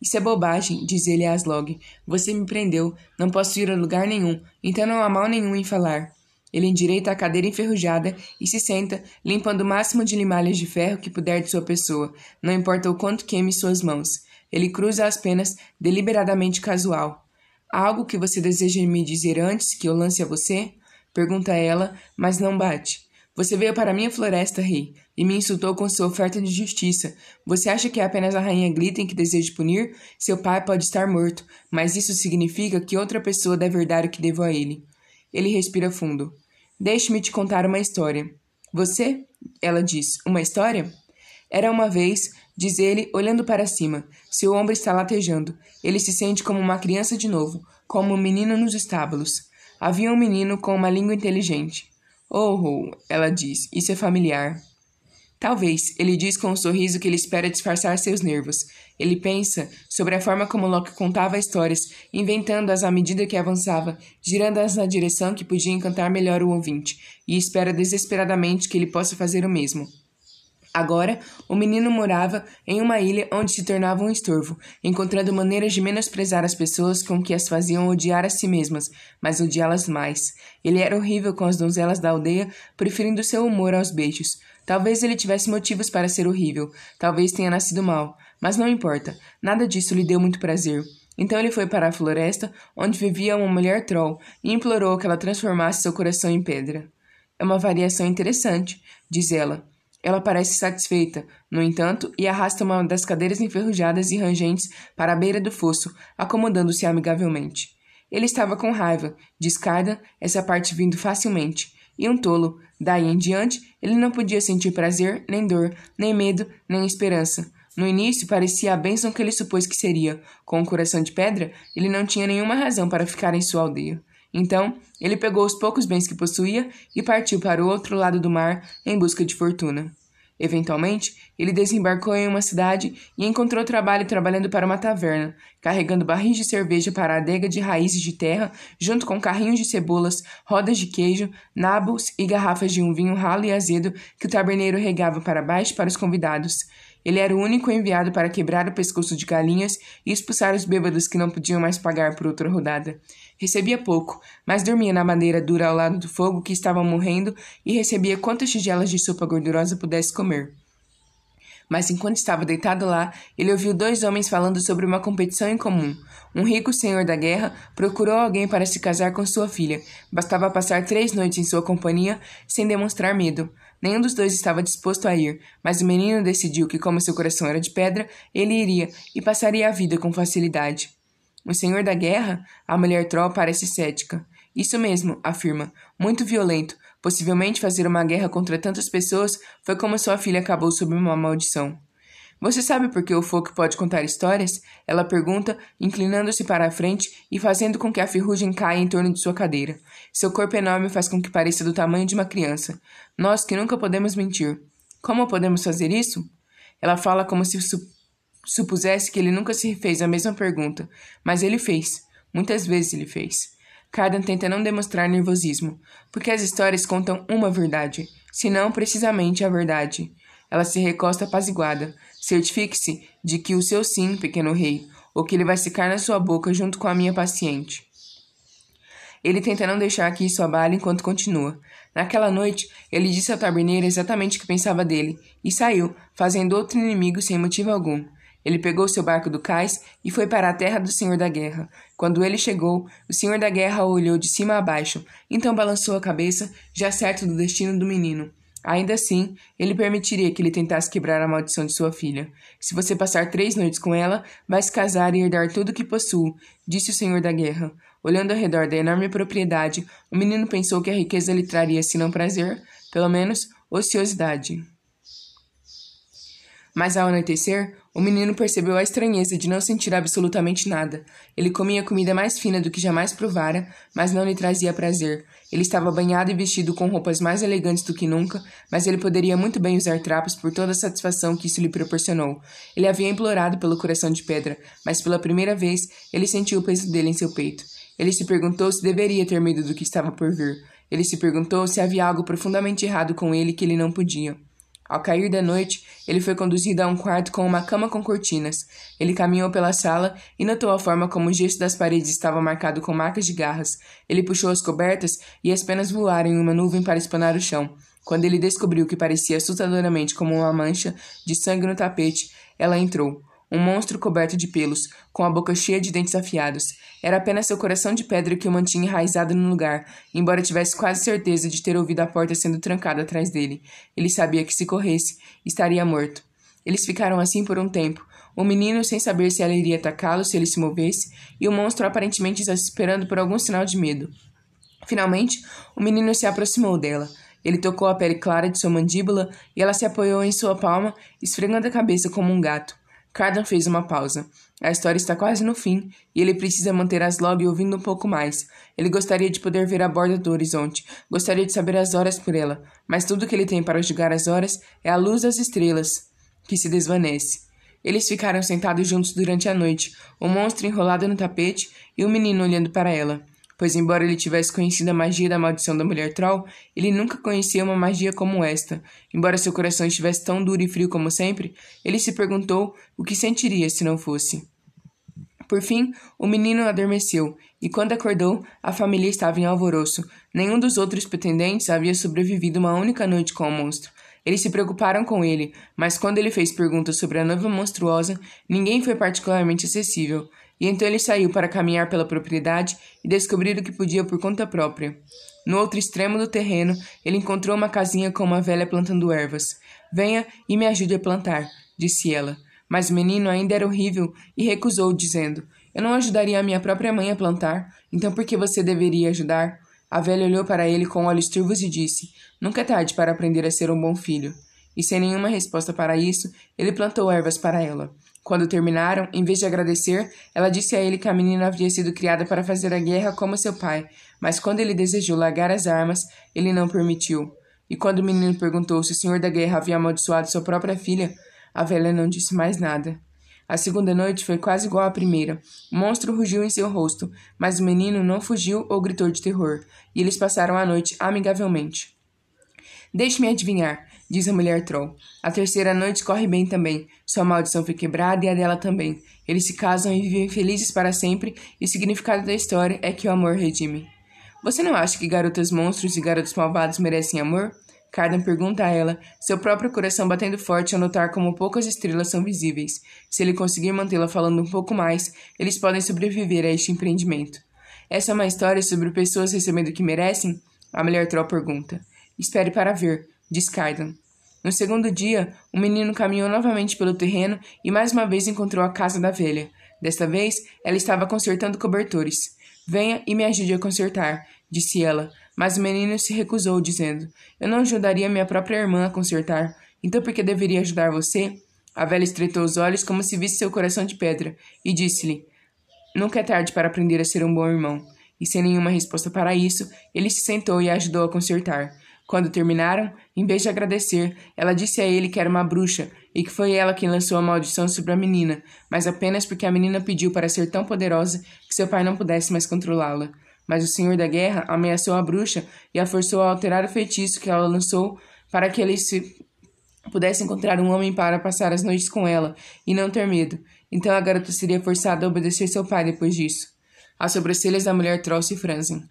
Isso é bobagem, diz ele a Aslog. Você me prendeu. Não posso ir a lugar nenhum, então não há mal nenhum em falar. Ele endireita a cadeira enferrujada e se senta, limpando o máximo de limalhas de ferro que puder de sua pessoa, não importa o quanto queime suas mãos. Ele cruza as penas, deliberadamente casual. Há algo que você deseja me dizer antes que eu lance a você? Pergunta ela, mas não bate. Você veio para minha floresta, rei, e me insultou com sua oferta de justiça. Você acha que é apenas a rainha Glitten que deseja punir? Seu pai pode estar morto, mas isso significa que outra pessoa deve dar o que devo a ele. Ele respira fundo. Deixe-me te contar uma história. Você? Ela diz. Uma história? Era uma vez, diz ele, olhando para cima. Seu ombro está latejando. Ele se sente como uma criança de novo, como um menino nos estábulos. Havia um menino com uma língua inteligente. Oh, ela diz, isso é familiar. Talvez, ele diz com um sorriso que ele espera disfarçar seus nervos. Ele pensa sobre a forma como Locke contava histórias, inventando-as à medida que avançava, girando-as na direção que podia encantar melhor o ouvinte, e espera desesperadamente que ele possa fazer o mesmo. Agora, o menino morava em uma ilha onde se tornava um estorvo, encontrando maneiras de menosprezar as pessoas com que as faziam odiar a si mesmas, mas odiá-las mais. Ele era horrível com as donzelas da aldeia, preferindo seu humor aos beijos. Talvez ele tivesse motivos para ser horrível, talvez tenha nascido mal, mas não importa, nada disso lhe deu muito prazer. Então ele foi para a floresta, onde vivia uma mulher troll, e implorou que ela transformasse seu coração em pedra. É uma variação interessante, diz ela. Ela parece satisfeita, no entanto, e arrasta uma das cadeiras enferrujadas e rangentes para a beira do fosso, acomodando-se amigavelmente. Ele estava com raiva, descarda, essa parte vindo facilmente, e um tolo. Daí em diante, ele não podia sentir prazer, nem dor, nem medo, nem esperança. No início, parecia a bênção que ele supôs que seria. Com o coração de pedra, ele não tinha nenhuma razão para ficar em sua aldeia. Então, ele pegou os poucos bens que possuía e partiu para o outro lado do mar em busca de fortuna. Eventualmente, ele desembarcou em uma cidade e encontrou trabalho trabalhando para uma taverna, carregando barris de cerveja para a adega de raízes de terra, junto com carrinhos de cebolas, rodas de queijo, nabos e garrafas de um vinho ralo e azedo que o taberneiro regava para baixo para os convidados. Ele era o único enviado para quebrar o pescoço de galinhas e expulsar os bêbados que não podiam mais pagar por outra rodada. Recebia pouco, mas dormia na madeira dura ao lado do fogo que estava morrendo e recebia quantas tigelas de sopa gordurosa pudesse comer. Mas enquanto estava deitado lá, ele ouviu dois homens falando sobre uma competição em comum. Um rico senhor da guerra procurou alguém para se casar com sua filha. Bastava passar três noites em sua companhia sem demonstrar medo. Nenhum dos dois estava disposto a ir, mas o menino decidiu que, como seu coração era de pedra, ele iria e passaria a vida com facilidade. O senhor da guerra? A mulher Troll parece cética. Isso mesmo, afirma. Muito violento. Possivelmente fazer uma guerra contra tantas pessoas foi como sua filha acabou sob uma maldição. Você sabe por que o Folk pode contar histórias? Ela pergunta, inclinando-se para a frente e fazendo com que a ferrugem caia em torno de sua cadeira. Seu corpo enorme faz com que pareça do tamanho de uma criança. Nós que nunca podemos mentir. Como podemos fazer isso? Ela fala como se supusesse que ele nunca se fez a mesma pergunta, mas ele fez. Muitas vezes ele fez. Cardan tenta não demonstrar nervosismo, porque as histórias contam uma verdade, se não precisamente a verdade. Ela se recosta apaziguada. Certifique-se de que o seu sim, pequeno rei, ou que ele vai secar na sua boca junto com a minha paciente. Ele tenta não deixar que isso abale enquanto continua. Naquela noite, ele disse ao taberneiro exatamente o que pensava dele e saiu, fazendo outro inimigo sem motivo algum. Ele pegou seu barco do cais e foi para a terra do Senhor da Guerra. Quando ele chegou, o Senhor da Guerra o olhou de cima a baixo, então balançou a cabeça, já certo do destino do menino. Ainda assim, ele permitiria que ele tentasse quebrar a maldição de sua filha. Se você passar três noites com ela, vai se casar e herdar tudo o que possuo, disse o senhor da guerra. Olhando ao redor da enorme propriedade, o menino pensou que a riqueza lhe traria, se não prazer, pelo menos ociosidade. Mas ao anoitecer, o menino percebeu a estranheza de não sentir absolutamente nada. Ele comia comida mais fina do que jamais provara, mas não lhe trazia prazer. Ele estava banhado e vestido com roupas mais elegantes do que nunca, mas ele poderia muito bem usar trapos por toda a satisfação que isso lhe proporcionou. Ele havia implorado pelo coração de pedra, mas pela primeira vez ele sentiu o peso dele em seu peito. Ele se perguntou se deveria ter medo do que estava por vir. Ele se perguntou se havia algo profundamente errado com ele que ele não podia. Ao cair da noite, ele foi conduzido a um quarto com uma cama com cortinas. Ele caminhou pela sala e notou a forma como o gesso das paredes estava marcado com marcas de garras. Ele puxou as cobertas e as penas voaram em uma nuvem para espanar o chão. Quando ele descobriu que parecia assustadoramente como uma mancha de sangue no tapete, ela entrou um monstro coberto de pelos, com a boca cheia de dentes afiados. Era apenas seu coração de pedra que o mantinha enraizado no lugar, embora tivesse quase certeza de ter ouvido a porta sendo trancada atrás dele. Ele sabia que se corresse, estaria morto. Eles ficaram assim por um tempo, o menino sem saber se ela iria atacá-lo se ele se movesse, e o monstro aparentemente esperando por algum sinal de medo. Finalmente, o menino se aproximou dela. Ele tocou a pele clara de sua mandíbula e ela se apoiou em sua palma, esfregando a cabeça como um gato. Cardan fez uma pausa. A história está quase no fim e ele precisa manter as log ouvindo um pouco mais. Ele gostaria de poder ver a borda do horizonte, gostaria de saber as horas por ela, mas tudo que ele tem para julgar as horas é a luz das estrelas, que se desvanece. Eles ficaram sentados juntos durante a noite, o monstro enrolado no tapete e o menino olhando para ela pois, embora ele tivesse conhecido a magia da maldição da mulher Troll, ele nunca conhecia uma magia como esta. Embora seu coração estivesse tão duro e frio como sempre, ele se perguntou o que sentiria se não fosse. Por fim, o menino adormeceu, e quando acordou, a família estava em alvoroço. Nenhum dos outros pretendentes havia sobrevivido uma única noite com o monstro. Eles se preocuparam com ele, mas quando ele fez perguntas sobre a noiva monstruosa, ninguém foi particularmente acessível e então ele saiu para caminhar pela propriedade e descobrir o que podia por conta própria. No outro extremo do terreno, ele encontrou uma casinha com uma velha plantando ervas. Venha e me ajude a plantar, disse ela. Mas o menino ainda era horrível e recusou, dizendo: Eu não ajudaria a minha própria mãe a plantar, então por que você deveria ajudar? A velha olhou para ele com olhos turvos e disse: Nunca é tarde para aprender a ser um bom filho. E sem nenhuma resposta para isso, ele plantou ervas para ela. Quando terminaram, em vez de agradecer, ela disse a ele que a menina havia sido criada para fazer a guerra como seu pai, mas quando ele desejou largar as armas, ele não permitiu. E quando o menino perguntou se o senhor da guerra havia amaldiçoado sua própria filha, a velha não disse mais nada. A segunda noite foi quase igual à primeira. O monstro rugiu em seu rosto, mas o menino não fugiu ou gritou de terror, e eles passaram a noite amigavelmente. Deixe-me adivinhar, diz a mulher Troll. A terceira noite corre bem também. Sua maldição foi quebrada e a dela também. Eles se casam e vivem felizes para sempre, e o significado da história é que o amor redime. Você não acha que garotas monstros e garotos malvados merecem amor? Cardan pergunta a ela, seu próprio coração batendo forte ao notar como poucas estrelas são visíveis. Se ele conseguir mantê-la falando um pouco mais, eles podem sobreviver a este empreendimento. Essa é uma história sobre pessoas recebendo o que merecem? A mulher troll pergunta. Espere para ver, diz Cardan. No segundo dia, o menino caminhou novamente pelo terreno e mais uma vez encontrou a casa da velha. Desta vez, ela estava consertando cobertores. Venha e me ajude a consertar, disse ela, mas o menino se recusou, dizendo: Eu não ajudaria minha própria irmã a consertar, então por que deveria ajudar você? A velha estreitou os olhos como se visse seu coração de pedra e disse-lhe: Nunca é tarde para aprender a ser um bom irmão. E sem nenhuma resposta para isso, ele se sentou e a ajudou a consertar. Quando terminaram, em vez de agradecer, ela disse a ele que era uma bruxa e que foi ela quem lançou a maldição sobre a menina, mas apenas porque a menina pediu para ser tão poderosa que seu pai não pudesse mais controlá-la. Mas o senhor da guerra ameaçou a bruxa e a forçou a alterar o feitiço que ela lançou para que ele se pudesse encontrar um homem para passar as noites com ela e não ter medo. Então a garota seria forçada a obedecer seu pai depois disso. As sobrancelhas da mulher troll se franzem.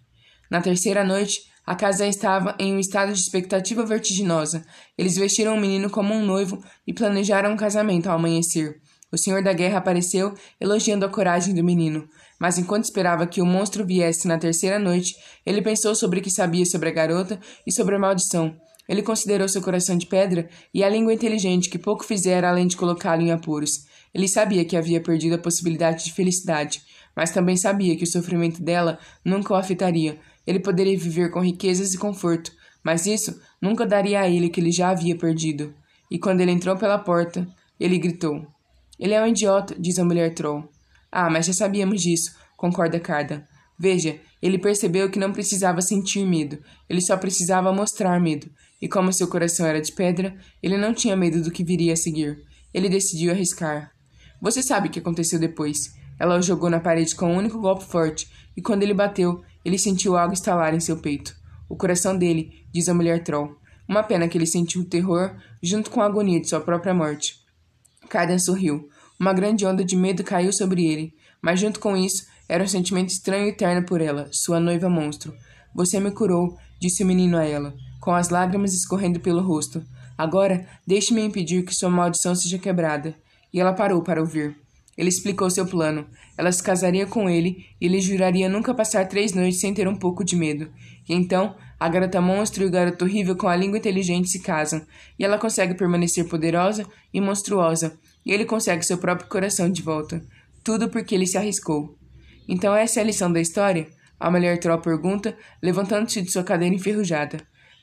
Na terceira noite, a casa estava em um estado de expectativa vertiginosa. Eles vestiram o menino como um noivo e planejaram um casamento ao amanhecer. O senhor da guerra apareceu, elogiando a coragem do menino. Mas enquanto esperava que o monstro viesse na terceira noite, ele pensou sobre o que sabia sobre a garota e sobre a maldição. Ele considerou seu coração de pedra e a língua inteligente que pouco fizera além de colocá-lo em apuros. Ele sabia que havia perdido a possibilidade de felicidade, mas também sabia que o sofrimento dela nunca o afetaria. Ele poderia viver com riquezas e conforto, mas isso nunca daria a ele o que ele já havia perdido. E quando ele entrou pela porta, ele gritou: ele é um idiota, diz a mulher troll. Ah, mas já sabíamos disso, concorda Carda. Veja, ele percebeu que não precisava sentir medo, ele só precisava mostrar medo. E como seu coração era de pedra, ele não tinha medo do que viria a seguir. Ele decidiu arriscar. Você sabe o que aconteceu depois. Ela o jogou na parede com um único golpe forte, e quando ele bateu, ele sentiu algo estalar em seu peito. O coração dele, diz a mulher troll. Uma pena que ele sentiu o terror junto com a agonia de sua própria morte. Carden sorriu. Uma grande onda de medo caiu sobre ele, mas junto com isso era um sentimento estranho e terno por ela, sua noiva monstro. Você me curou, disse o menino a ela, com as lágrimas escorrendo pelo rosto. Agora, deixe-me impedir que sua maldição seja quebrada. E ela parou para ouvir. Ele explicou seu plano. Ela se casaria com ele e ele juraria nunca passar três noites sem ter um pouco de medo. E então, a garota monstro e o garoto horrível com a língua inteligente se casam, e ela consegue permanecer poderosa e monstruosa, e ele consegue seu próprio coração de volta. Tudo porque ele se arriscou. Então essa é a lição da história? A mulher troll pergunta, levantando-se de sua cadeira enferrujada.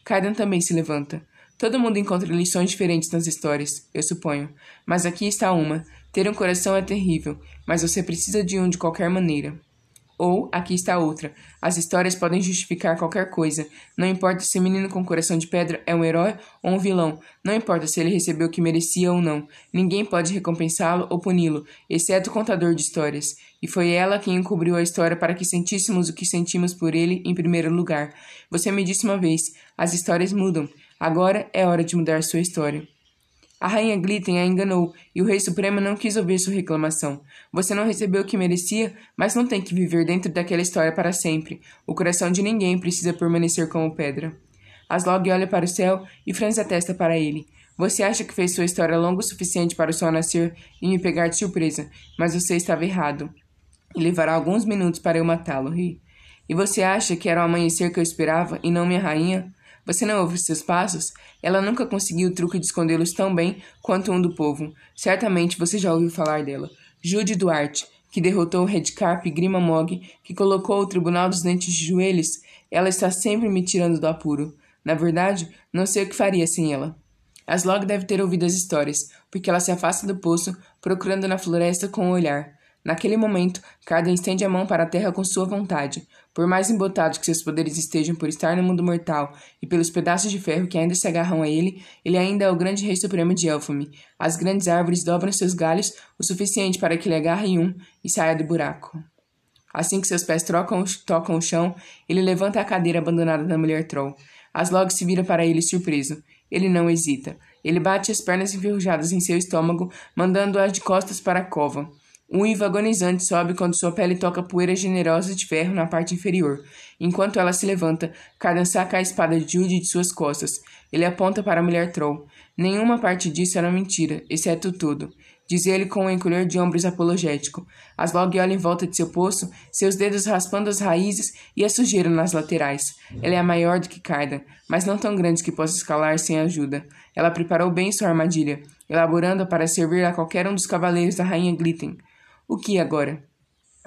Kaidan também se levanta. Todo mundo encontra lições diferentes nas histórias, eu suponho. Mas aqui está uma. Ter um coração é terrível, mas você precisa de um de qualquer maneira. Ou, aqui está outra. As histórias podem justificar qualquer coisa. Não importa se o menino com coração de pedra é um herói ou um vilão. Não importa se ele recebeu o que merecia ou não. Ninguém pode recompensá-lo ou puni-lo, exceto o contador de histórias. E foi ela quem encobriu a história para que sentíssemos o que sentimos por ele em primeiro lugar. Você me disse uma vez: as histórias mudam. Agora é hora de mudar sua história. A rainha Glitten a enganou, e o rei supremo não quis ouvir sua reclamação. Você não recebeu o que merecia, mas não tem que viver dentro daquela história para sempre. O coração de ninguém precisa permanecer como pedra. Aslog olha para o céu e franze a testa para ele. Você acha que fez sua história longa o suficiente para o sol nascer e me pegar de surpresa, mas você estava errado. E levará alguns minutos para eu matá-lo, Ri. E você acha que era o amanhecer que eu esperava e não minha rainha? Você não ouve seus passos? Ela nunca conseguiu o truque de escondê-los tão bem quanto um do povo. Certamente você já ouviu falar dela. Jude Duarte, que derrotou Redcarp e Grima Mog, que colocou o Tribunal dos Dentes de joelhos. Ela está sempre me tirando do apuro. Na verdade, não sei o que faria sem ela. Aslog deve ter ouvido as histórias, porque ela se afasta do poço, procurando na floresta com o olhar. Naquele momento, Cardan estende a mão para a terra com sua vontade. Por mais embotados que seus poderes estejam por estar no mundo mortal e pelos pedaços de ferro que ainda se agarram a ele, ele ainda é o grande rei supremo de Elfame. As grandes árvores dobram seus galhos o suficiente para que ele agarre um e saia do buraco. Assim que seus pés trocam, tocam o chão, ele levanta a cadeira abandonada da mulher Troll. Aslog se vira para ele surpreso. Ele não hesita. Ele bate as pernas enferrujadas em seu estômago, mandando-a de costas para a cova. Um uivo agonizante sobe quando sua pele toca poeira generosa de ferro na parte inferior. Enquanto ela se levanta, Cardan saca a espada de Judy de suas costas. Ele aponta para a mulher Troll. Nenhuma parte disso era mentira, exceto tudo diz ele com um encolher de ombros apologético. Aslog olha em volta de seu poço, seus dedos raspando as raízes e a sujeira nas laterais. Ela é maior do que Cardan, mas não tão grande que possa escalar sem ajuda. Ela preparou bem sua armadilha, elaborando-a para servir a qualquer um dos cavaleiros da rainha Glitten. O que agora?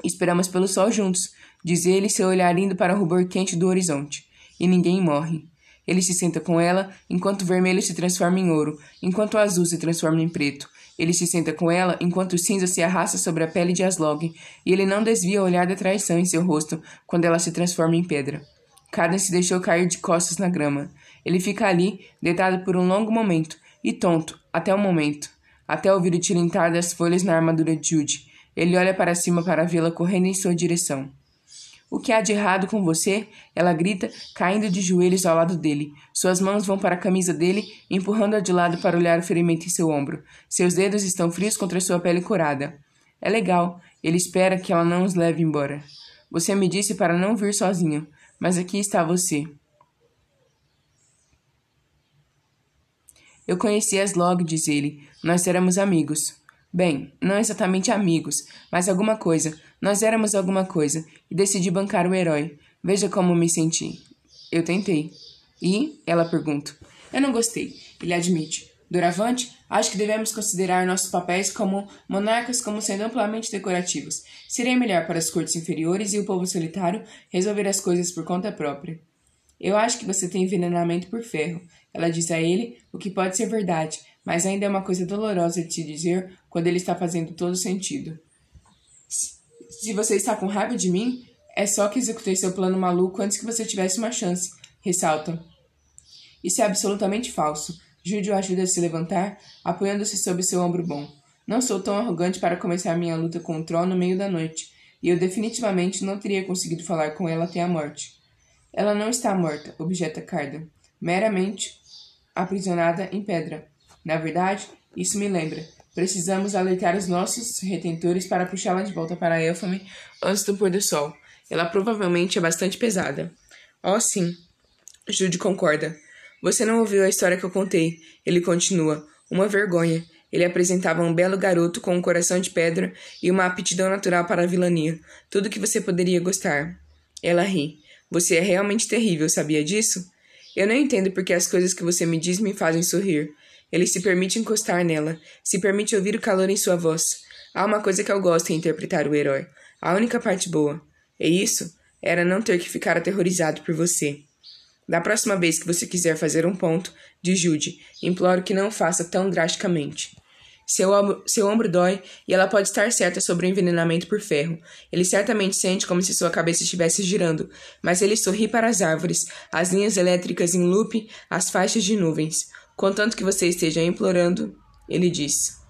Esperamos pelo sol juntos, diz ele, seu olhar indo para o rubor quente do horizonte. E ninguém morre. Ele se senta com ela, enquanto o vermelho se transforma em ouro, enquanto o azul se transforma em preto, ele se senta com ela enquanto o cinza se arrasta sobre a pele de Aslog, e ele não desvia o olhar da traição em seu rosto quando ela se transforma em pedra. Carden se deixou cair de costas na grama. Ele fica ali, deitado por um longo momento, e tonto, até o momento, até ouvir o tilintar das folhas na armadura de Jude. Ele olha para cima para vê-la correndo em sua direção. O que há de errado com você? Ela grita, caindo de joelhos ao lado dele. Suas mãos vão para a camisa dele, empurrando-a de lado para olhar o ferimento em seu ombro. Seus dedos estão frios contra sua pele curada. É legal. Ele espera que ela não os leve embora. Você me disse para não vir sozinho, mas aqui está você. Eu conheci Aslog, diz ele. Nós éramos amigos. Bem, não exatamente amigos, mas alguma coisa. Nós éramos alguma coisa e decidi bancar o herói. Veja como me senti. Eu tentei. E? Ela pergunta. Eu não gostei, ele admite. Doravante, acho que devemos considerar nossos papéis como monarcas como sendo amplamente decorativos. Seria melhor para as cortes inferiores e o povo solitário resolver as coisas por conta própria. Eu acho que você tem envenenamento por ferro, ela disse a ele, o que pode ser verdade, mas ainda é uma coisa dolorosa de se dizer quando ele está fazendo todo sentido. Se você está com raiva de mim, é só que executei seu plano maluco antes que você tivesse uma chance, ressalta. Isso é absolutamente falso. Jude o ajuda a se levantar, apoiando-se sob seu ombro bom. Não sou tão arrogante para começar minha luta com o Troll no meio da noite, e eu definitivamente não teria conseguido falar com ela até a morte. Ela não está morta, objeta Carda, meramente aprisionada em pedra. Na verdade, isso me lembra. Precisamos alertar os nossos retentores para puxá-la de volta para a Elfame antes do pôr do sol. Ela provavelmente é bastante pesada. Oh, sim. Jude concorda. Você não ouviu a história que eu contei. Ele continua. Uma vergonha. Ele apresentava um belo garoto com um coração de pedra e uma aptidão natural para a vilania. Tudo que você poderia gostar. Ela ri. Você é realmente terrível, sabia disso? Eu não entendo porque as coisas que você me diz me fazem sorrir. Ele se permite encostar nela, se permite ouvir o calor em sua voz. Há uma coisa que eu gosto em interpretar o herói. A única parte boa. E isso era não ter que ficar aterrorizado por você. Da próxima vez que você quiser fazer um ponto, de Jude, imploro que não faça tão drasticamente. Seu, ombro, seu ombro dói e ela pode estar certa sobre o envenenamento por ferro. Ele certamente sente como se sua cabeça estivesse girando, mas ele sorri para as árvores, as linhas elétricas em loop, as faixas de nuvens. Contanto que você esteja implorando, ele diz.